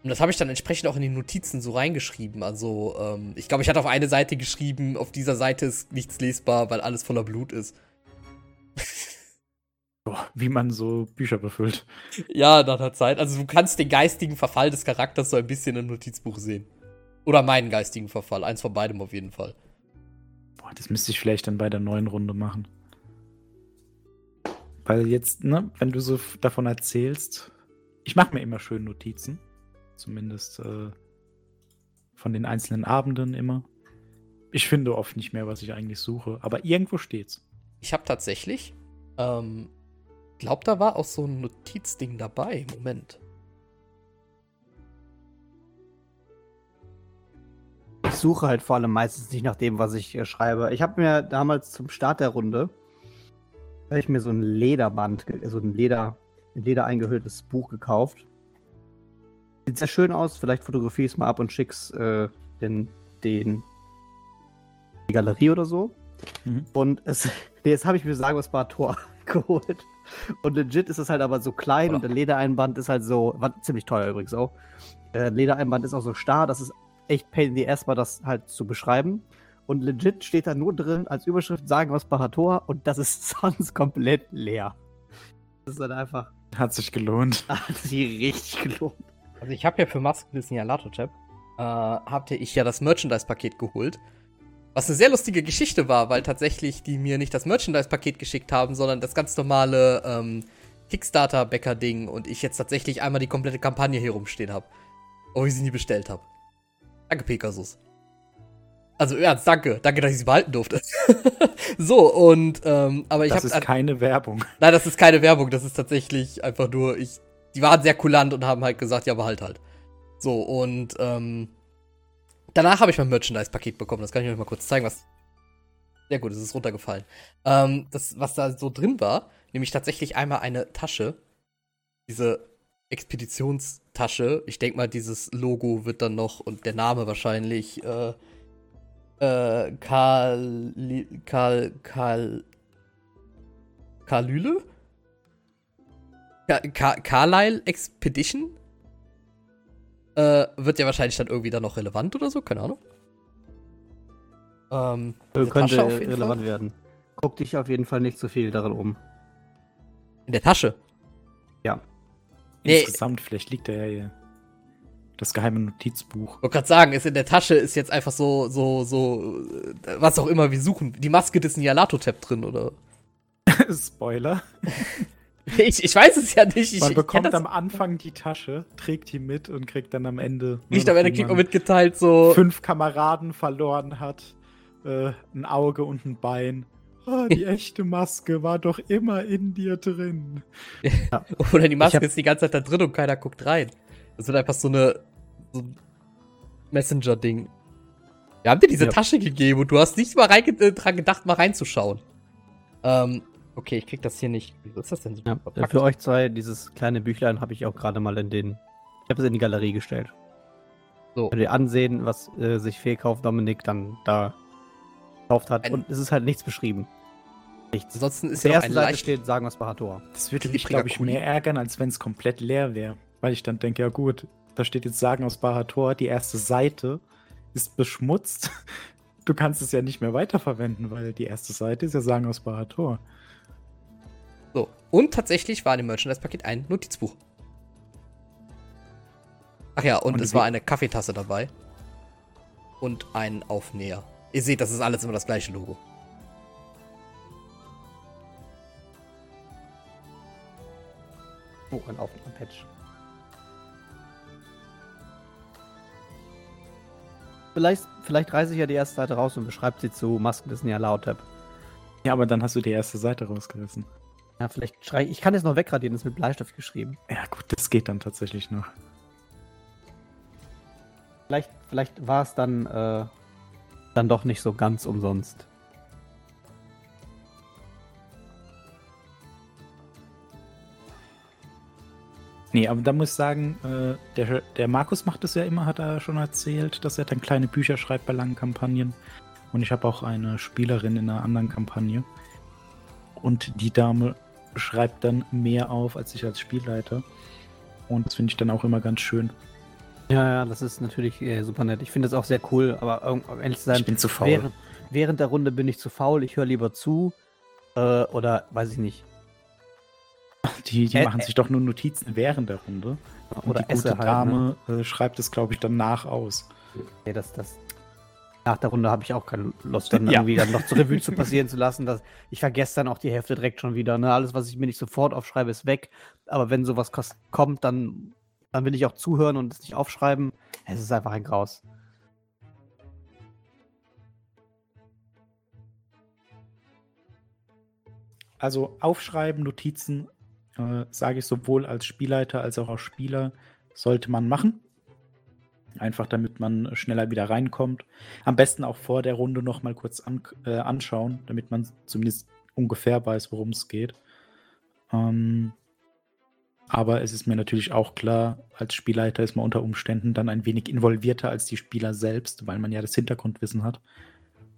Und das habe ich dann entsprechend auch in die Notizen so reingeschrieben. Also, ähm, ich glaube, ich hatte auf eine Seite geschrieben, auf dieser Seite ist nichts lesbar, weil alles voller Blut ist. wie man so Bücher befüllt. Ja, nach einer Zeit. Also, du kannst den geistigen Verfall des Charakters so ein bisschen im Notizbuch sehen. Oder meinen geistigen Verfall. Eins von beidem auf jeden Fall. Boah, das müsste ich vielleicht dann bei der neuen Runde machen. Weil jetzt, ne, wenn du so davon erzählst, ich mache mir immer schön Notizen. Zumindest äh, von den einzelnen Abenden immer. Ich finde oft nicht mehr, was ich eigentlich suche, aber irgendwo steht's. Ich habe tatsächlich, ähm, glaub, da war auch so ein Notizding dabei. Moment. Ich suche halt vor allem meistens nicht nach dem, was ich äh, schreibe. Ich habe mir damals zum Start der Runde habe ich mir so ein Lederband, so ein Leder, ein Leder eingehülltes Buch gekauft Sieht sehr schön aus. Vielleicht fotografiere ich es mal ab und schick's äh, den, den die Galerie oder so. Mhm. Und es, [LAUGHS] jetzt habe ich mir sagen, was war Tor [LAUGHS] geholt. Und legit ist es halt aber so klein oh. und der Ledereinband ist halt so, war ziemlich teuer übrigens auch. Der Ledereinband ist auch so starr, das ist echt pain in the ass, mal das halt zu beschreiben. Und legit steht da nur drin als Überschrift sagen was Barator und das ist [LAUGHS] sonst komplett leer. Das ist dann einfach. Hat sich gelohnt. Hat sich richtig gelohnt. Also ich habe ja für Masken Signalator-Tab, äh, hatte ich ja das Merchandise-Paket geholt. Was eine sehr lustige Geschichte war, weil tatsächlich die mir nicht das Merchandise-Paket geschickt haben, sondern das ganz normale ähm, Kickstarter-Bäcker-Ding und ich jetzt tatsächlich einmal die komplette Kampagne hier rumstehen habe. Obwohl ich sie nie bestellt habe. Danke, Pegasus. Also ernst, danke. Danke, dass ich sie behalten durfte. [LAUGHS] so, und, ähm, aber ich habe. Das ist keine Werbung. Nein, das ist keine Werbung. Das ist tatsächlich einfach nur, ich die waren sehr kulant und haben halt gesagt, ja, behalt halt. So, und ähm, danach habe ich mein Merchandise-Paket bekommen. Das kann ich euch mal kurz zeigen, was. Sehr gut, es ist runtergefallen. Ähm, das, was da so drin war, nämlich tatsächlich einmal eine Tasche. Diese Expeditionstasche. Ich denke mal, dieses Logo wird dann noch und der Name wahrscheinlich äh, äh, Karl, Karl, Karl, Karlyle? Car Carlisle Expedition äh, wird ja wahrscheinlich dann irgendwie dann noch relevant oder so, keine Ahnung. Ähm, äh, könnte relevant Fall. werden. Guck dich auf jeden Fall nicht so viel darin um. In der Tasche? Ja. Nee. Insgesamt, vielleicht liegt da ja hier das geheime Notizbuch. Ich wollte gerade sagen, ist in der Tasche ist jetzt einfach so, so, so, äh, was auch immer wir suchen. Die Maske des Nialato-Tab drin, oder? [LAUGHS] Spoiler. [LAUGHS] [LAUGHS] Ich, ich weiß es ja nicht. Ich, man bekommt am Anfang die Tasche, trägt die mit und kriegt dann am Ende. Nicht am Ende kriegt man mitgeteilt, so. Fünf Kameraden verloren hat, äh, ein Auge und ein Bein. Oh, die [LAUGHS] echte Maske war doch immer in dir drin. [LAUGHS] Ja. Oder die Maske ist die ganze Zeit da drin und keiner guckt rein. Das wird einfach so eine so Messenger-Ding. Wir haben dir diese ja. Tasche gegeben und du hast nicht mal äh, dran gedacht, mal reinzuschauen. Ähm, Okay, ich krieg das hier nicht. Wieso ist das denn so? Ja, für euch zwei, dieses kleine Büchlein habe ich auch gerade mal in den. Ich habe es in die Galerie gestellt. So. Könnt ihr ansehen, was äh, sich Fehlkauf Dominik dann da gekauft hat. Ein Und es ist halt nichts beschrieben. Nichts. Ansonsten ist ja der erste Seite leicht steht, sagen wir es Bahator. Das würde mich, glaube ich, mehr ärgern, als wenn es komplett leer wäre. Weil ich dann denke, ja gut, da steht jetzt Sagen aus Bahator, die erste Seite ist beschmutzt. [LAUGHS] Du kannst es ja nicht mehr weiterverwenden, weil die erste Seite ist ja Sagen aus Bahator. So, und tatsächlich war in dem Merchandise-Paket ein Notizbuch. Ach ja, und, und es war eine Kaffeetasse dabei. Und ein Aufnäher. Ihr seht, das ist alles immer das gleiche Logo. Oh, ein Auf- und Patch. Vielleicht, vielleicht reiße ich ja die erste Seite raus und beschreibe sie zu Masken des Nialautep. Ja, aber dann hast du die erste Seite rausgerissen. Ja, vielleicht schrei ich. Ich kann das noch wegradieren, das ist mit Bleistift geschrieben. Ja, gut, das geht dann tatsächlich noch. Vielleicht, vielleicht war es dann äh, dann doch nicht so ganz umsonst. Nee, aber da muss ich sagen, äh, der, der Markus macht es ja immer, hat er schon erzählt, dass er dann kleine Bücher schreibt bei langen Kampagnen. Und ich habe auch eine Spielerin in einer anderen Kampagne. Und die Dame schreibt dann mehr auf als ich als Spielleiter. Und das finde ich dann auch immer ganz schön. Ja, ja, das ist natürlich äh, super nett. Ich finde das auch sehr cool, aber um ehrlich zu sein, ich bin zu faul. Während, während der Runde bin ich zu faul, ich höre lieber zu. Äh, oder weiß ich nicht. Die, die machen sich doch nur Notizen während der Runde. Und oder die gute halt, Dame ne? äh, schreibt es, glaube ich, danach aus. Nee, das, das, nach der Runde habe ich auch keine Lust, dann [LAUGHS] ja. irgendwie dann noch zur Revue zu passieren zu lassen. Dass ich vergesse dann auch die Hälfte direkt schon wieder. Ne? Alles, was ich mir nicht sofort aufschreibe, ist weg. Aber wenn sowas kommt, dann, dann will ich auch zuhören und es nicht aufschreiben. Es ist einfach ein Graus. Also aufschreiben, Notizen, äh, sage ich sowohl als Spielleiter als auch als Spieler, sollte man machen. Einfach damit man schneller wieder reinkommt. Am besten auch vor der Runde noch mal kurz an, äh, anschauen, damit man zumindest ungefähr weiß, worum es geht. Ähm, aber es ist mir natürlich auch klar, als Spielleiter ist man unter Umständen dann ein wenig involvierter als die Spieler selbst, weil man ja das Hintergrundwissen hat.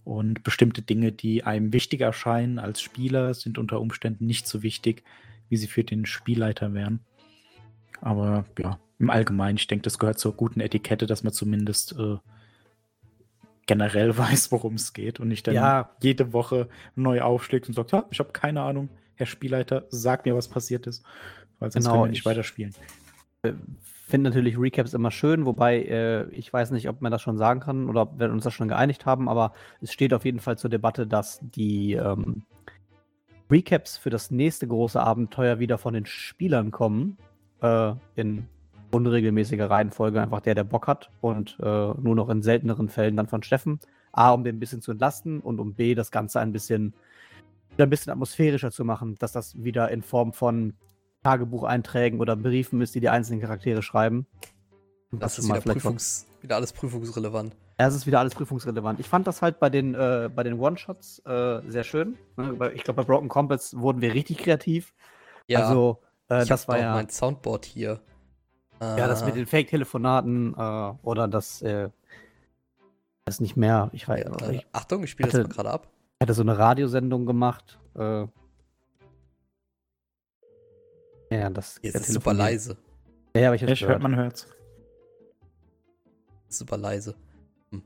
Und bestimmte Dinge, die einem wichtig erscheinen als Spieler, sind unter Umständen nicht so wichtig, wie sie für den Spielleiter wären. Aber ja, im Allgemeinen, ich denke, das gehört zur guten Etikette, dass man zumindest äh, generell [LAUGHS] weiß, worum es geht und nicht dann ja. jede Woche neu aufschlägt und sagt, ja, ich habe keine Ahnung, Herr Spielleiter, sag mir, was passiert ist, weil sonst genau, können wir nicht weiterspielen. Ich finde natürlich Recaps immer schön, wobei äh, ich weiß nicht, ob man das schon sagen kann oder ob wir uns das schon geeinigt haben, aber es steht auf jeden Fall zur Debatte, dass die ähm, Recaps für das nächste große Abenteuer wieder von den Spielern kommen, äh, in unregelmäßiger Reihenfolge einfach der, der Bock hat und äh, nur noch in selteneren Fällen dann von Steffen. A, um den ein bisschen zu entlasten und um B, das Ganze ein bisschen, ein bisschen atmosphärischer zu machen, dass das wieder in Form von Tagebucheinträgen oder Briefen ist, die die einzelnen Charaktere schreiben. Das, das ist wieder, Prüfungs, wieder alles prüfungsrelevant. Ja, es ist wieder alles prüfungsrelevant. Ich fand das halt bei den, äh, den One-Shots äh, sehr schön. Ne? Ich glaube, bei Broken Compass wurden wir richtig kreativ. Ja, also, äh, das war ja. mein Soundboard hier. Ja, das mit ah. den Fake-Telefonaten äh, oder das, äh, das nicht mehr. Ich weiß. Ja, ich Achtung, ich spiele das mal gerade ab. Ich hatte so eine Radiosendung gemacht. Äh, ja, das Jetzt ist super leise. Ja, aber ich, ich hört, man hört's. Super leise. Hm.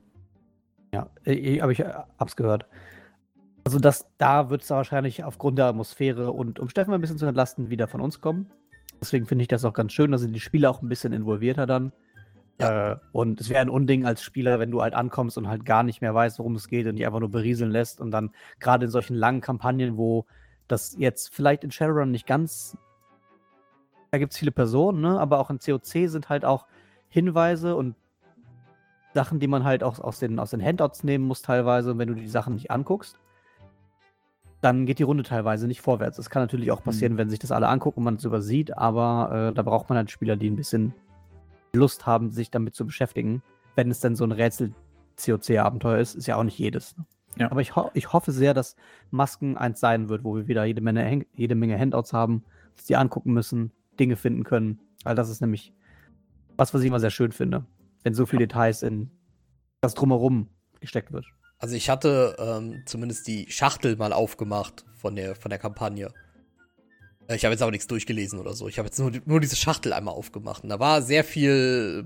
Ja, ich, aber ich äh, hab's gehört. Also das, da wird es wahrscheinlich aufgrund der Atmosphäre und um Steffen ein bisschen zu entlasten, wieder von uns kommen. Deswegen finde ich das auch ganz schön, dass sind die Spieler auch ein bisschen involvierter dann. Ja. Äh, und es wäre ein Unding als Spieler, wenn du halt ankommst und halt gar nicht mehr weißt, worum es geht und dich einfach nur berieseln lässt. Und dann gerade in solchen langen Kampagnen, wo das jetzt vielleicht in Shadowrun nicht ganz. Da gibt es viele Personen, ne? aber auch in COC sind halt auch Hinweise und Sachen, die man halt auch aus den, aus den Handouts nehmen muss, teilweise, wenn du die Sachen nicht anguckst dann geht die Runde teilweise nicht vorwärts. Es kann natürlich auch passieren, mhm. wenn sich das alle angucken und man es übersieht, aber äh, da braucht man halt Spieler, die ein bisschen Lust haben, sich damit zu beschäftigen. Wenn es denn so ein Rätsel-COC-Abenteuer ist, ist ja auch nicht jedes. Ne? Ja. Aber ich, ho ich hoffe sehr, dass Masken eins sein wird, wo wir wieder jede Menge, jede Menge Handouts haben, dass die angucken müssen, Dinge finden können. Weil das ist nämlich was, was ich immer sehr schön finde. Wenn so viele Details in das Drumherum gesteckt wird. Also ich hatte ähm, zumindest die Schachtel mal aufgemacht von der, von der Kampagne. Äh, ich habe jetzt aber nichts durchgelesen oder so. Ich habe jetzt nur, nur diese Schachtel einmal aufgemacht. Und da war sehr viel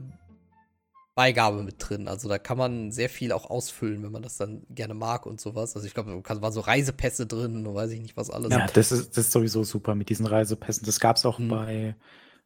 Beigabe mit drin. Also da kann man sehr viel auch ausfüllen, wenn man das dann gerne mag und sowas. Also ich glaube, da waren so Reisepässe drin und weiß ich nicht, was alles. Ja, das ist, das ist sowieso super mit diesen Reisepässen. Das gab es auch hm. bei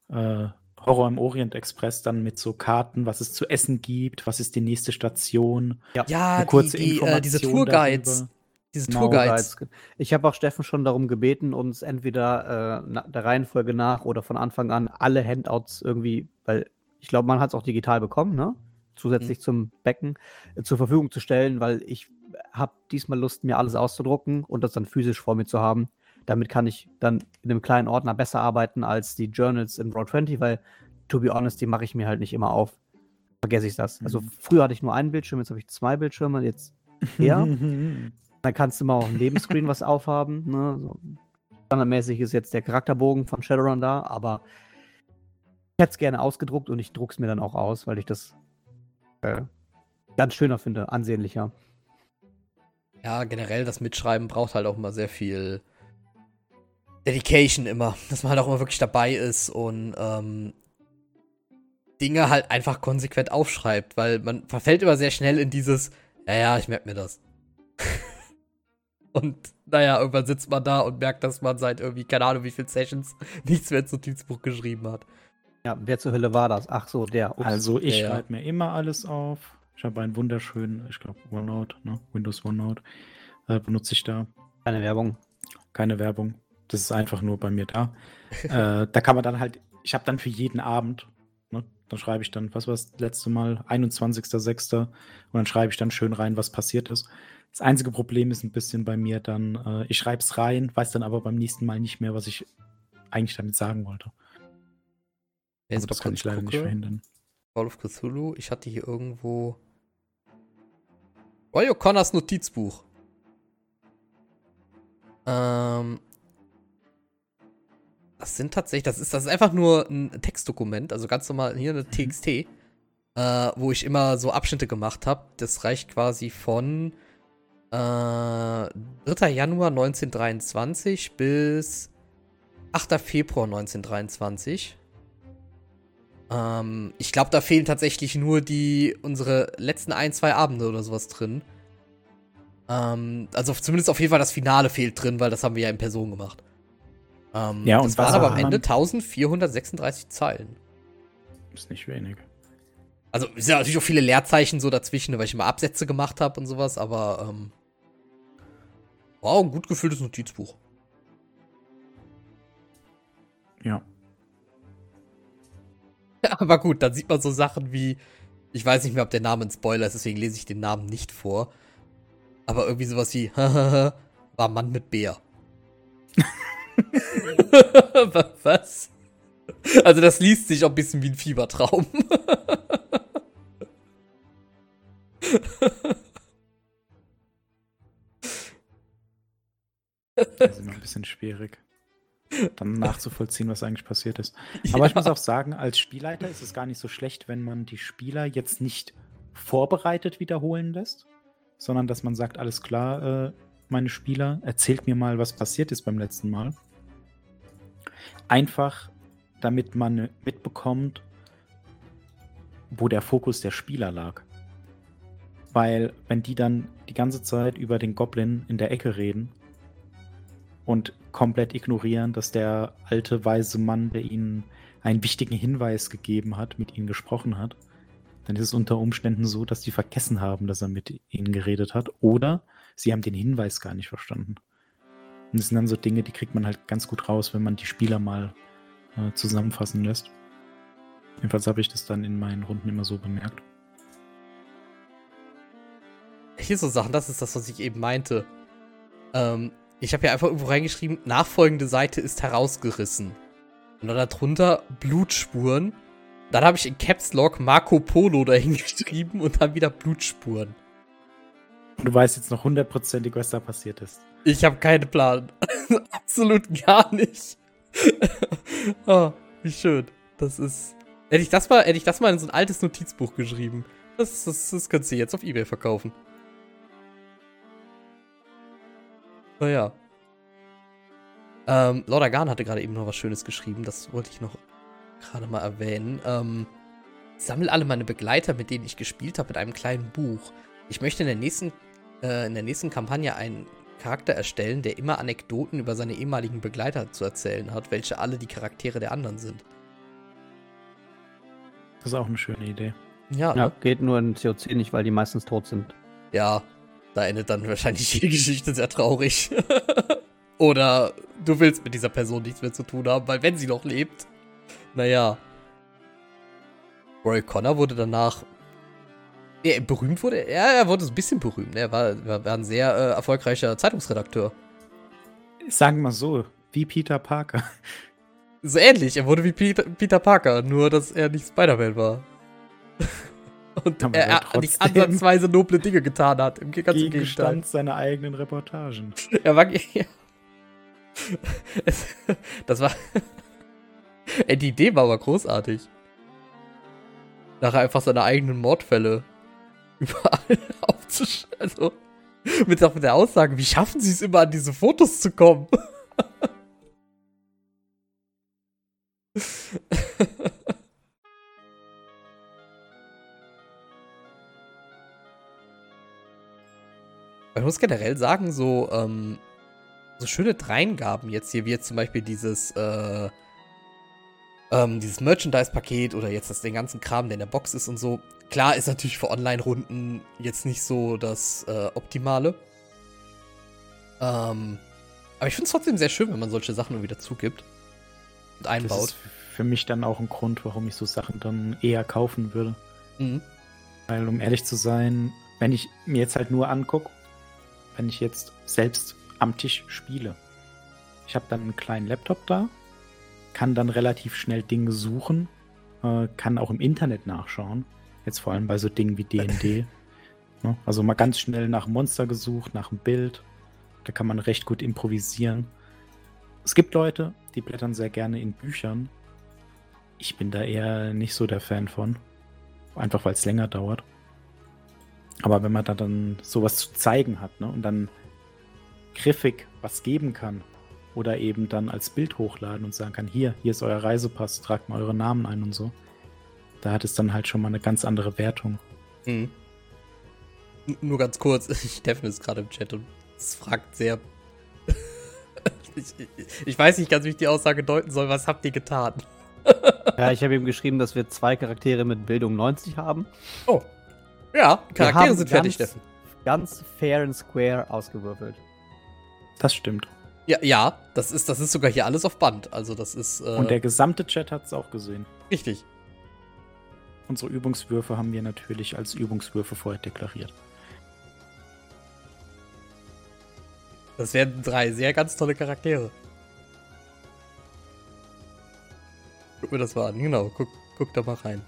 äh, Horror im Orient Express dann mit so Karten, was es zu essen gibt, was ist die nächste Station. Ja, ja eine kurze die, die, Information äh, diese Tourguides. Darüber. Diese genau, Tourguides. Ich habe auch Steffen schon darum gebeten, uns entweder äh, der Reihenfolge nach oder von Anfang an alle Handouts irgendwie, weil ich glaube, man hat es auch digital bekommen, ne? Zusätzlich mhm. zum Becken äh, zur Verfügung zu stellen, weil ich habe diesmal Lust, mir alles auszudrucken und das dann physisch vor mir zu haben. Damit kann ich dann in einem kleinen Ordner besser arbeiten als die Journals in Row20, weil, to be honest, die mache ich mir halt nicht immer auf. Vergesse ich das. Also mhm. früher hatte ich nur einen Bildschirm, jetzt habe ich zwei Bildschirme. Jetzt her. [LAUGHS] Dann kannst du mal auch ein Nebenscreen was aufhaben. Ne? So standardmäßig ist jetzt der Charakterbogen von Shadowrun da, aber ich hätte es gerne ausgedruckt und ich drucke es mir dann auch aus, weil ich das äh, ganz schöner finde, ansehnlicher. Ja, generell das Mitschreiben braucht halt auch immer sehr viel Dedication immer, [LAUGHS] dass man halt auch immer wirklich dabei ist und ähm, Dinge halt einfach konsequent aufschreibt, weil man verfällt immer sehr schnell in dieses, ja, ja, ich merke mir das. [LAUGHS] Und naja, irgendwann sitzt man da und merkt, dass man seit irgendwie, keine Ahnung, wie viele Sessions [LAUGHS] nichts mehr ins Notizbuch geschrieben hat. Ja, wer zur Hölle war das? Ach so, der. Ups, also ich ja, schreibe mir immer alles auf. Ich habe einen wunderschönen, ich glaube, OneNote, ne? Windows OneNote äh, benutze ich da. Keine Werbung. Keine Werbung. Das ist einfach nur bei mir da. [LAUGHS] äh, da kann man dann halt, ich habe dann für jeden Abend, ne? dann schreibe ich dann, was war das letzte Mal, 21.06. und dann schreibe ich dann schön rein, was passiert ist. Das einzige Problem ist ein bisschen bei mir dann, äh, ich schreibe es rein, weiß dann aber beim nächsten Mal nicht mehr, was ich eigentlich damit sagen wollte. Also das kann ich leider gucke. nicht verhindern. Call of Cthulhu, ich hatte hier irgendwo Roy O'Connors Notizbuch. Ähm, das sind tatsächlich, das ist, das ist einfach nur ein Textdokument, also ganz normal hier eine TXT, mhm. äh, wo ich immer so Abschnitte gemacht habe. Das reicht quasi von äh, 3. Januar 1923 bis 8. Februar 1923. Ähm, ich glaube, da fehlen tatsächlich nur die unsere letzten ein, zwei Abende oder sowas drin. Ähm, also zumindest auf jeden Fall das Finale fehlt drin, weil das haben wir ja in Person gemacht. Ähm, ja, und das waren aber am Ende 1436 Zeilen. Ist nicht wenig. Also, es sind ja natürlich auch viele Leerzeichen so dazwischen, weil ich immer Absätze gemacht habe und sowas, aber ähm, Wow, ein gut gefülltes Notizbuch. Ja. [LAUGHS] Aber gut, dann sieht man so Sachen wie, ich weiß nicht mehr, ob der Name ein Spoiler ist, deswegen lese ich den Namen nicht vor. Aber irgendwie sowas wie, [LAUGHS] war Mann mit Bär. [LAUGHS] [LAUGHS] Was? Also das liest sich auch ein bisschen wie ein Fiebertraum. Das ist immer ein bisschen schwierig, dann nachzuvollziehen, was eigentlich passiert ist. Aber ja. ich muss auch sagen, als Spielleiter ist es gar nicht so schlecht, wenn man die Spieler jetzt nicht vorbereitet wiederholen lässt, sondern dass man sagt, alles klar, äh, meine Spieler, erzählt mir mal, was passiert ist beim letzten Mal. Einfach, damit man mitbekommt, wo der Fokus der Spieler lag. Weil, wenn die dann die ganze Zeit über den Goblin in der Ecke reden und komplett ignorieren, dass der alte weise Mann, der ihnen einen wichtigen Hinweis gegeben hat, mit ihnen gesprochen hat, dann ist es unter Umständen so, dass die vergessen haben, dass er mit ihnen geredet hat oder sie haben den Hinweis gar nicht verstanden. Und das sind dann so Dinge, die kriegt man halt ganz gut raus, wenn man die Spieler mal äh, zusammenfassen lässt. Jedenfalls habe ich das dann in meinen Runden immer so bemerkt. Hier so Sachen, das ist das, was ich eben meinte. Ähm, ich habe ja einfach irgendwo reingeschrieben, nachfolgende Seite ist herausgerissen. Und dann darunter Blutspuren. Dann habe ich in Caps Lock Marco Polo dahingeschrieben und dann wieder Blutspuren. Und du weißt jetzt noch hundertprozentig, was da passiert ist. Ich habe keinen Plan. [LAUGHS] Absolut gar nicht. oh, [LAUGHS] wie schön. Das ist. Hätte ich das mal, hätte ich das mal in so ein altes Notizbuch geschrieben. Das, das, das könntest du jetzt auf Ebay verkaufen. Naja. Ähm, Lord Agan hatte gerade eben noch was Schönes geschrieben, das wollte ich noch gerade mal erwähnen. Ähm, sammle alle meine Begleiter, mit denen ich gespielt habe, in einem kleinen Buch. Ich möchte in der nächsten, äh, in der nächsten Kampagne einen Charakter erstellen, der immer Anekdoten über seine ehemaligen Begleiter zu erzählen hat, welche alle die Charaktere der anderen sind. Das ist auch eine schöne Idee. Ja, ja ne? geht nur in COC nicht, weil die meistens tot sind. Ja, da endet dann wahrscheinlich die [LAUGHS] Geschichte sehr traurig. [LAUGHS] Oder du willst mit dieser Person nichts mehr zu tun haben, weil wenn sie noch lebt, naja. Roy Connor wurde danach. Er berühmt wurde er, er wurde ein bisschen berühmt. Er war, war, war ein sehr äh, erfolgreicher Zeitungsredakteur. Sagen wir mal so, wie Peter Parker. [LAUGHS] So ähnlich, er wurde wie Peter, Peter Parker, nur dass er nicht Spider-Man war. [LAUGHS] Und er, er nicht ansatzweise noble Dinge getan hat. Im ganzen Gegenstand seiner eigenen Reportagen. [LAUGHS] Er war. Ja. das war. Ey, die Idee war aber großartig. Nachher einfach seine eigenen Mordfälle überall [LAUGHS] aufzuschreiben. Also, mit der Aussage, wie schaffen sie es immer an diese Fotos zu kommen? [LAUGHS] Ich muss generell sagen, so, ähm, so schöne Dreingaben jetzt hier, wie jetzt zum Beispiel dieses, äh, ähm, dieses Merchandise-Paket oder jetzt das, den ganzen Kram, der in der Box ist und so. Klar ist natürlich für Online-Runden jetzt nicht so das äh, Optimale. Ähm, aber ich finde es trotzdem sehr schön, wenn man solche Sachen wieder zugibt und einbaut. Das ist für mich dann auch ein Grund, warum ich so Sachen dann eher kaufen würde. Mhm. Weil, um ehrlich zu sein, wenn ich mir jetzt halt nur angucke, wenn ich jetzt selbst am Tisch spiele. Ich habe dann einen kleinen Laptop da, kann dann relativ schnell Dinge suchen, äh, kann auch im Internet nachschauen. Jetzt vor allem bei so Dingen wie DD. [LAUGHS] ne? Also mal ganz schnell nach Monster gesucht, nach einem Bild. Da kann man recht gut improvisieren. Es gibt Leute, die blättern sehr gerne in Büchern. Ich bin da eher nicht so der Fan von. Einfach weil es länger dauert. Aber wenn man da dann sowas zu zeigen hat ne, und dann griffig was geben kann oder eben dann als Bild hochladen und sagen kann, hier, hier ist euer Reisepass, tragt mal eure Namen ein und so, da hat es dann halt schon mal eine ganz andere Wertung. Mhm. Nur ganz kurz, [LAUGHS] Steffen ist gerade im Chat und es fragt sehr. [LAUGHS] ich, ich, weiß nicht ganz, wie ich die Aussage deuten soll. Was habt ihr getan? [LAUGHS] ja, ich habe ihm geschrieben, dass wir zwei Charaktere mit Bildung 90 haben. Oh. Ja, Charaktere sind fertig, ganz, Steffen. Ganz fair and square ausgewürfelt. Das stimmt. Ja, ja, das ist, das ist sogar hier alles auf Band. Also das ist. Äh Und der gesamte Chat hat es auch gesehen. Richtig. Unsere Übungswürfe haben wir natürlich als Übungswürfe vorher deklariert. Das werden drei sehr ganz tolle Charaktere. Guck mir das mal an, genau. Guck, guck da mal rein.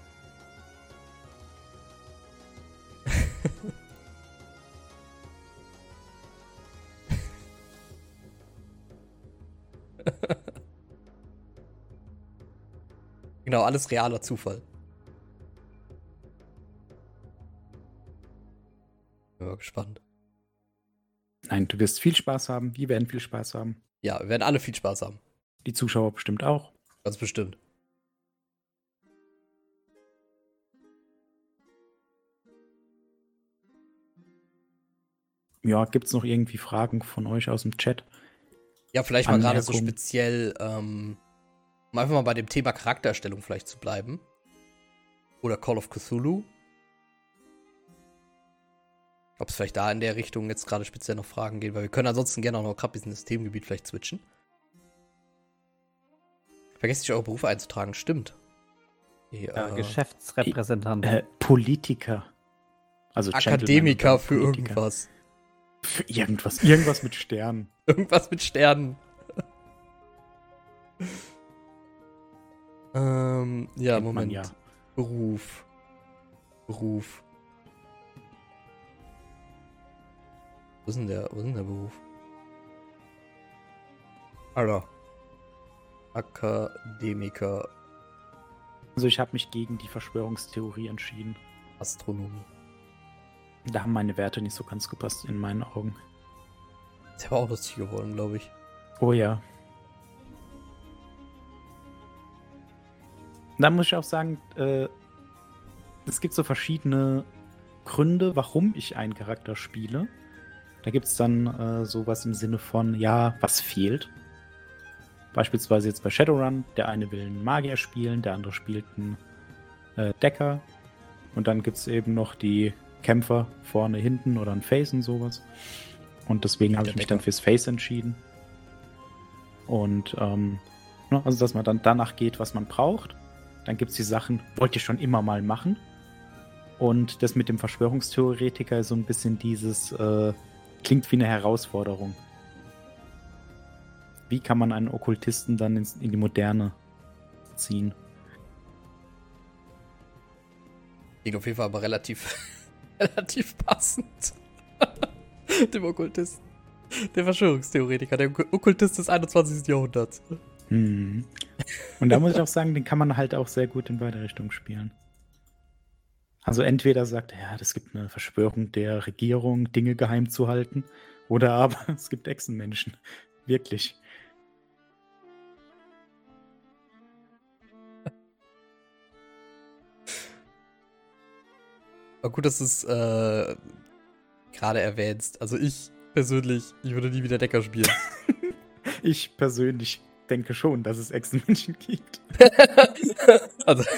Genau, alles realer Zufall. Bin mal gespannt. Nein, du wirst viel Spaß haben. Wir werden viel Spaß haben. Ja, wir werden alle viel Spaß haben. Die Zuschauer bestimmt auch. Ganz bestimmt. Ja, gibt es noch irgendwie Fragen von euch aus dem Chat? Ja, vielleicht mal gerade so speziell, ähm, um einfach mal bei dem Thema Charaktererstellung vielleicht zu bleiben. Oder Call of Cthulhu. Ob es vielleicht da in der Richtung jetzt gerade speziell noch Fragen geht, weil wir können ansonsten gerne auch noch gerade ein das Themengebiet vielleicht switchen. Vergesst nicht, eure Berufe einzutragen, stimmt. Die, ja, äh, Geschäftsrepräsentant. Äh, Politiker. Also Akademiker für Politiker. irgendwas. Für irgendwas. Irgendwas mit Sternen. irgendwas mit Sternen. [LAUGHS] ähm, ja, Kennt Moment. Ja. Beruf. Beruf. Wo ist denn der, wo ist denn der Beruf? Alter. Akademiker. Also ich habe mich gegen die Verschwörungstheorie entschieden. Astronomie. Da haben meine Werte nicht so ganz gepasst in meinen Augen. Ist aber auch lustig geworden, glaube ich. Oh ja. Da muss ich auch sagen, äh, es gibt so verschiedene Gründe, warum ich einen Charakter spiele. Da gibt es dann äh, sowas im Sinne von, ja, was fehlt. Beispielsweise jetzt bei Shadowrun, der eine will einen Magier spielen, der andere spielt einen äh, Decker. Und dann gibt es eben noch die Kämpfer vorne, hinten oder ein Face und sowas. Und deswegen habe ich mich dann fürs Face entschieden. Und ähm, ne, also, dass man dann danach geht, was man braucht. Dann gibt es die Sachen, wollte ich schon immer mal machen. Und das mit dem Verschwörungstheoretiker ist so ein bisschen dieses, äh, klingt wie eine Herausforderung. Wie kann man einen Okkultisten dann ins, in die Moderne ziehen? Klingt auf jeden Fall aber relativ, [LAUGHS] relativ passend. [LAUGHS] Dem Okkultisten. Der Verschwörungstheoretiker, der Okkultist des 21. Jahrhunderts. Hm. Und da muss ich auch sagen, den kann man halt auch sehr gut in beide Richtungen spielen. Also entweder sagt er, ja, es gibt eine Verschwörung der Regierung, Dinge geheim zu halten, oder aber [LAUGHS] es gibt Echsenmenschen. Wirklich. Aber gut, dass du es äh, gerade erwähnst. Also ich persönlich, ich würde nie wieder Decker spielen. [LAUGHS] ich persönlich denke schon, dass es Echsenmenschen gibt. [LAUGHS] also. [LAUGHS]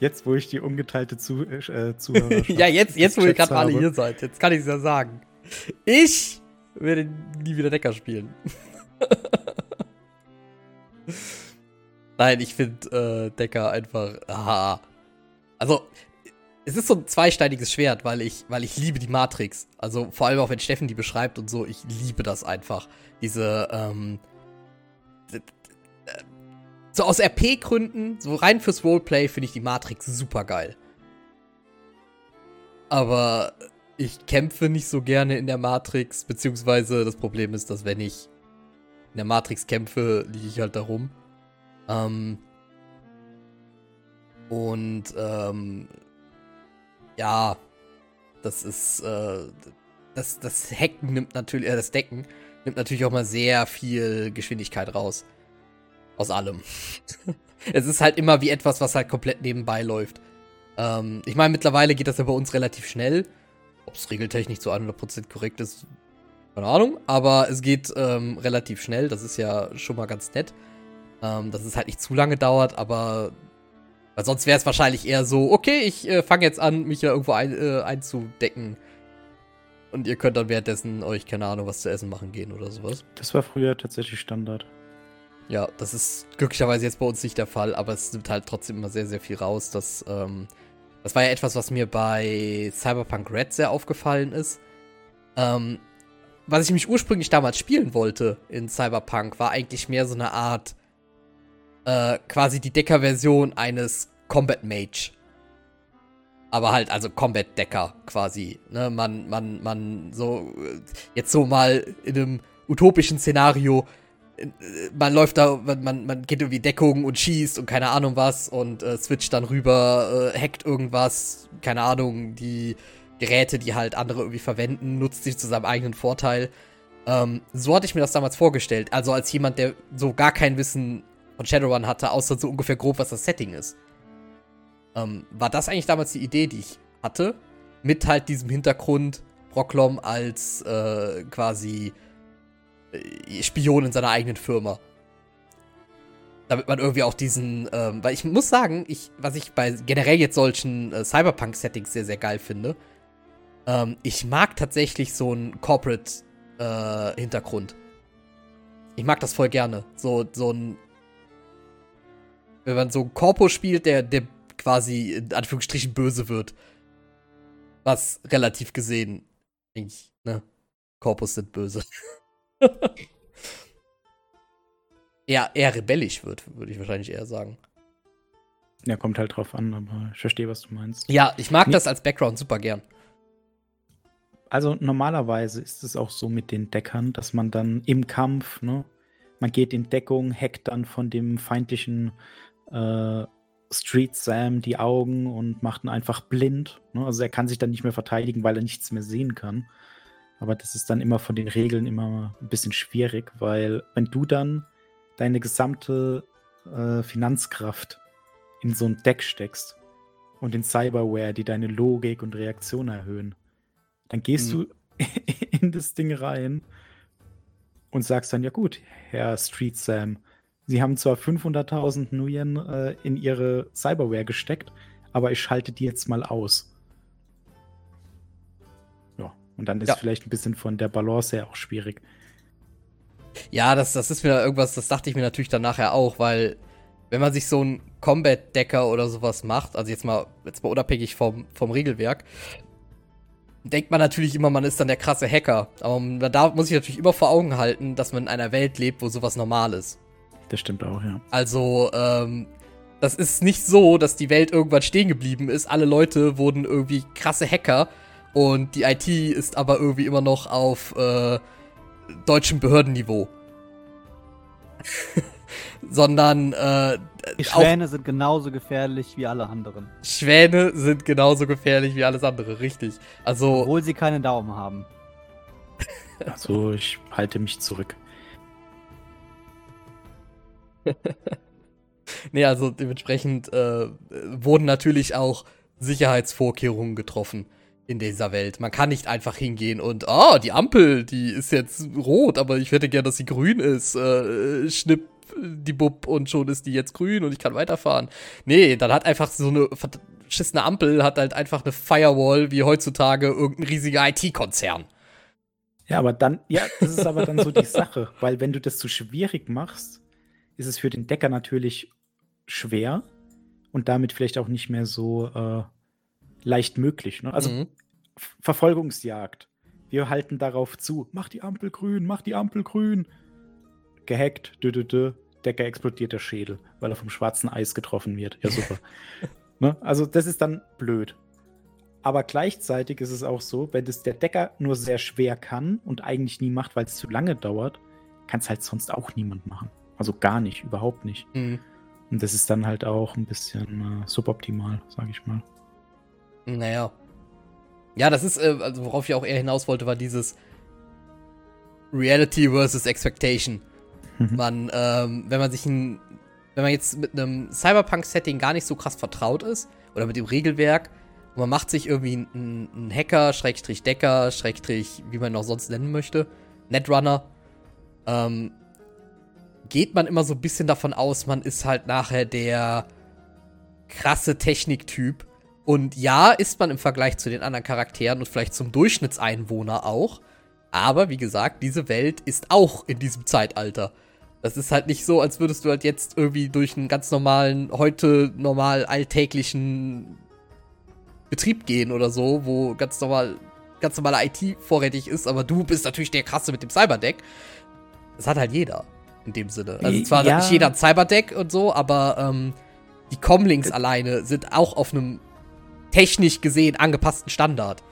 Jetzt, wo ich die ungeteilte Zu äh, [LAUGHS] Zuhörer. ja, jetzt, jetzt wo ihr gerade alle hier seid, jetzt kann ich es ja sagen. Ich werde nie wieder Decker spielen. Nein, ich finde äh, Decker einfach. Aha. Also, es ist so ein zweisteiniges Schwert, weil ich, weil ich liebe die Matrix. Also vor allem auch wenn Steffen die beschreibt und so, ich liebe das einfach. Diese, ähm, so aus RP-Gründen, so rein fürs Roleplay finde ich die Matrix super geil. Aber ich kämpfe nicht so gerne in der Matrix, beziehungsweise das Problem ist, dass wenn ich in der Matrix kämpfe, liege ich halt darum. Ähm, und ähm, ja, das ist, äh, das, das Hacken nimmt natürlich, äh, das Decken nimmt natürlich auch mal sehr viel Geschwindigkeit raus. Aus allem. [LAUGHS] es ist halt immer wie etwas, was halt komplett nebenbei läuft. Ähm, ich meine, mittlerweile geht das ja bei uns relativ schnell. Ob es regeltechnisch zu 100% korrekt ist, keine Ahnung. Aber es geht ähm, relativ schnell. Das ist ja schon mal ganz nett. Ähm, dass es halt nicht zu lange dauert, aber weil sonst wäre es wahrscheinlich eher so, okay, ich äh, fange jetzt an, mich ja irgendwo ein, äh, einzudecken. Und ihr könnt dann währenddessen euch, keine Ahnung, was zu essen machen gehen oder sowas. Das war früher tatsächlich Standard. Ja, das ist glücklicherweise jetzt bei uns nicht der Fall, aber es nimmt halt trotzdem immer sehr, sehr viel raus. Das, ähm, das war ja etwas, was mir bei Cyberpunk Red sehr aufgefallen ist. Ähm, was ich mich ursprünglich damals spielen wollte in Cyberpunk, war eigentlich mehr so eine Art äh, quasi die Decker-Version eines Combat Mage. Aber halt, also Combat Decker quasi. Ne? Man, man, man, so, äh, jetzt so mal in einem utopischen Szenario, äh, man läuft da, man, man geht irgendwie Deckung und schießt und keine Ahnung was und äh, switcht dann rüber, äh, hackt irgendwas, keine Ahnung, die Geräte, die halt andere irgendwie verwenden, nutzt sie zu seinem eigenen Vorteil. Ähm, so hatte ich mir das damals vorgestellt. Also als jemand, der so gar kein Wissen von Shadowrun hatte, außer so ungefähr grob, was das Setting ist. Ähm, war das eigentlich damals die Idee, die ich hatte? Mit halt diesem Hintergrund Brocklom als äh, quasi äh, Spion in seiner eigenen Firma. Damit man irgendwie auch diesen, ähm, weil ich muss sagen, ich, was ich bei generell jetzt solchen äh, Cyberpunk-Settings sehr, sehr geil finde, ähm, ich mag tatsächlich so einen Corporate-Hintergrund. Äh, ich mag das voll gerne. So, so ein wenn man so einen Korpo spielt, der, der quasi in Anführungsstrichen böse wird. Was relativ gesehen, eigentlich, ne? Korpus sind böse. [LAUGHS] eher, eher rebellisch wird, würde ich wahrscheinlich eher sagen. Ja, kommt halt drauf an, aber ich verstehe, was du meinst. Ja, ich mag nee. das als Background super gern. Also normalerweise ist es auch so mit den Deckern, dass man dann im Kampf, ne, man geht in Deckung, hackt dann von dem feindlichen äh, Street Sam die Augen und macht ihn einfach blind. Ne? Also er kann sich dann nicht mehr verteidigen, weil er nichts mehr sehen kann. Aber das ist dann immer von den Regeln immer ein bisschen schwierig, weil wenn du dann deine gesamte äh, Finanzkraft in so ein Deck steckst und in Cyberware, die deine Logik und Reaktion erhöhen, dann gehst mhm. du [LAUGHS] in das Ding rein und sagst dann, ja gut, Herr Street Sam, Sie haben zwar 500.000 Nuyen äh, in ihre Cyberware gesteckt, aber ich schalte die jetzt mal aus. Ja, und dann ist ja. vielleicht ein bisschen von der Balance her auch schwierig. Ja, das, das ist mir irgendwas, das dachte ich mir natürlich dann nachher auch, weil wenn man sich so einen Combat-Decker oder sowas macht, also jetzt mal, jetzt mal unabhängig vom, vom Regelwerk, denkt man natürlich immer, man ist dann der krasse Hacker. Aber da muss ich natürlich immer vor Augen halten, dass man in einer Welt lebt, wo sowas normal ist. Das stimmt auch, ja. Also, ähm, Das ist nicht so, dass die Welt irgendwann stehen geblieben ist. Alle Leute wurden irgendwie krasse Hacker und die IT ist aber irgendwie immer noch auf äh, deutschem Behördenniveau. [LAUGHS] Sondern äh, die Schwäne sind genauso gefährlich wie alle anderen. Schwäne sind genauso gefährlich wie alles andere, richtig. Also obwohl sie keine Daumen haben. Also ich halte mich zurück. [LAUGHS] nee, also dementsprechend äh, wurden natürlich auch Sicherheitsvorkehrungen getroffen in dieser Welt. Man kann nicht einfach hingehen und, ah, oh, die Ampel, die ist jetzt rot, aber ich hätte gern, dass sie grün ist. Äh, schnipp die Bub und schon ist die jetzt grün und ich kann weiterfahren. Nee, dann hat einfach so eine verschissene Ampel, hat halt einfach eine Firewall wie heutzutage irgendein riesiger IT-Konzern. Ja, aber dann, ja, das ist aber dann so die [LAUGHS] Sache, weil wenn du das zu schwierig machst, ist es für den Decker natürlich schwer und damit vielleicht auch nicht mehr so äh, leicht möglich. Ne? Also mhm. Verfolgungsjagd. Wir halten darauf zu. Mach die Ampel grün, mach die Ampel grün. Gehackt, dü, dü, dü. Decker explodiert der Schädel, weil er vom schwarzen Eis getroffen wird. Ja, super. [LAUGHS] ne? Also, das ist dann blöd. Aber gleichzeitig ist es auch so, wenn das der Decker nur sehr schwer kann und eigentlich nie macht, weil es zu lange dauert, kann es halt sonst auch niemand machen. Also gar nicht, überhaupt nicht. Mhm. Und das ist dann halt auch ein bisschen äh, suboptimal, sag ich mal. Naja. Ja, das ist, äh, also worauf ich auch eher hinaus wollte, war dieses Reality versus Expectation. Mhm. Man, ähm, wenn man sich ein, wenn man jetzt mit einem Cyberpunk-Setting gar nicht so krass vertraut ist, oder mit dem Regelwerk, und man macht sich irgendwie einen, einen Hacker, Schrägstrich Decker, Schrägstrich, wie man ihn auch sonst nennen möchte, Netrunner, ähm, geht man immer so ein bisschen davon aus, man ist halt nachher der krasse Techniktyp. Und ja, ist man im Vergleich zu den anderen Charakteren und vielleicht zum Durchschnittseinwohner auch. Aber wie gesagt, diese Welt ist auch in diesem Zeitalter. Das ist halt nicht so, als würdest du halt jetzt irgendwie durch einen ganz normalen, heute normal alltäglichen Betrieb gehen oder so, wo ganz normal, ganz normale IT vorrätig ist, aber du bist natürlich der Krasse mit dem Cyberdeck. Das hat halt jeder in dem Sinne. Also zwar ja. nicht jeder ein Cyberdeck und so, aber ähm, die Comlinks alleine sind auch auf einem technisch gesehen angepassten Standard.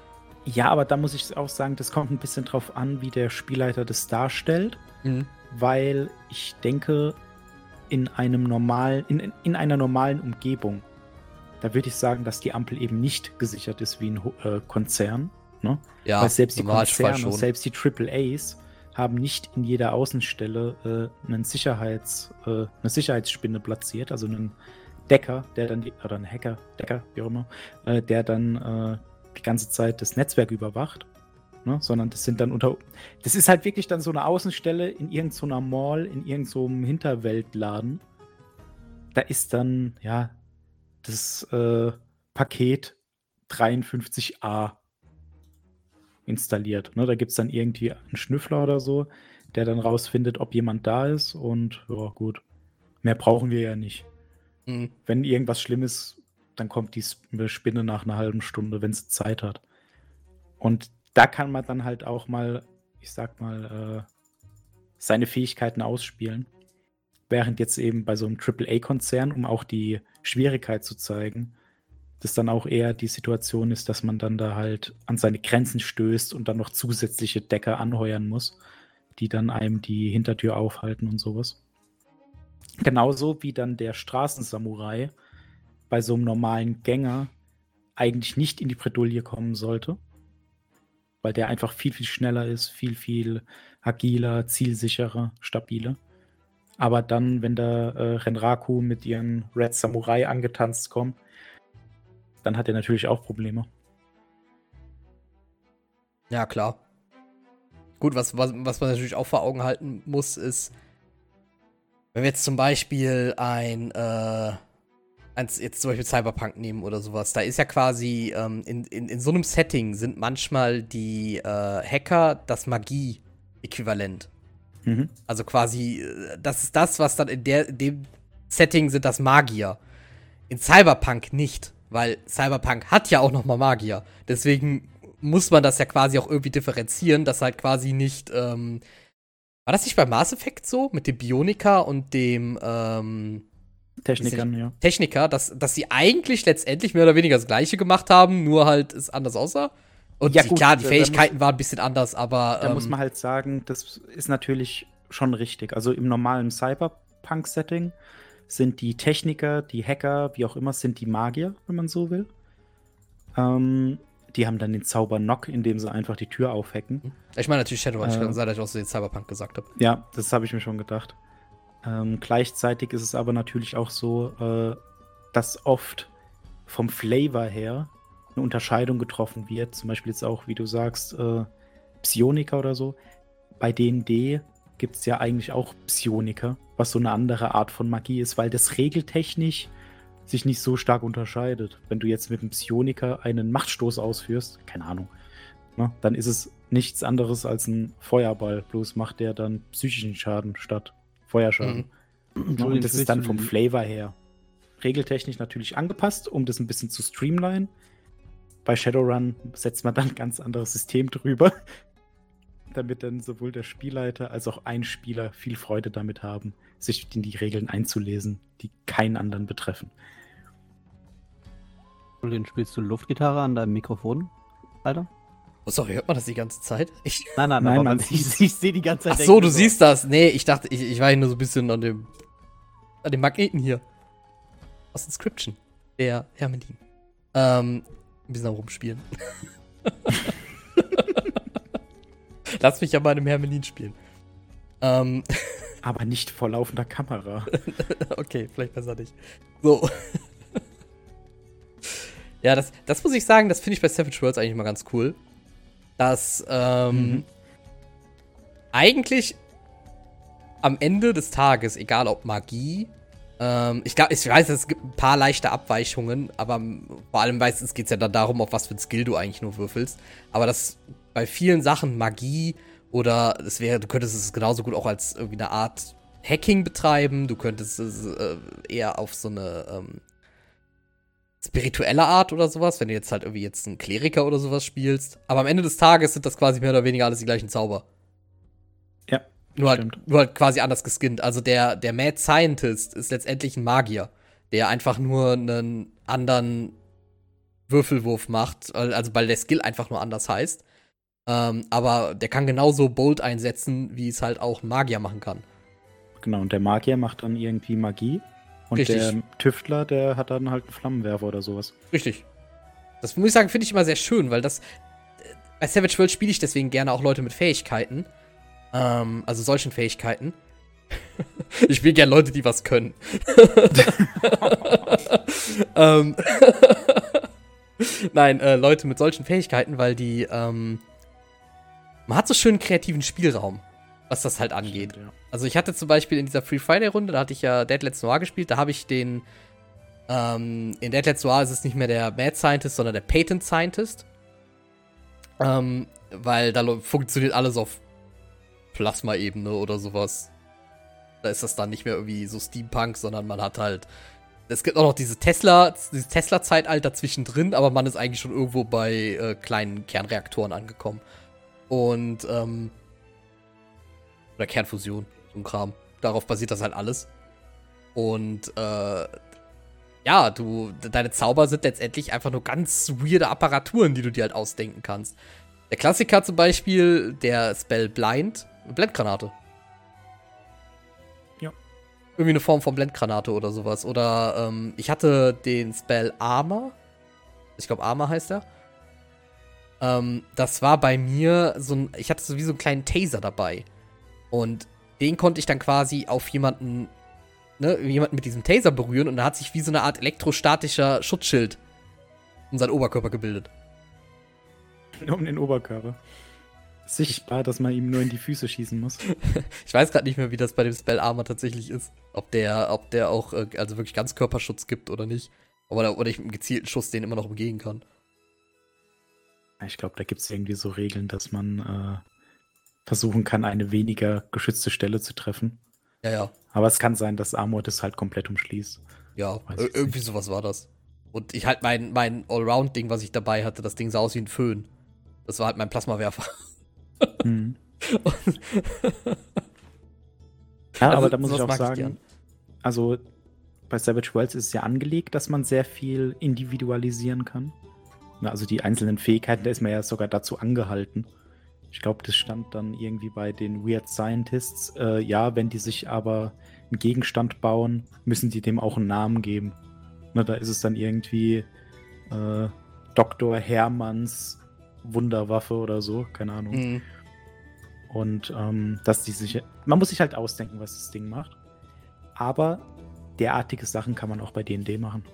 Ja, aber da muss ich auch sagen, das kommt ein bisschen drauf an, wie der Spielleiter das darstellt. Mhm weil ich denke, in einem normalen, in, in einer normalen Umgebung, da würde ich sagen, dass die Ampel eben nicht gesichert ist wie ein äh, Konzern. Ne? Ja, weil selbst die Konzerne, selbst die AAAs haben nicht in jeder Außenstelle äh, einen Sicherheits, äh, eine Sicherheitsspinne platziert, also einen Decker, der dann oder einen Hacker, Decker, wie auch immer, äh, der dann äh, die ganze Zeit das Netzwerk überwacht ne? sondern das sind dann unter. Das ist halt wirklich dann so eine Außenstelle in irgendeiner Mall, in irgendeinem so Hinterweltladen. Da ist dann, ja, das äh, Paket 53a installiert. Ne? Da gibt es dann irgendwie einen Schnüffler oder so, der dann rausfindet, ob jemand da ist und ja, gut. Mehr brauchen wir ja nicht. Mhm. Wenn irgendwas Schlimmes, dann kommt die Spinne nach einer halben Stunde, wenn sie Zeit hat. Und da kann man dann halt auch mal, ich sag mal, äh, seine Fähigkeiten ausspielen. Während jetzt eben bei so einem AAA-Konzern, um auch die Schwierigkeit zu zeigen, das dann auch eher die Situation ist, dass man dann da halt an seine Grenzen stößt und dann noch zusätzliche Decker anheuern muss, die dann einem die Hintertür aufhalten und sowas. Genauso wie dann der Straßensamurai bei so einem normalen Gänger eigentlich nicht in die Bredouille kommen sollte, weil der einfach viel, viel schneller ist, viel, viel agiler, zielsicherer, stabiler. Aber dann, wenn da äh, Renraku mit ihren Red Samurai angetanzt kommt, dann hat er natürlich auch Probleme. Ja, klar. Gut, was, was, was man natürlich auch vor Augen halten muss, ist, wenn wir jetzt zum Beispiel ein, äh, als jetzt zum Beispiel Cyberpunk nehmen oder sowas, da ist ja quasi ähm, in, in, in so einem Setting sind manchmal die äh, Hacker das Magie-Äquivalent. Mhm. Also quasi, äh, das ist das, was dann in, der, in dem Setting sind das Magier. In Cyberpunk nicht, weil Cyberpunk hat ja auch noch mal Magier. Deswegen muss man das ja quasi auch irgendwie differenzieren, dass halt quasi nicht, ähm, war das nicht bei Mass Effect so? Mit dem Bionika und dem, ähm, Technikern, ja. Techniker, dass, dass sie eigentlich letztendlich mehr oder weniger das Gleiche gemacht haben, nur halt es anders aussah. Und ja, die, gut, klar, die Fähigkeiten muss, waren ein bisschen anders, aber. Da ähm, muss man halt sagen, das ist natürlich schon richtig. Also im normalen Cyberpunk-Setting sind die Techniker, die Hacker, wie auch immer, sind die Magier, wenn man so will. Ähm, die haben dann den Zauber Knock, indem sie einfach die Tür aufhacken. Ich meine natürlich Shadowrun, äh, ich kann dass ich auch so den Cyberpunk gesagt habe. Ja, das habe ich mir schon gedacht. Ähm, gleichzeitig ist es aber natürlich auch so, äh, dass oft vom Flavor her eine Unterscheidung getroffen wird. Zum Beispiel jetzt auch, wie du sagst, äh, Psioniker oder so. Bei D&D gibt es ja eigentlich auch Psioniker, was so eine andere Art von Magie ist, weil das regeltechnisch sich nicht so stark unterscheidet. Wenn du jetzt mit einem Psioniker einen Machtstoß ausführst, keine Ahnung, ne, dann ist es nichts anderes als ein Feuerball, bloß macht der dann psychischen Schaden statt Feuerschaden. Mhm. Und das ist dann vom Flavor her regeltechnisch natürlich angepasst, um das ein bisschen zu streamline. Bei Shadowrun setzt man dann ein ganz anderes System drüber, damit dann sowohl der Spielleiter als auch ein Spieler viel Freude damit haben, sich in die Regeln einzulesen, die keinen anderen betreffen. Den spielst du Luftgitarre an deinem Mikrofon, Alter? Oh, sorry, hört man das die ganze Zeit? Ich, nein, nein, nein, man sieht, [LAUGHS] ich sehe die ganze Zeit. Ach so, du so. siehst das. Nee, ich dachte, ich, ich war hier nur so ein bisschen an dem, an dem Magneten hier. Aus Inscription. Der Hermelin. Ähm, ein bisschen am Rumspielen. [LAUGHS] [LAUGHS] [LAUGHS] Lass mich ja mal einem Hermelin spielen. Ähm. [LAUGHS] Aber nicht vor laufender Kamera. [LAUGHS] okay, vielleicht besser nicht. So. ja, das, das muss ich sagen, das finde ich bei Savage Worlds eigentlich mal ganz cool dass ähm, mhm. eigentlich am Ende des Tages, egal ob Magie, ähm, ich glaube, ich weiß, es gibt ein paar leichte Abweichungen, aber vor allem meistens geht es ja dann darum, auf was für ein Skill du eigentlich nur würfelst. Aber das bei vielen Sachen Magie oder es wäre, du könntest es genauso gut auch als irgendwie eine Art Hacking betreiben, du könntest es äh, eher auf so eine ähm, spirituelle Art oder sowas, wenn du jetzt halt irgendwie jetzt einen Kleriker oder sowas spielst. Aber am Ende des Tages sind das quasi mehr oder weniger alles die gleichen Zauber. Ja. Nur halt, nur halt quasi anders geskinnt. Also der, der Mad Scientist ist letztendlich ein Magier, der einfach nur einen anderen Würfelwurf macht. Also weil der Skill einfach nur anders heißt. Ähm, aber der kann genauso Bolt einsetzen, wie es halt auch ein Magier machen kann. Genau, und der Magier macht dann irgendwie Magie und Richtig. der Tüftler, der hat dann halt einen Flammenwerfer oder sowas. Richtig. Das muss ich sagen, finde ich immer sehr schön, weil das. Äh, bei Savage World spiele ich deswegen gerne auch Leute mit Fähigkeiten. Ähm, also solchen Fähigkeiten. [LAUGHS] ich spiele gerne Leute, die was können. [LAUGHS] ähm, [LAUGHS] Nein, äh, Leute mit solchen Fähigkeiten, weil die, ähm, man hat so schönen kreativen Spielraum was das halt angeht. Stimmt, ja. Also ich hatte zum Beispiel in dieser Free Friday-Runde, da hatte ich ja Dead Let's Noir gespielt, da habe ich den, ähm, in Dead Let's Noir ist es nicht mehr der Mad Scientist, sondern der Patent Scientist. Ähm, weil da funktioniert alles auf Plasma-Ebene oder sowas. Da ist das dann nicht mehr irgendwie so Steampunk, sondern man hat halt. Es gibt auch noch diese Tesla, dieses Tesla-Zeitalter zwischendrin, aber man ist eigentlich schon irgendwo bei äh, kleinen Kernreaktoren angekommen. Und ähm, oder Kernfusion, so ein Kram. Darauf basiert das halt alles. Und äh, ja, du, deine Zauber sind letztendlich einfach nur ganz weirde Apparaturen, die du dir halt ausdenken kannst. Der Klassiker zum Beispiel, der Spell Blind, Blendgranate. Ja. Irgendwie eine Form von Blendgranate oder sowas. Oder ähm, ich hatte den Spell Armor. Ich glaube, Armor heißt er. Ähm, das war bei mir so ein. Ich hatte so wie so einen kleinen Taser dabei. Und den konnte ich dann quasi auf jemanden, ne, jemanden mit diesem Taser berühren und da hat sich wie so eine Art elektrostatischer Schutzschild um seinen Oberkörper gebildet. [LAUGHS] Um den Oberkörper. Sichtbar, dass man ihm nur in die Füße schießen muss. [LAUGHS] ich weiß gerade nicht mehr, wie das bei dem Spell Armor tatsächlich ist. Ob der, ob der auch äh, also wirklich ganz Körperschutz gibt oder nicht. Oder, oder ich mit einem gezielten Schuss den immer noch umgehen kann. Ich glaube, da gibt es irgendwie so Regeln, dass man äh, versuchen kann, eine weniger geschützte Stelle zu treffen. Ja, ja. Aber es kann sein, dass Armor das halt komplett umschließt. Ja, irgendwie nicht. sowas war das. Und ich halt mein, mein Allround-Ding, was ich dabei hatte, das Ding sah aus wie ein Föhn. Das war halt mein Plasmawerfer. Mhm. [LAUGHS] ja, also, aber da muss ich auch sagen, ich also bei Savage Worlds ist es ja angelegt, dass man sehr viel individualisieren kann. Also die einzelnen Fähigkeiten, da ist man ja sogar dazu angehalten. Ich glaube, das stand dann irgendwie bei den Weird Scientists. Äh, ja, wenn die sich aber einen Gegenstand bauen, müssen die dem auch einen Namen geben. Na, da ist es dann irgendwie äh, Dr. Hermanns Wunderwaffe oder so, keine Ahnung. Mhm. Und ähm, dass die sich. Man muss sich halt ausdenken, was das Ding macht. Aber derartige Sachen kann man auch bei DD machen.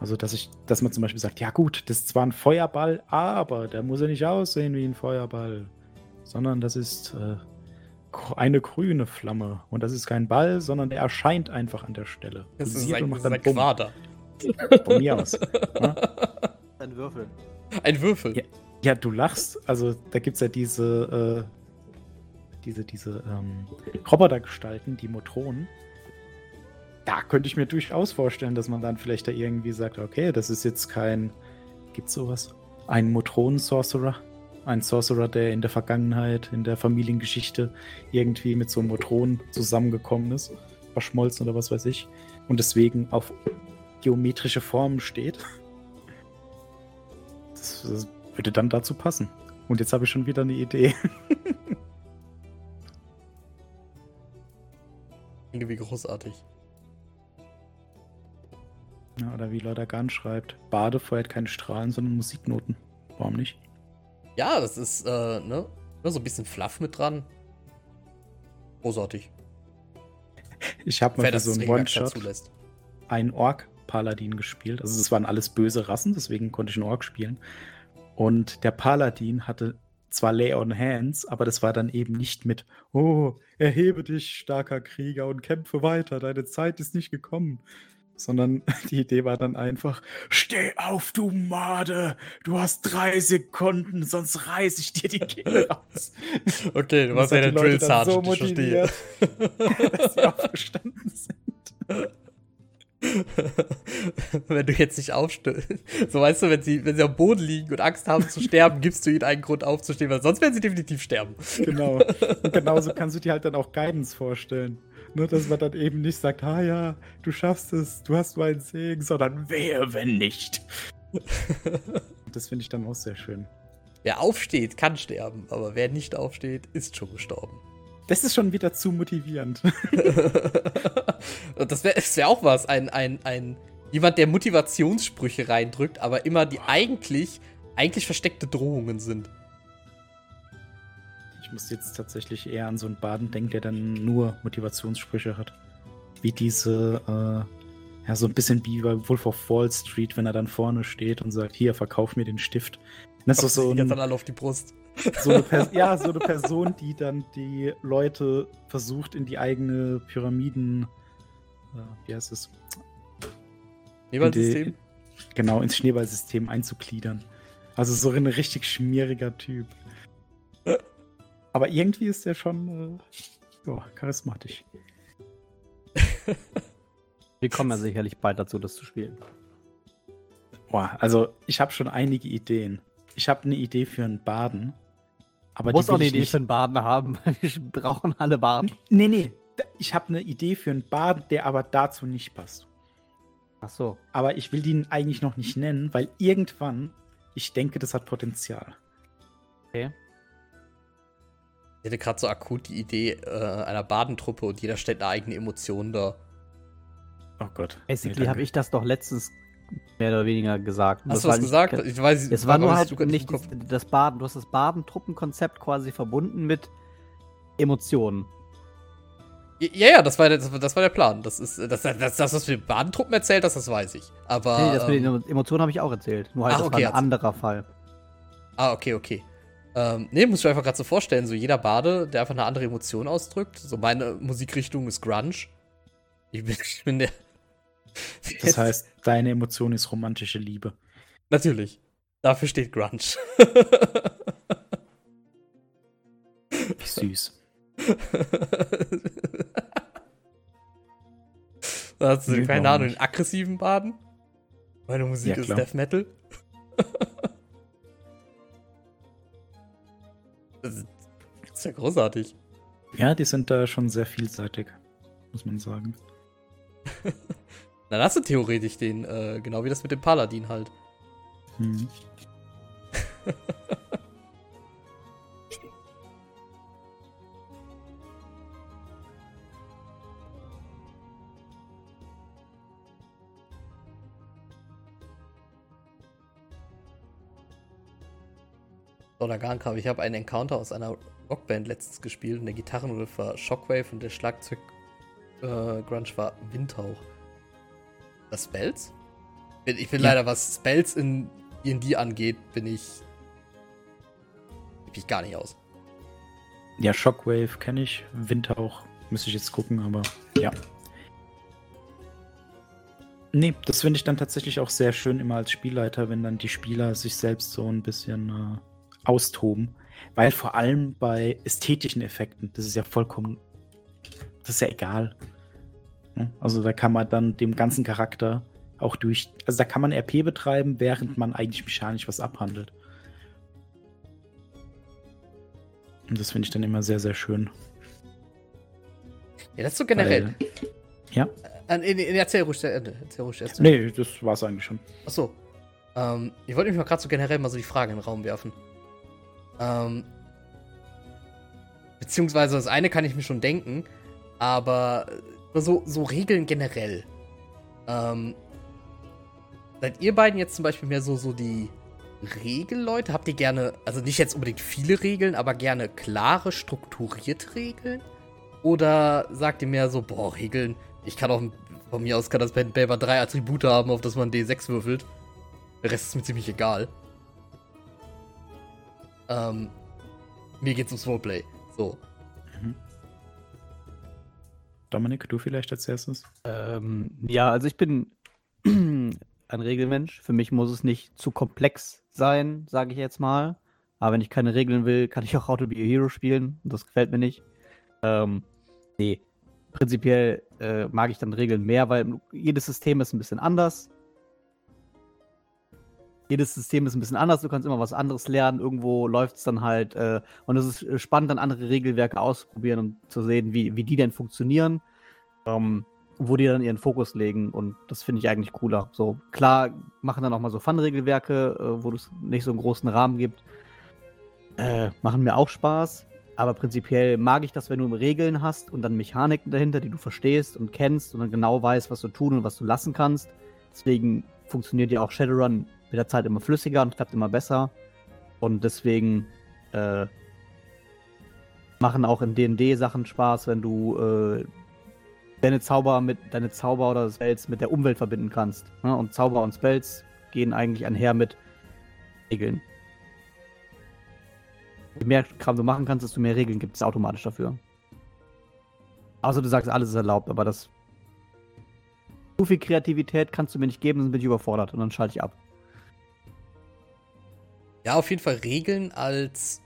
Also, dass ich, dass man zum Beispiel sagt, ja gut, das ist zwar ein Feuerball, aber der muss ja nicht aussehen wie ein Feuerball, sondern das ist äh, eine grüne Flamme. Und das ist kein Ball, sondern der erscheint einfach an der Stelle. Das ist ein, macht dann ein Quader. Von mir aus. Ja? Ein Würfel. Ein Würfel. Ja, ja, du lachst. Also, da gibt es ja diese, äh, diese, diese ähm, Robotergestalten, die Motronen da könnte ich mir durchaus vorstellen, dass man dann vielleicht da irgendwie sagt, okay, das ist jetzt kein, gibt's sowas? Ein Motronen-Sorcerer? Ein Sorcerer, der in der Vergangenheit, in der Familiengeschichte irgendwie mit so einem Motronen zusammengekommen ist, verschmolzen oder was weiß ich, und deswegen auf geometrische Formen steht. Das, das würde dann dazu passen. Und jetzt habe ich schon wieder eine Idee. [LAUGHS] Irgendwie großartig. Ja, oder wie Laudagan schreibt, Bade feuert keine Strahlen, sondern Musiknoten. Warum nicht? Ja, das ist, äh, ne? So ein bisschen Fluff mit dran. Großartig. [LAUGHS] Ich habe mal für so einen One-Shot einen Ork-Paladin gespielt. Also es waren alles böse Rassen, deswegen konnte ich einen Ork spielen. Und der Paladin hatte zwar Lay on Hands, aber das war dann eben nicht mit, oh, erhebe dich, starker Krieger, und kämpfe weiter, deine Zeit ist nicht gekommen, sondern [LAUGHS] die Idee war dann einfach, steh auf, du Made, du hast drei Sekunden, sonst reiß ich dir die Kehle raus. [LAUGHS] Okay, du warst ja der Drill Sergeant, so ich verstehe. [LAUGHS] dass sie aufgestanden sind. wenn du jetzt nicht aufstehst. So weißt du, wenn sie, wenn sie am Boden liegen und Angst haben zu sterben, gibst du ihnen einen Grund aufzustehen, weil sonst werden sie definitiv sterben. Genau. Und genauso kannst du dir halt dann auch Guidance vorstellen. Nur, dass man dann eben nicht sagt, ah ja, du schaffst es, du hast meinen Segen, sondern wehe, wenn nicht. [LAUGHS] das finde ich dann auch sehr schön. Wer aufsteht, kann sterben, aber wer nicht aufsteht, ist schon gestorben. Das ist schon wieder zu motivierend. [LAUGHS] das wäre wär auch was, ein, ein, ein jemand, der Motivationssprüche reindrückt, aber immer die eigentlich, eigentlich versteckte Drohungen sind. Ich muss jetzt tatsächlich eher an so einen Baden denken, der dann nur Motivationssprüche hat. Wie diese, äh, ja, so ein bisschen wie bei Wolf of Wall Street, wenn er dann vorne steht und sagt, hier, verkauf mir den Stift. Das ist so ein, dann alle auf die Brust. So eine [LAUGHS] ja, so eine Person, die dann die Leute versucht, in die eigene Pyramiden, äh, wie heißt es? Schneeballsystem? Genau, ins Schneeballsystem einzugliedern. Also so ein richtig schmieriger Typ. [LAUGHS] Aber irgendwie ist der schon äh, oh, charismatisch. [LAUGHS] Wir kommen ja sicherlich bald dazu, das zu spielen. Boah, also ich habe schon einige Ideen. Ich habe eine Idee für einen Baden. Aber du musst auch eine Idee nicht... für einen Baden haben. [LAUGHS] Wir brauchen alle Baden. Nee, nee. Ich habe eine Idee für einen Baden, der aber dazu nicht passt. Ach so. Aber ich will den eigentlich noch nicht nennen, weil irgendwann, ich denke, das hat Potenzial. Okay. Ich hätte gerade so akut die Idee äh, einer Badentruppe und jeder stellt eine eigene Emotion da. Oh Gott. Basically nee, habe ich das doch letztens mehr oder weniger gesagt. Hast das du das gesagt? Nicht, ich weiß, es war nur halt nicht das Baden. Du hast das Badentruppenkonzept quasi verbunden mit Emotionen. Ja, ja, das war, der, das war der Plan. Das ist das, das, das, was du den Badentruppen erzählt hast, das weiß ich. Aber. Nee, das mit den ähm, Emotionen habe ich auch erzählt. Nur halt, ach, das okay, war ein anderer Fall. Ah, okay, okay. Ähm, nee, muss ich mir einfach gerade so vorstellen, so jeder Bade, der einfach eine andere Emotion ausdrückt. So meine Musikrichtung ist Grunge. Ich bin, [LAUGHS] ich bin der. Das heißt, deine Emotion ist romantische Liebe. Natürlich. Dafür steht Grunge. Wie süß. [LAUGHS] hast du, keine Ahnung, einen aggressiven Baden? Meine Musik ja, ist Death Metal. Das ist ja großartig. Ja, die sind da schon sehr vielseitig, muss man sagen. [LAUGHS] Dann hast du theoretisch den, äh, genau wie das mit dem Paladin halt. Mhm. [LAUGHS] Oder Garnkram, ich habe einen Encounter aus einer Rockband letztens gespielt und der Gitarrenriff war Shockwave und der Schlagzeug äh, Grunge war Windhauch. Das Spells? Ich bin ja. leider, was Spells in D&D angeht, bin ich ich gar nicht aus. Ja, Shockwave kenne ich, Windhauch müsste ich jetzt gucken, aber ja. Nee, das finde ich dann tatsächlich auch sehr schön immer als Spielleiter, wenn dann die Spieler sich selbst so ein bisschen äh, austoben. Weil vor allem bei ästhetischen Effekten, das ist ja vollkommen, das ist ja egal. Also da kann man dann dem ganzen Charakter auch durch, also da kann man RP betreiben, während man eigentlich mechanisch was abhandelt. Und das finde ich dann immer sehr, sehr schön. Ja, das ist so generell. Weil, ja? Äh, nee, nee, erzähl ruhig, erzähl ruhig erst. Nee, das war es eigentlich schon. Achso. Ähm, ich wollte mich mal gerade so generell mal so die Frage in den Raum werfen. Ähm, beziehungsweise das eine kann ich mir schon denken, aber so, so Regeln generell. Ähm, seid ihr beiden jetzt zum Beispiel mehr so, so die Regelleute? Habt ihr gerne, also nicht jetzt unbedingt viele Regeln, aber gerne klare, strukturierte Regeln? Oder sagt ihr mehr so, boah, Regeln, ich kann auch, von mir aus kann das Pen Paper drei Attribute haben, auf das man D6 würfelt. Der Rest ist mir ziemlich egal. Ähm, mir geht's ums Roleplay. So. Mhm. Dominik, du vielleicht als erstes? Ähm, ja, also ich bin [CLEARS THROAT] ein Regelmensch. Für mich muss es nicht zu komplex sein, sage ich jetzt mal. Aber wenn ich keine Regeln will, kann ich auch How to Be a Hero spielen. Das gefällt mir nicht. Ähm, nee. Prinzipiell äh, mag ich dann Regeln mehr, weil jedes System ist ein bisschen anders jedes System ist ein bisschen anders, du kannst immer was anderes lernen, irgendwo läuft es dann halt, äh, und es ist äh, spannend, dann andere Regelwerke auszuprobieren und zu sehen, wie, wie die denn funktionieren, ähm, wo die dann ihren Fokus legen und das finde ich eigentlich cooler. So, klar machen dann auch mal so Fun-Regelwerke, äh, wo es nicht so einen großen Rahmen gibt, äh, machen mir auch Spaß, aber prinzipiell mag ich das, wenn du Regeln hast und dann Mechaniken dahinter, die du verstehst und kennst und dann genau weißt, was du tun und was du lassen kannst. Deswegen funktioniert ja auch Shadowrun mit der Zeit immer flüssiger und klappt immer besser. Und deswegen äh, machen auch in D&D Sachen Spaß, wenn du äh, deine Zauber mit deine Zauber oder Spells mit der Umwelt verbinden kannst. Ne? Und Zauber und Spells gehen eigentlich einher mit Regeln. Je mehr Kram du machen kannst, desto mehr Regeln gibt es automatisch dafür. Außer du sagst, alles ist erlaubt, aber das. Zu viel Kreativität kannst du mir nicht geben, dann bin ich überfordert und dann schalte ich ab. Ja, auf jeden Fall Regeln als.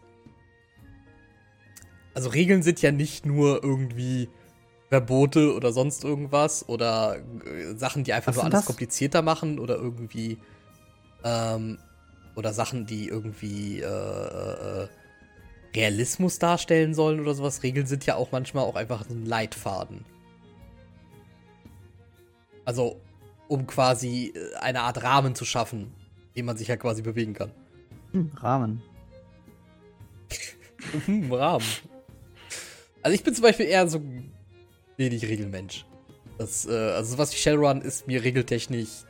Also Regeln sind ja nicht nur irgendwie Verbote oder sonst irgendwas oder äh, Sachen, die einfach Was nur alles das? komplizierter machen oder irgendwie ähm, oder Sachen, die irgendwie äh, äh, Realismus darstellen sollen oder sowas. Regeln sind ja auch manchmal auch einfach ein Leitfaden. Also, um quasi äh, eine Art Rahmen zu schaffen, den man sich ja quasi bewegen kann. Hm, [LAUGHS] Rahmen. hm, Rahmen. Also ich bin zum Beispiel eher so wenig Regelmensch. Das, äh, also sowas wie Shellrun ist mir regeltechnisch.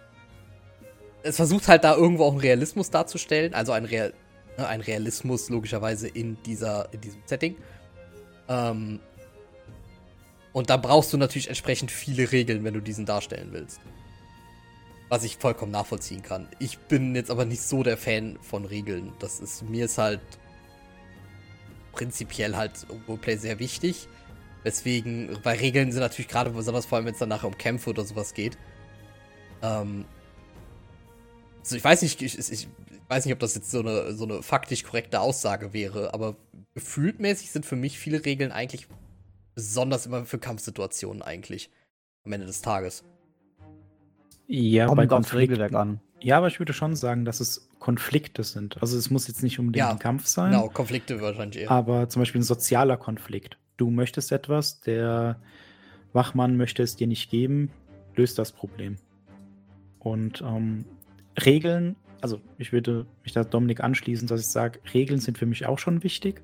Es versucht halt da irgendwo auch einen Realismus darzustellen, also ein, Real, ne, ein Realismus logischerweise in dieser, in diesem Setting. Ähm, und da brauchst du natürlich entsprechend viele Regeln, wenn du diesen darstellen willst. Was ich vollkommen nachvollziehen kann. Ich bin jetzt aber nicht so der Fan von Regeln. Das ist, mir ist halt prinzipiell halt Roleplay sehr wichtig. Weswegen, weil Regeln sind natürlich gerade besonders vor allem, wenn es dann nachher um Kämpfe oder sowas geht. Ähm, also ich weiß nicht, ich, ich, weiß nicht, ob das jetzt so eine, so eine faktisch korrekte Aussage wäre, aber gefühltmäßig sind für mich viele Regeln eigentlich besonders immer für Kampfsituationen eigentlich am Ende des Tages. Ja, Kommt bei aufs Regelwerk an. Ja, aber ich würde schon sagen, dass es Konflikte sind. Also es muss jetzt nicht unbedingt ja, ein Kampf sein. Genau, Konflikte wahrscheinlich eher. Aber zum Beispiel ein sozialer Konflikt. Du möchtest etwas, der Wachmann möchte es dir nicht geben. löst das Problem. Und ähm, Regeln, also ich würde mich da Dominik anschließen, dass ich sage, Regeln sind für mich auch schon wichtig.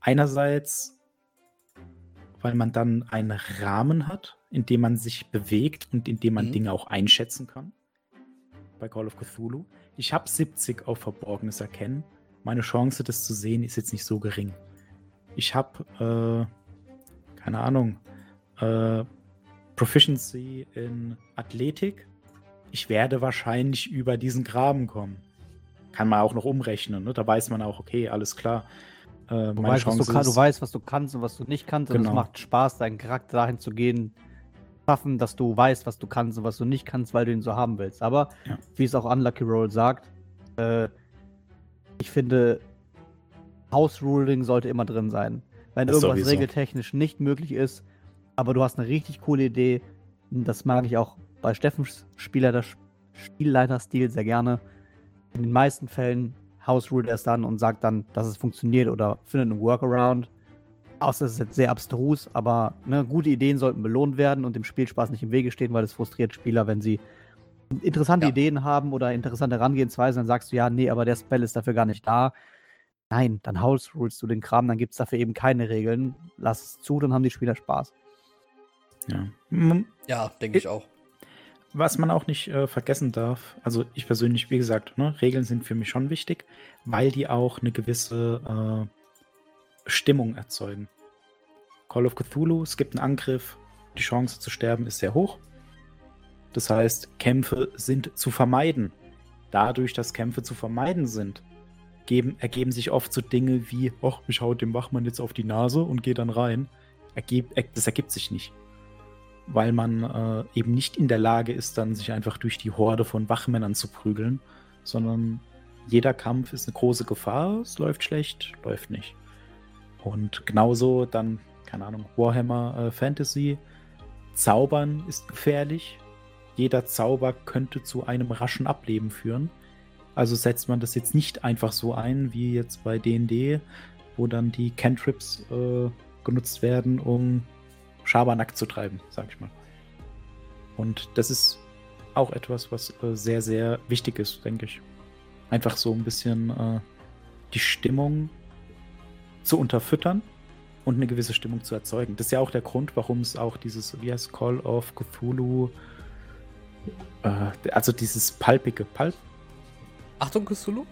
Einerseits, weil man dann einen Rahmen hat, in dem man sich bewegt und in dem man mhm. Dinge auch einschätzen kann. Bei Call of Cthulhu. Ich habe 70 auf Verborgenes erkennen. Meine Chance, das zu sehen, ist jetzt nicht so gering. Ich habe, äh, keine Ahnung, äh, Proficiency in Athletik. Ich werde wahrscheinlich über diesen Graben kommen. Kann man auch noch umrechnen. Ne? Da weiß man auch, okay, alles klar. Äh, du, weißt, du, kann, du, weißt, was du kannst und was du nicht kannst. Genau. Und es macht Spaß, deinen Charakter dahin zu gehen, schaffen, dass du weißt, was du kannst und was du nicht kannst, weil du ihn so haben willst. Aber, ja. wie es auch Unlucky Roll sagt, äh, ich finde, House Ruling sollte immer drin sein. Wenn das irgendwas sowieso. regeltechnisch nicht möglich ist, aber du hast eine richtig coole Idee, das mag ich auch bei Steffens Spieler, der Spielleiterstil sehr gerne. In den meisten Fällen House Rule erst dann und sagt dann, dass es funktioniert oder findet einen Workaround. Außer es ist jetzt sehr abstrus, aber ne, gute Ideen sollten belohnt werden und dem Spielspaß nicht im Wege stehen, weil es frustriert Spieler, wenn sie interessante ja. Ideen haben oder interessante Herangehensweisen, dann sagst du, ja, nee, aber der Spell ist dafür gar nicht da. Nein, dann House Rules du den Kram, dann gibt es dafür eben keine Regeln. Lass es zu, dann haben die Spieler Spaß. Ja, ja denke ich auch. Was man auch nicht äh, vergessen darf, also ich persönlich, wie gesagt, ne, Regeln sind für mich schon wichtig, weil die auch eine gewisse äh, Stimmung erzeugen. Call of Cthulhu, es gibt einen Angriff, die Chance zu sterben ist sehr hoch. Das heißt, Kämpfe sind zu vermeiden. Dadurch, dass Kämpfe zu vermeiden sind, geben, ergeben sich oft so Dinge wie, ach, ich hau dem Wachmann jetzt auf die Nase und gehe dann rein. Ergeb, das ergibt sich nicht. Weil man äh, eben nicht in der Lage ist, dann sich einfach durch die Horde von Wachmännern zu prügeln, sondern jeder Kampf ist eine große Gefahr. Es läuft schlecht, läuft nicht. Und genauso dann, keine Ahnung, Warhammer äh, Fantasy. Zaubern ist gefährlich, jeder Zauber könnte zu einem raschen Ableben führen. Also setzt man das jetzt nicht einfach so ein, wie jetzt bei DD, wo dann die Cantrips äh, genutzt werden, um Schabernack zu treiben, sag ich mal. Und das ist auch etwas, was äh, sehr, sehr wichtig ist, denke ich. Einfach so ein bisschen äh, die Stimmung zu unterfüttern und eine gewisse Stimmung zu erzeugen. Das ist ja auch der Grund, warum es auch dieses, wie heißt Call of Cthulhu äh, also dieses palpige Palp. Achtung, Cthulhu?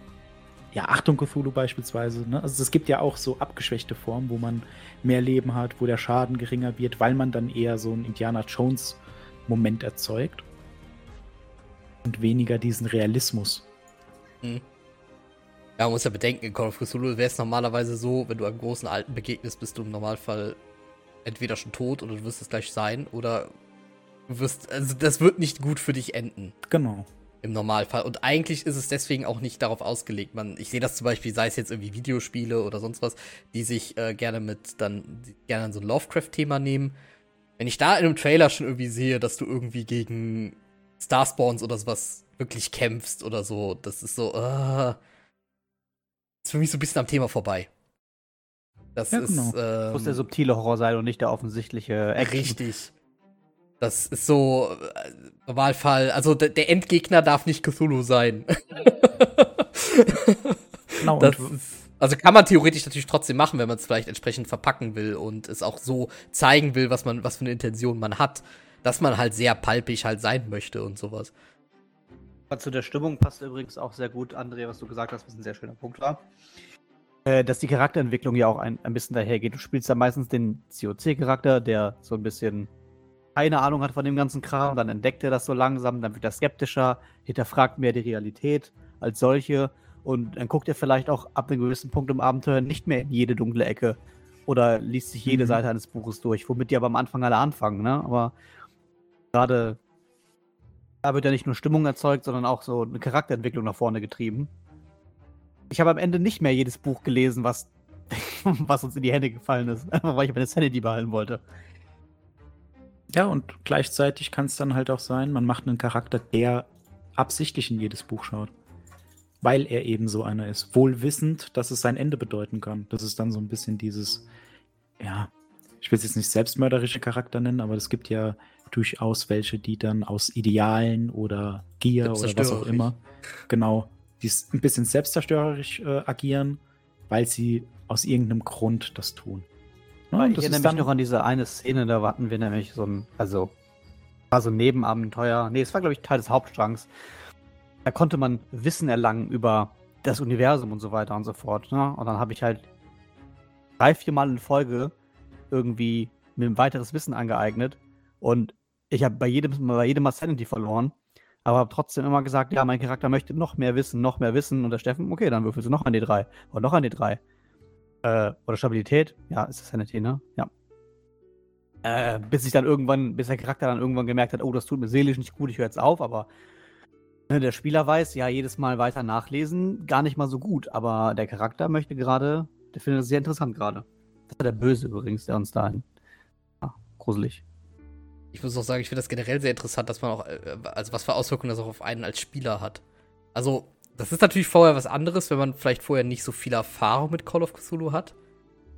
Ja, Achtung, Cthulhu beispielsweise. Ne? Also es gibt ja auch so abgeschwächte Formen, wo man mehr Leben hat, wo der Schaden geringer wird, weil man dann eher so einen Indiana Jones-Moment erzeugt. Und weniger diesen Realismus. Hm. Ja, man muss ja bedenken, in Call of Cthulhu wäre es normalerweise so, wenn du einem großen Alten begegnest, bist du im Normalfall entweder schon tot oder du wirst es gleich sein oder Du wirst, also das wird nicht gut für dich enden. Genau. Im Normalfall. Und eigentlich ist es deswegen auch nicht darauf ausgelegt. Man, ich sehe das zum Beispiel, sei es jetzt irgendwie Videospiele oder sonst was, die sich äh, gerne mit dann gerne so ein Lovecraft-Thema nehmen. Wenn ich da in einem Trailer schon irgendwie sehe, dass du irgendwie gegen Starspawns oder sowas wirklich kämpfst oder so, das ist so, uh, ist für mich so ein bisschen am Thema vorbei. Das ja, ist. Genau. Ähm, muss der subtile Horror sein und nicht der offensichtliche Action. Richtig. Das ist so äh, Normalfall. Also der Endgegner darf nicht Cthulhu sein. genau. Das ist, also kann man theoretisch natürlich trotzdem machen, wenn man es vielleicht entsprechend verpacken will und es auch so zeigen will, was man, was für eine Intention man hat, dass man halt sehr palpig halt sein möchte und sowas. Zu der Stimmung passt übrigens auch sehr gut, André, was du gesagt hast, was ein sehr schöner Punkt war. Äh, dass die Charakterentwicklung ja auch ein, ein bisschen dahergeht. Du spielst ja meistens den COC-Charakter, der so ein bisschen keine Ahnung hat von dem ganzen Kram, dann entdeckt er das so langsam, dann wird er skeptischer, hinterfragt mehr die Realität als solche und dann guckt er vielleicht auch ab einem gewissen Punkt im Abenteuer nicht mehr in jede dunkle Ecke oder liest sich jede mhm. Seite eines Buches durch, womit die aber am Anfang alle anfangen, ne? Aber gerade da wird ja nicht nur Stimmung erzeugt, sondern auch so eine Charakterentwicklung nach vorne getrieben. Ich habe am Ende nicht mehr jedes Buch gelesen, was, [LAUGHS] was uns in die Hände gefallen ist, einfach [LAUGHS] weil ich meine Sanity behalten wollte. Ja, und gleichzeitig kann es dann halt auch sein, man macht einen Charakter, der absichtlich in jedes Buch schaut. Weil er eben so einer ist. Wohl wissend, dass es sein Ende bedeuten kann. Das ist dann so ein bisschen dieses, ja, ich will es jetzt nicht selbstmörderische Charakter nennen, aber es gibt ja durchaus welche, die dann aus Idealen oder Gier oder was auch immer, genau, die ein bisschen selbstzerstörerisch äh, agieren, weil sie aus irgendeinem Grund das tun. Ja, ich erinnere mich noch an diese eine Szene, da hatten wir nämlich so ein, also war so ein Nebenabenteuer. Nee, es war, glaube ich, Teil des Hauptstrangs. Da konnte man Wissen erlangen über das Universum und so weiter und so fort. Ne? Und dann habe ich halt drei, vier Mal in Folge irgendwie mir ein weiteres Wissen angeeignet. Und ich habe bei jedem, bei jedem Mal Sanity verloren. Aber habe trotzdem immer gesagt, ja, mein Charakter möchte noch mehr wissen, noch mehr wissen. Und der Steffen, okay, dann würfelst du noch ein D3. Oder noch ein D3. Äh, oder Stabilität. Ja, ist das Sanity, ne? Ja. Äh, bis ich dann irgendwann, bis der Charakter dann irgendwann gemerkt hat, oh, das tut mir seelisch nicht gut, ich höre jetzt auf, aber ne, der Spieler weiß, ja, jedes Mal weiter nachlesen, gar nicht mal so gut, aber der Charakter möchte gerade, der findet das sehr interessant gerade. Das war der Böse übrigens, der uns da ja, gruselig. Ich muss auch sagen, ich finde das generell sehr interessant, dass man auch, äh, also was für Auswirkungen das auch auf einen als Spieler hat. Also, das ist natürlich vorher was anderes, wenn man vielleicht vorher nicht so viel Erfahrung mit Call of Cthulhu hat.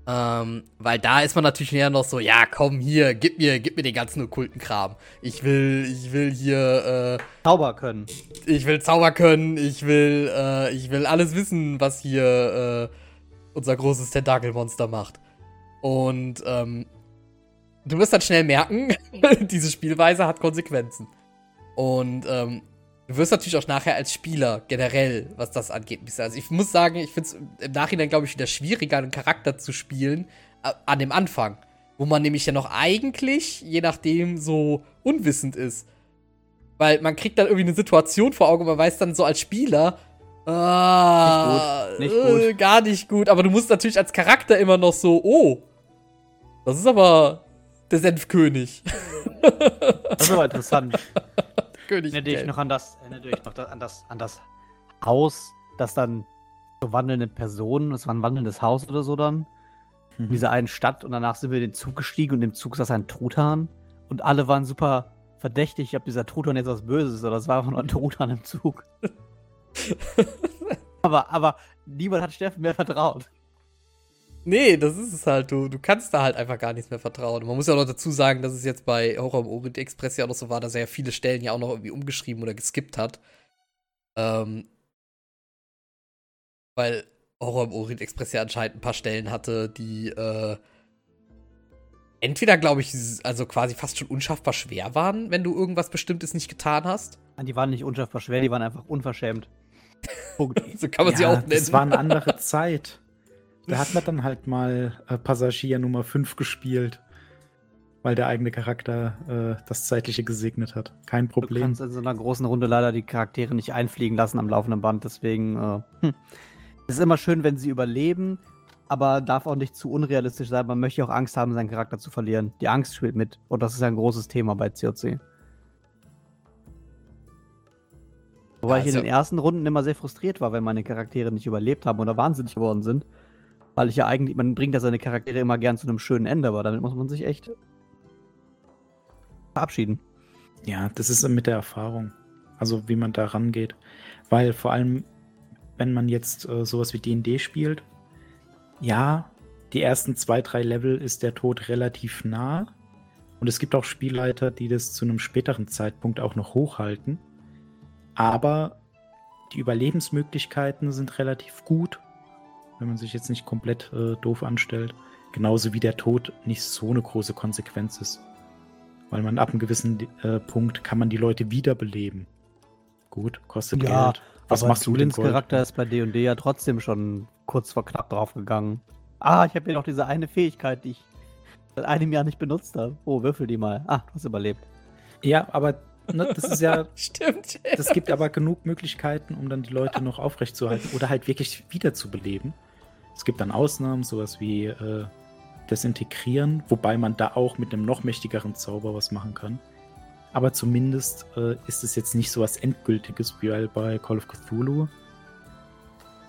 Ähm, weil da ist man natürlich eher noch so, ja, komm hier, gib mir, gib mir den ganzen okkulten Kram. Ich will, ich will hier äh, Zauber können. Ich will Zauber können, ich will, äh, ich will alles wissen, was hier äh, unser großes Tentakelmonster macht. Und ähm, du wirst dann schnell merken, [LAUGHS] diese Spielweise hat Konsequenzen. Und ähm, Du wirst natürlich auch nachher als Spieler generell, was das angeht, Also ich muss sagen, ich finde es im Nachhinein, glaube ich, wieder schwieriger, einen Charakter zu spielen äh, an dem Anfang. Wo man nämlich ja noch eigentlich, je nachdem, so unwissend ist. Weil man kriegt dann irgendwie eine Situation vor Augen und man weiß dann so als Spieler, ah, nicht gut. Nicht gut. Äh, gar nicht gut. Aber du musst natürlich als Charakter immer noch so, oh, das ist aber der Senfkönig. Das ist aber interessant. [LAUGHS] König. Erinnere dich noch an das, erinnere dich noch an das, an das Haus, das dann so wandelnde Personen, das war ein wandelndes Haus oder so dann, mhm. in dieser einen Stadt und danach sind wir in den Zug gestiegen und im Zug saß ein Truthahn und alle waren super verdächtig, ob dieser Truthahn jetzt was Böses ist oder es war einfach nur ein Truthahn im Zug. [LAUGHS] aber, aber niemand hat Steffen mehr vertraut. Nee, das ist es halt. Du, du kannst da halt einfach gar nichts mehr vertrauen. Man muss ja auch noch dazu sagen, dass es jetzt bei Horror im Orient Express ja auch noch so war, dass er ja viele Stellen ja auch noch irgendwie umgeschrieben oder geskippt hat. Ähm, weil Horror im Orient Express ja anscheinend ein paar Stellen hatte, die äh, entweder, glaube ich, also quasi fast schon unschaffbar schwer waren, wenn du irgendwas Bestimmtes nicht getan hast. Die waren nicht unschaffbar schwer, die waren einfach unverschämt. Punkt. [LAUGHS] so kann man ja, sie auch nennen. Es war eine andere Zeit. Da hat man dann halt mal äh, Passagier Nummer 5 gespielt, weil der eigene Charakter äh, das Zeitliche gesegnet hat. Kein Problem. Du kannst in so einer großen Runde leider die Charaktere nicht einfliegen lassen am laufenden Band, deswegen äh, hm. es ist immer schön, wenn sie überleben, aber darf auch nicht zu unrealistisch sein. Man möchte auch Angst haben, seinen Charakter zu verlieren. Die Angst spielt mit und das ist ein großes Thema bei COC. Wobei ja, ich in den ersten Runden immer sehr frustriert war, wenn meine Charaktere nicht überlebt haben oder wahnsinnig geworden sind. Weil ich ja eigentlich, man bringt ja seine Charaktere immer gern zu einem schönen Ende, aber damit muss man sich echt verabschieden. Ja, das ist mit der Erfahrung. Also wie man da rangeht. Weil vor allem, wenn man jetzt äh, sowas wie DD spielt, ja, die ersten zwei, drei Level ist der Tod relativ nah. Und es gibt auch Spielleiter, die das zu einem späteren Zeitpunkt auch noch hochhalten. Aber die Überlebensmöglichkeiten sind relativ gut wenn man sich jetzt nicht komplett äh, doof anstellt. Genauso wie der Tod nicht so eine große Konsequenz ist. Weil man ab einem gewissen äh, Punkt kann man die Leute wiederbeleben. Gut, kostet ja, Geld. Was machst du denn? Charakter ist bei D&D ja trotzdem schon kurz vor knapp draufgegangen. Ah, ich habe hier noch diese eine Fähigkeit, die ich seit einem Jahr nicht benutzt habe. Oh, würfel die mal. Ah, du hast überlebt. Ja, aber ne, das ist ja. [LAUGHS] Stimmt. Das gibt aber genug Möglichkeiten, um dann die Leute noch aufrechtzuerhalten oder halt wirklich wiederzubeleben. Es gibt dann Ausnahmen, sowas wie äh, Desintegrieren, wobei man da auch mit einem noch mächtigeren Zauber was machen kann. Aber zumindest äh, ist es jetzt nicht so was Endgültiges wie bei Call of Cthulhu.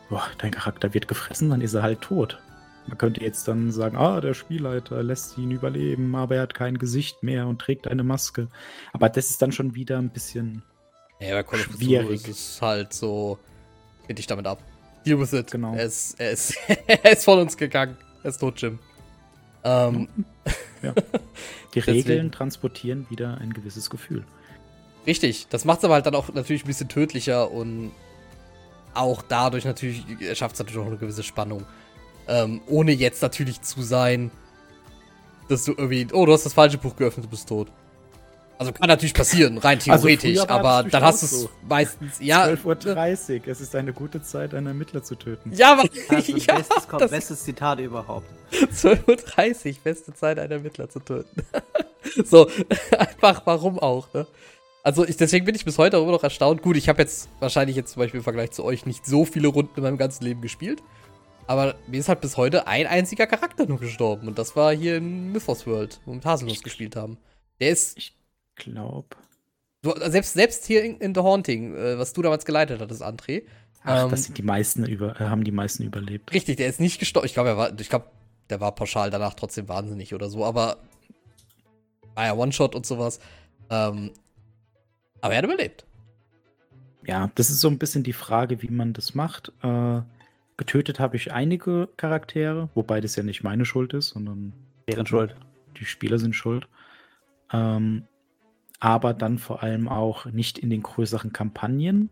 Boah, dein Charakter wird gefressen, dann ist er halt tot. Man könnte jetzt dann sagen, ah, der Spielleiter lässt ihn überleben, aber er hat kein Gesicht mehr und trägt eine Maske. Aber das ist dann schon wieder ein bisschen ja, bei Call of Cthulhu ist es halt so, finde ich damit ab. Deal with it. Genau. Er ist, er ist, [LAUGHS] er ist von uns gegangen. Er ist tot, Jim. Ähm, Ja. [LAUGHS] Die Regeln transportieren wieder ein gewisses Gefühl. Richtig, das macht es aber halt dann auch natürlich ein bisschen tödlicher und auch dadurch natürlich schafft es natürlich auch eine gewisse Spannung. Ähm, ohne jetzt natürlich zu sein, dass du irgendwie, oh, du hast das falsche Buch geöffnet, du bist tot. Also kann natürlich passieren, rein also theoretisch, also aber dann hast du es so. meistens, ja. 12.30 Uhr, es ist eine gute Zeit, einen Ermittler zu töten. Ja, aber also [LAUGHS] ja, bestes, kommt, bestes Zitat überhaupt. 12.30 Uhr, beste Zeit, einen Ermittler zu töten. [LAUGHS] so, [LAUGHS] einfach warum auch, ne? Also ich, deswegen bin ich bis heute auch immer noch erstaunt. Gut, ich habe jetzt wahrscheinlich jetzt zum Beispiel im Vergleich zu euch nicht so viele Runden in meinem ganzen Leben gespielt. Aber mir ist halt bis heute ein einziger Charakter nur gestorben. Und das war hier in Mythos World, wo wir mit Haselnuss gespielt haben. Der ist. Ich glaube. Selbst, selbst hier in, in The Haunting, äh, was du damals geleitet hattest, André. Ach, ähm, das sind die meisten über, äh, haben die meisten überlebt. Richtig, der ist nicht gestorben. Ich glaube, er war, ich glaube, der war pauschal danach trotzdem wahnsinnig oder so, aber war ja One-Shot und sowas. Ähm, aber er hat überlebt. Ja, das ist so ein bisschen die Frage, wie man das macht. Äh, getötet habe ich einige Charaktere, wobei das ja nicht meine Schuld ist, sondern deren Schuld. Die Spieler sind schuld. Ähm, aber dann vor allem auch nicht in den größeren Kampagnen,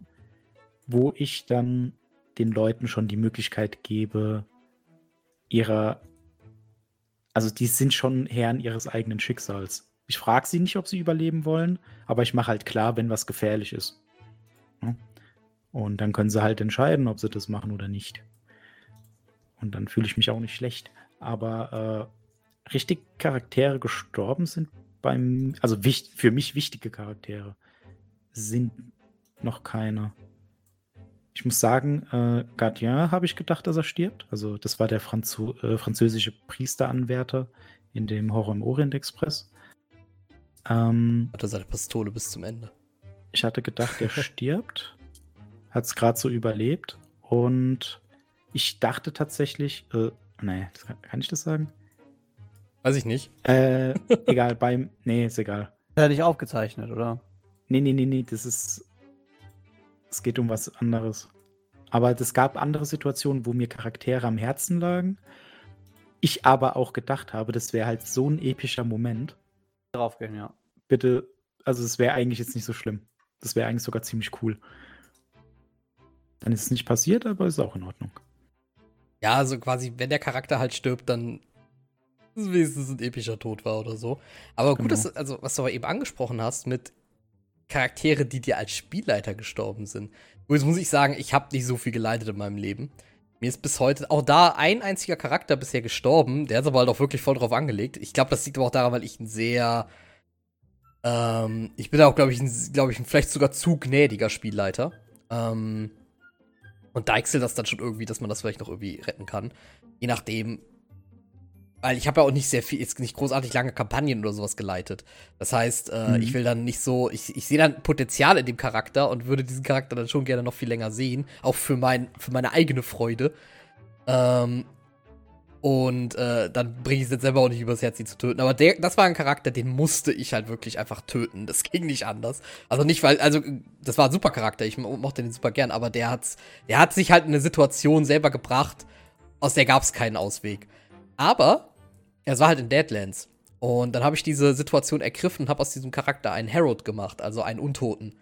wo ich dann den Leuten schon die Möglichkeit gebe, ihrer, also die sind schon Herren ihres eigenen Schicksals. Ich frage sie nicht, ob sie überleben wollen, aber ich mache halt klar, wenn was gefährlich ist. Und dann können sie halt entscheiden, ob sie das machen oder nicht. Und dann fühle ich mich auch nicht schlecht. Aber äh, richtig Charaktere gestorben sind beim, also für mich wichtige Charaktere sind noch keine. Ich muss sagen, äh, Gardien habe ich gedacht, dass er stirbt. Also das war der Franzo äh, französische Priesteranwärter in dem Horror im Orient Express. Ähm, Hatte seine Pistole bis zum Ende. Ich hatte gedacht, er [LAUGHS] stirbt. Hat es gerade so überlebt. Und ich dachte tatsächlich, äh, nee, kann, kann ich das sagen? Weiß ich nicht. Äh, [LAUGHS] egal, beim. Nee, ist egal. Hat er nicht aufgezeichnet, oder? Nee, nee, nee, nee, das ist. Es geht um was anderes. Aber es gab andere Situationen, wo mir Charaktere am Herzen lagen. Ich aber auch gedacht habe, das wäre halt so ein epischer Moment. Draufgehen, ja. Bitte, also es wäre eigentlich jetzt nicht so schlimm. Das wäre eigentlich sogar ziemlich cool. Dann ist es nicht passiert, aber ist auch in Ordnung. Ja, also quasi, wenn der Charakter halt stirbt, dann ist wenigstens ein epischer Tod war oder so. Aber gut, genau. dass, also, was du aber eben angesprochen hast, mit Charaktere, die dir als Spielleiter gestorben sind. Jetzt muss ich sagen, ich habe nicht so viel geleitet in meinem Leben. Mir ist bis heute auch da ein einziger Charakter bisher gestorben. Der ist aber halt auch wirklich voll drauf angelegt. Ich glaube, das liegt aber auch daran, weil ich ein sehr. Ähm, ich bin auch, glaube ich, ein, glaub ich, ein vielleicht sogar zu gnädiger Spielleiter. Ähm, und deichsel das dann schon irgendwie, dass man das vielleicht noch irgendwie retten kann. Je nachdem. Weil ich habe ja auch nicht sehr viel, jetzt nicht großartig lange Kampagnen oder sowas geleitet. Das heißt, äh, mhm. ich will dann nicht so, ich, ich sehe dann Potenzial in dem Charakter und würde diesen Charakter dann schon gerne noch viel länger sehen. Auch für, mein, für meine eigene Freude. Ähm, und äh, dann bringe ich es jetzt selber auch nicht übers Herz, ihn zu töten. Aber der, das war ein Charakter, den musste ich halt wirklich einfach töten. Das [LAUGHS] ging nicht anders. Also nicht, weil, also, das war ein super Charakter, ich mochte den super gern, aber der hat, der hat sich halt in eine Situation selber gebracht, aus der gab es keinen Ausweg. Aber es war halt in Deadlands. Und dann habe ich diese Situation ergriffen und habe aus diesem Charakter einen Herald gemacht, also einen Untoten.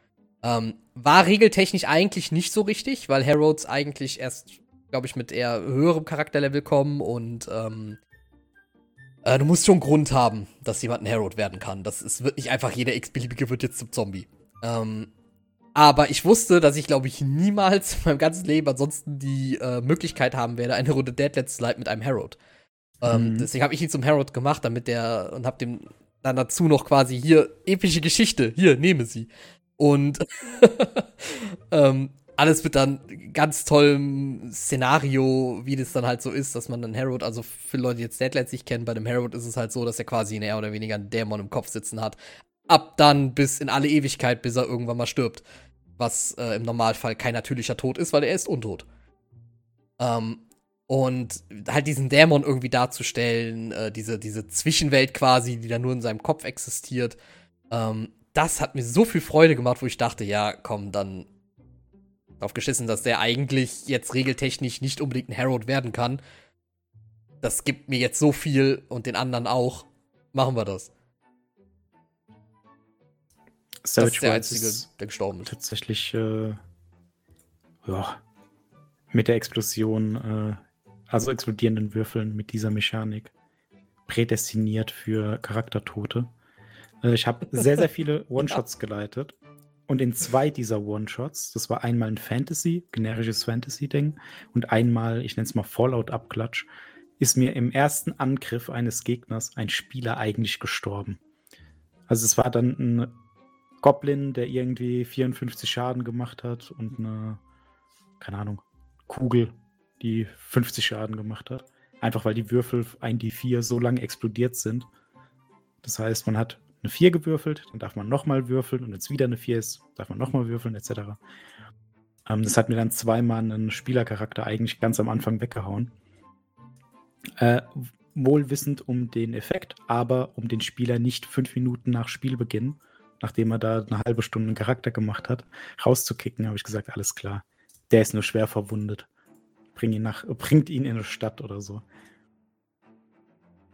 Ähm, war regeltechnisch eigentlich nicht so richtig, weil Heralds eigentlich erst glaube ich, mit eher höherem Charakterlevel kommen und ähm, äh, du musst schon Grund haben, dass jemand ein Herald werden kann. Das ist, wird nicht einfach jeder x-beliebige wird jetzt zum Zombie. Ähm, aber ich wusste, dass ich, glaube ich, niemals [LAUGHS] in meinem ganzen Leben ansonsten die äh, Möglichkeit haben werde, eine Runde Deadlands zu leiten mit einem Herald. Ähm, mhm. Deswegen habe ich ihn zum Herald gemacht, damit der und habe dem dann dazu noch quasi hier epische Geschichte, hier nehme sie. Und [LAUGHS] ähm, alles wird dann ganz tollem Szenario, wie das dann halt so ist, dass man dann Herod, also für Leute, die jetzt Deadlands nicht kennen, bei dem Herod ist es halt so, dass er quasi mehr oder weniger einen Dämon im Kopf sitzen hat. Ab dann bis in alle Ewigkeit, bis er irgendwann mal stirbt. Was äh, im Normalfall kein natürlicher Tod ist, weil er ist untot. Ähm, und halt diesen Dämon irgendwie darzustellen, äh, diese, diese Zwischenwelt quasi, die dann nur in seinem Kopf existiert, ähm, das hat mir so viel Freude gemacht, wo ich dachte, ja, komm, dann drauf geschissen, dass der eigentlich jetzt regeltechnisch nicht unbedingt ein Herald werden kann. Das gibt mir jetzt so viel und den anderen auch. Machen wir das. Savage das ist der Einzige, der gestorben ist. Tatsächlich, äh, ja, mit der Explosion, äh, also explodierenden Würfeln mit dieser Mechanik prädestiniert für Charaktertote. Äh, ich habe sehr, sehr viele [LAUGHS] One-Shots geleitet. Und in zwei dieser One-Shots, das war einmal ein Fantasy, generisches Fantasy-Ding, und einmal, ich nenne es mal Fallout-Abklatsch, ist mir im ersten Angriff eines Gegners ein Spieler eigentlich gestorben. Also es war dann ein Goblin, der irgendwie 54 Schaden gemacht hat und eine, keine Ahnung, Kugel, die 50 Schaden gemacht hat. Einfach weil die Würfel 1d4 so lange explodiert sind. Das heißt, man hat eine 4 gewürfelt, dann darf man nochmal würfeln und es wieder eine 4 ist, darf man nochmal würfeln, etc. Ähm, das hat mir dann zweimal einen Spielercharakter eigentlich ganz am Anfang weggehauen. Äh, wohl wissend um den Effekt, aber um den Spieler nicht fünf Minuten nach Spielbeginn, nachdem er da eine halbe Stunde einen Charakter gemacht hat, rauszukicken, habe ich gesagt, alles klar. Der ist nur schwer verwundet. Bring ihn nach, bringt ihn in eine Stadt oder so.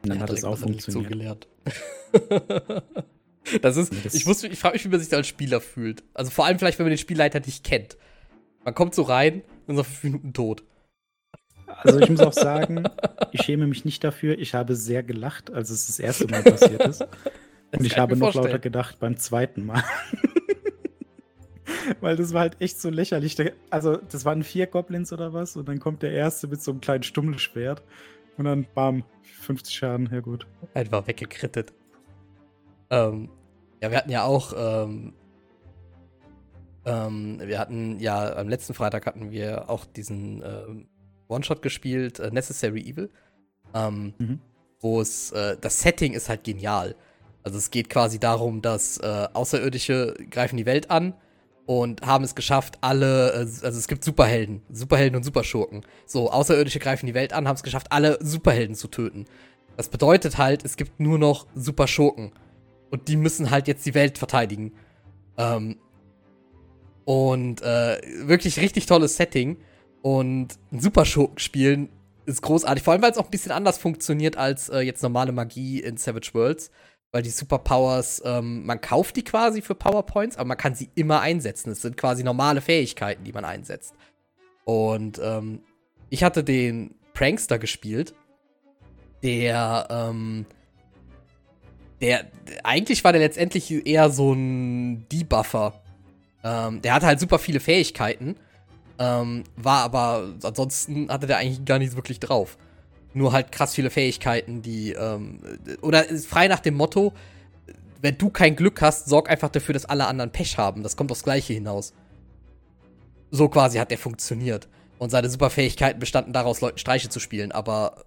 Und dann ja, hat es auch funktioniert. So gelehrt. [LAUGHS] das ist, das ich, ich frage mich, wie man sich da als Spieler fühlt. Also vor allem vielleicht, wenn man den Spielleiter nicht kennt. Man kommt so rein und ist auf fünf Minuten tot. Also ich muss auch sagen, ich schäme mich nicht dafür. Ich habe sehr gelacht, als es das erste Mal passiert ist. [LAUGHS] Und ich habe noch vorstellen. lauter gedacht beim zweiten Mal. Weil das war halt echt so lächerlich. Also, das waren vier Goblins oder was? Und dann kommt der erste mit so einem kleinen Stummelschwert. Und dann, bam, 50 Schaden, ja gut. Einfach weggekrittet. Ähm, ja, wir hatten ja auch, ähm, ähm, wir hatten ja, am letzten Freitag hatten wir auch diesen ähm, One-Shot gespielt, äh, Necessary Evil. Ähm, mhm. Wo es, äh, das Setting ist halt genial. Also es geht quasi darum, dass äh, Außerirdische greifen die Welt an und haben es geschafft, alle, äh, also es gibt Superhelden, Superhelden und Superschurken. So, Außerirdische greifen die Welt an, haben es geschafft, alle Superhelden zu töten. Das bedeutet halt, es gibt nur noch Superschurken. Und die müssen halt jetzt die Welt verteidigen. Ähm, und äh, wirklich richtig tolles Setting. Und ein Superschurken spielen ist großartig. Vor allem, weil es auch ein bisschen anders funktioniert als äh, jetzt normale Magie in Savage Worlds weil die Superpowers, ähm, man kauft die quasi für PowerPoints, aber man kann sie immer einsetzen. Es sind quasi normale Fähigkeiten, die man einsetzt. Und ähm, ich hatte den Prankster gespielt, der, ähm, der, eigentlich war der letztendlich eher so ein Debuffer. Ähm, der hatte halt super viele Fähigkeiten, ähm, war aber, ansonsten hatte der eigentlich gar nichts wirklich drauf. Nur halt krass viele Fähigkeiten, die, ähm, oder frei nach dem Motto, wenn du kein Glück hast, sorg einfach dafür, dass alle anderen Pech haben. Das kommt aufs Gleiche hinaus. So quasi hat der funktioniert. Und seine Superfähigkeiten bestanden daraus, Leuten Streiche zu spielen, aber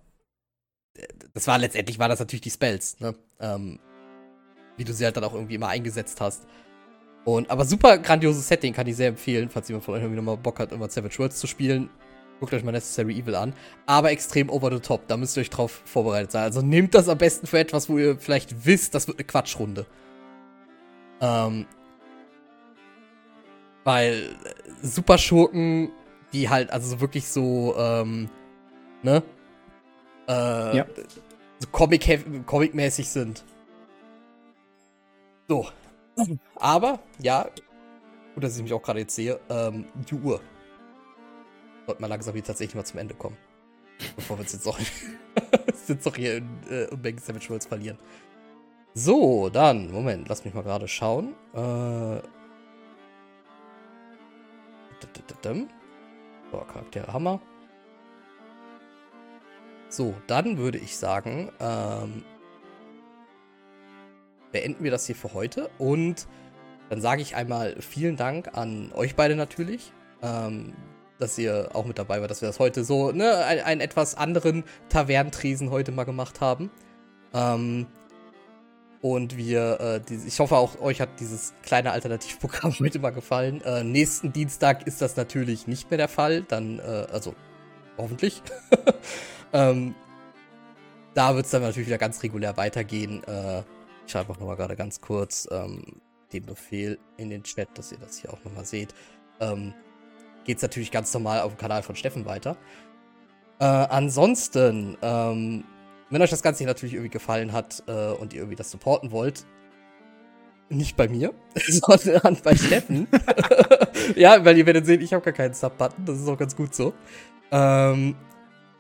äh, das war letztendlich war das natürlich die Spells, ne? Ähm, wie du sie halt dann auch irgendwie immer eingesetzt hast. Und, aber super grandioses Setting, kann ich sehr empfehlen, falls jemand von euch irgendwie nochmal Bock hat, immer Savage Worlds zu spielen. Guckt euch mal Necessary Evil an. Aber extrem over the top. Da müsst ihr euch drauf vorbereitet sein. Also nehmt das am besten für etwas, wo ihr vielleicht wisst, das wird eine Quatschrunde. Ähm. Weil äh, Superschurken, die halt, also wirklich so, ähm, ne? Äh, ja. So Comic-mäßig Comic sind. So. Aber, ja, gut, dass ich mich auch gerade jetzt sehe, ähm, die Uhr sollte mal langsam hier tatsächlich mal zum Ende kommen. Bevor wir uns jetzt [LAUGHS] jetzt noch hier in äh, Unmengen Savage Worlds verlieren. So, dann, Moment, lass mich mal gerade schauen. Äh. So, Charaktere Hammer. So, dann würde ich sagen, ähm, beenden wir das hier für heute und dann sage ich einmal vielen Dank an euch beide natürlich. Ähm, dass ihr auch mit dabei war, dass wir das heute so, ne, einen, einen etwas anderen Tavernentresen heute mal gemacht haben. Ähm, und wir, äh, die, ich hoffe auch euch hat dieses kleine Alternativprogramm [LAUGHS] heute mal gefallen. Äh, nächsten Dienstag ist das natürlich nicht mehr der Fall. Dann, äh, also hoffentlich. [LAUGHS] ähm, da wird es dann natürlich wieder ganz regulär weitergehen. Äh, ich schreibe auch nochmal gerade ganz kurz ähm, den Befehl in den Chat, dass ihr das hier auch nochmal seht. Ähm, geht es natürlich ganz normal auf dem Kanal von Steffen weiter. Äh, ansonsten, ähm, Wenn euch das Ganze hier natürlich irgendwie gefallen hat äh, und ihr irgendwie das supporten wollt, nicht bei mir, [LAUGHS] sondern bei Steffen. [LAUGHS] ja, weil ihr werdet sehen, ich habe gar keinen Sub-Button, das ist auch ganz gut so. Ähm,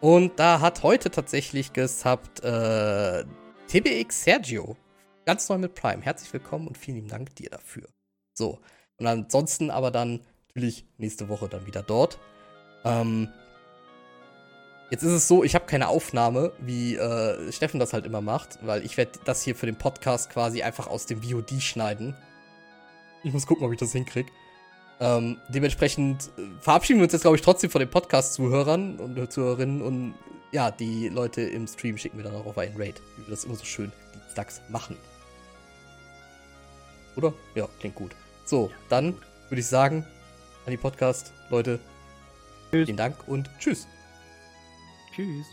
und da hat heute tatsächlich gesubbt äh, TBX Sergio. Ganz neu mit Prime. Herzlich willkommen und vielen lieben Dank dir dafür. So. Und ansonsten aber dann natürlich nächste Woche dann wieder dort. Ähm, jetzt ist es so, ich habe keine Aufnahme, wie äh, Steffen das halt immer macht, weil ich werde das hier für den Podcast quasi einfach aus dem VOD schneiden. Ich muss gucken, ob ich das hinkriege. Ähm, dementsprechend äh, verabschieden wir uns jetzt, glaube ich, trotzdem von den Podcast-Zuhörern und Zuhörerinnen und ja, die Leute im Stream schicken wir dann auch auf einen Raid, wie wir das immer so schön dienstags machen. Oder? Ja, klingt gut. So, dann würde ich sagen, an die Podcast-Leute, vielen Dank und tschüss. Tschüss.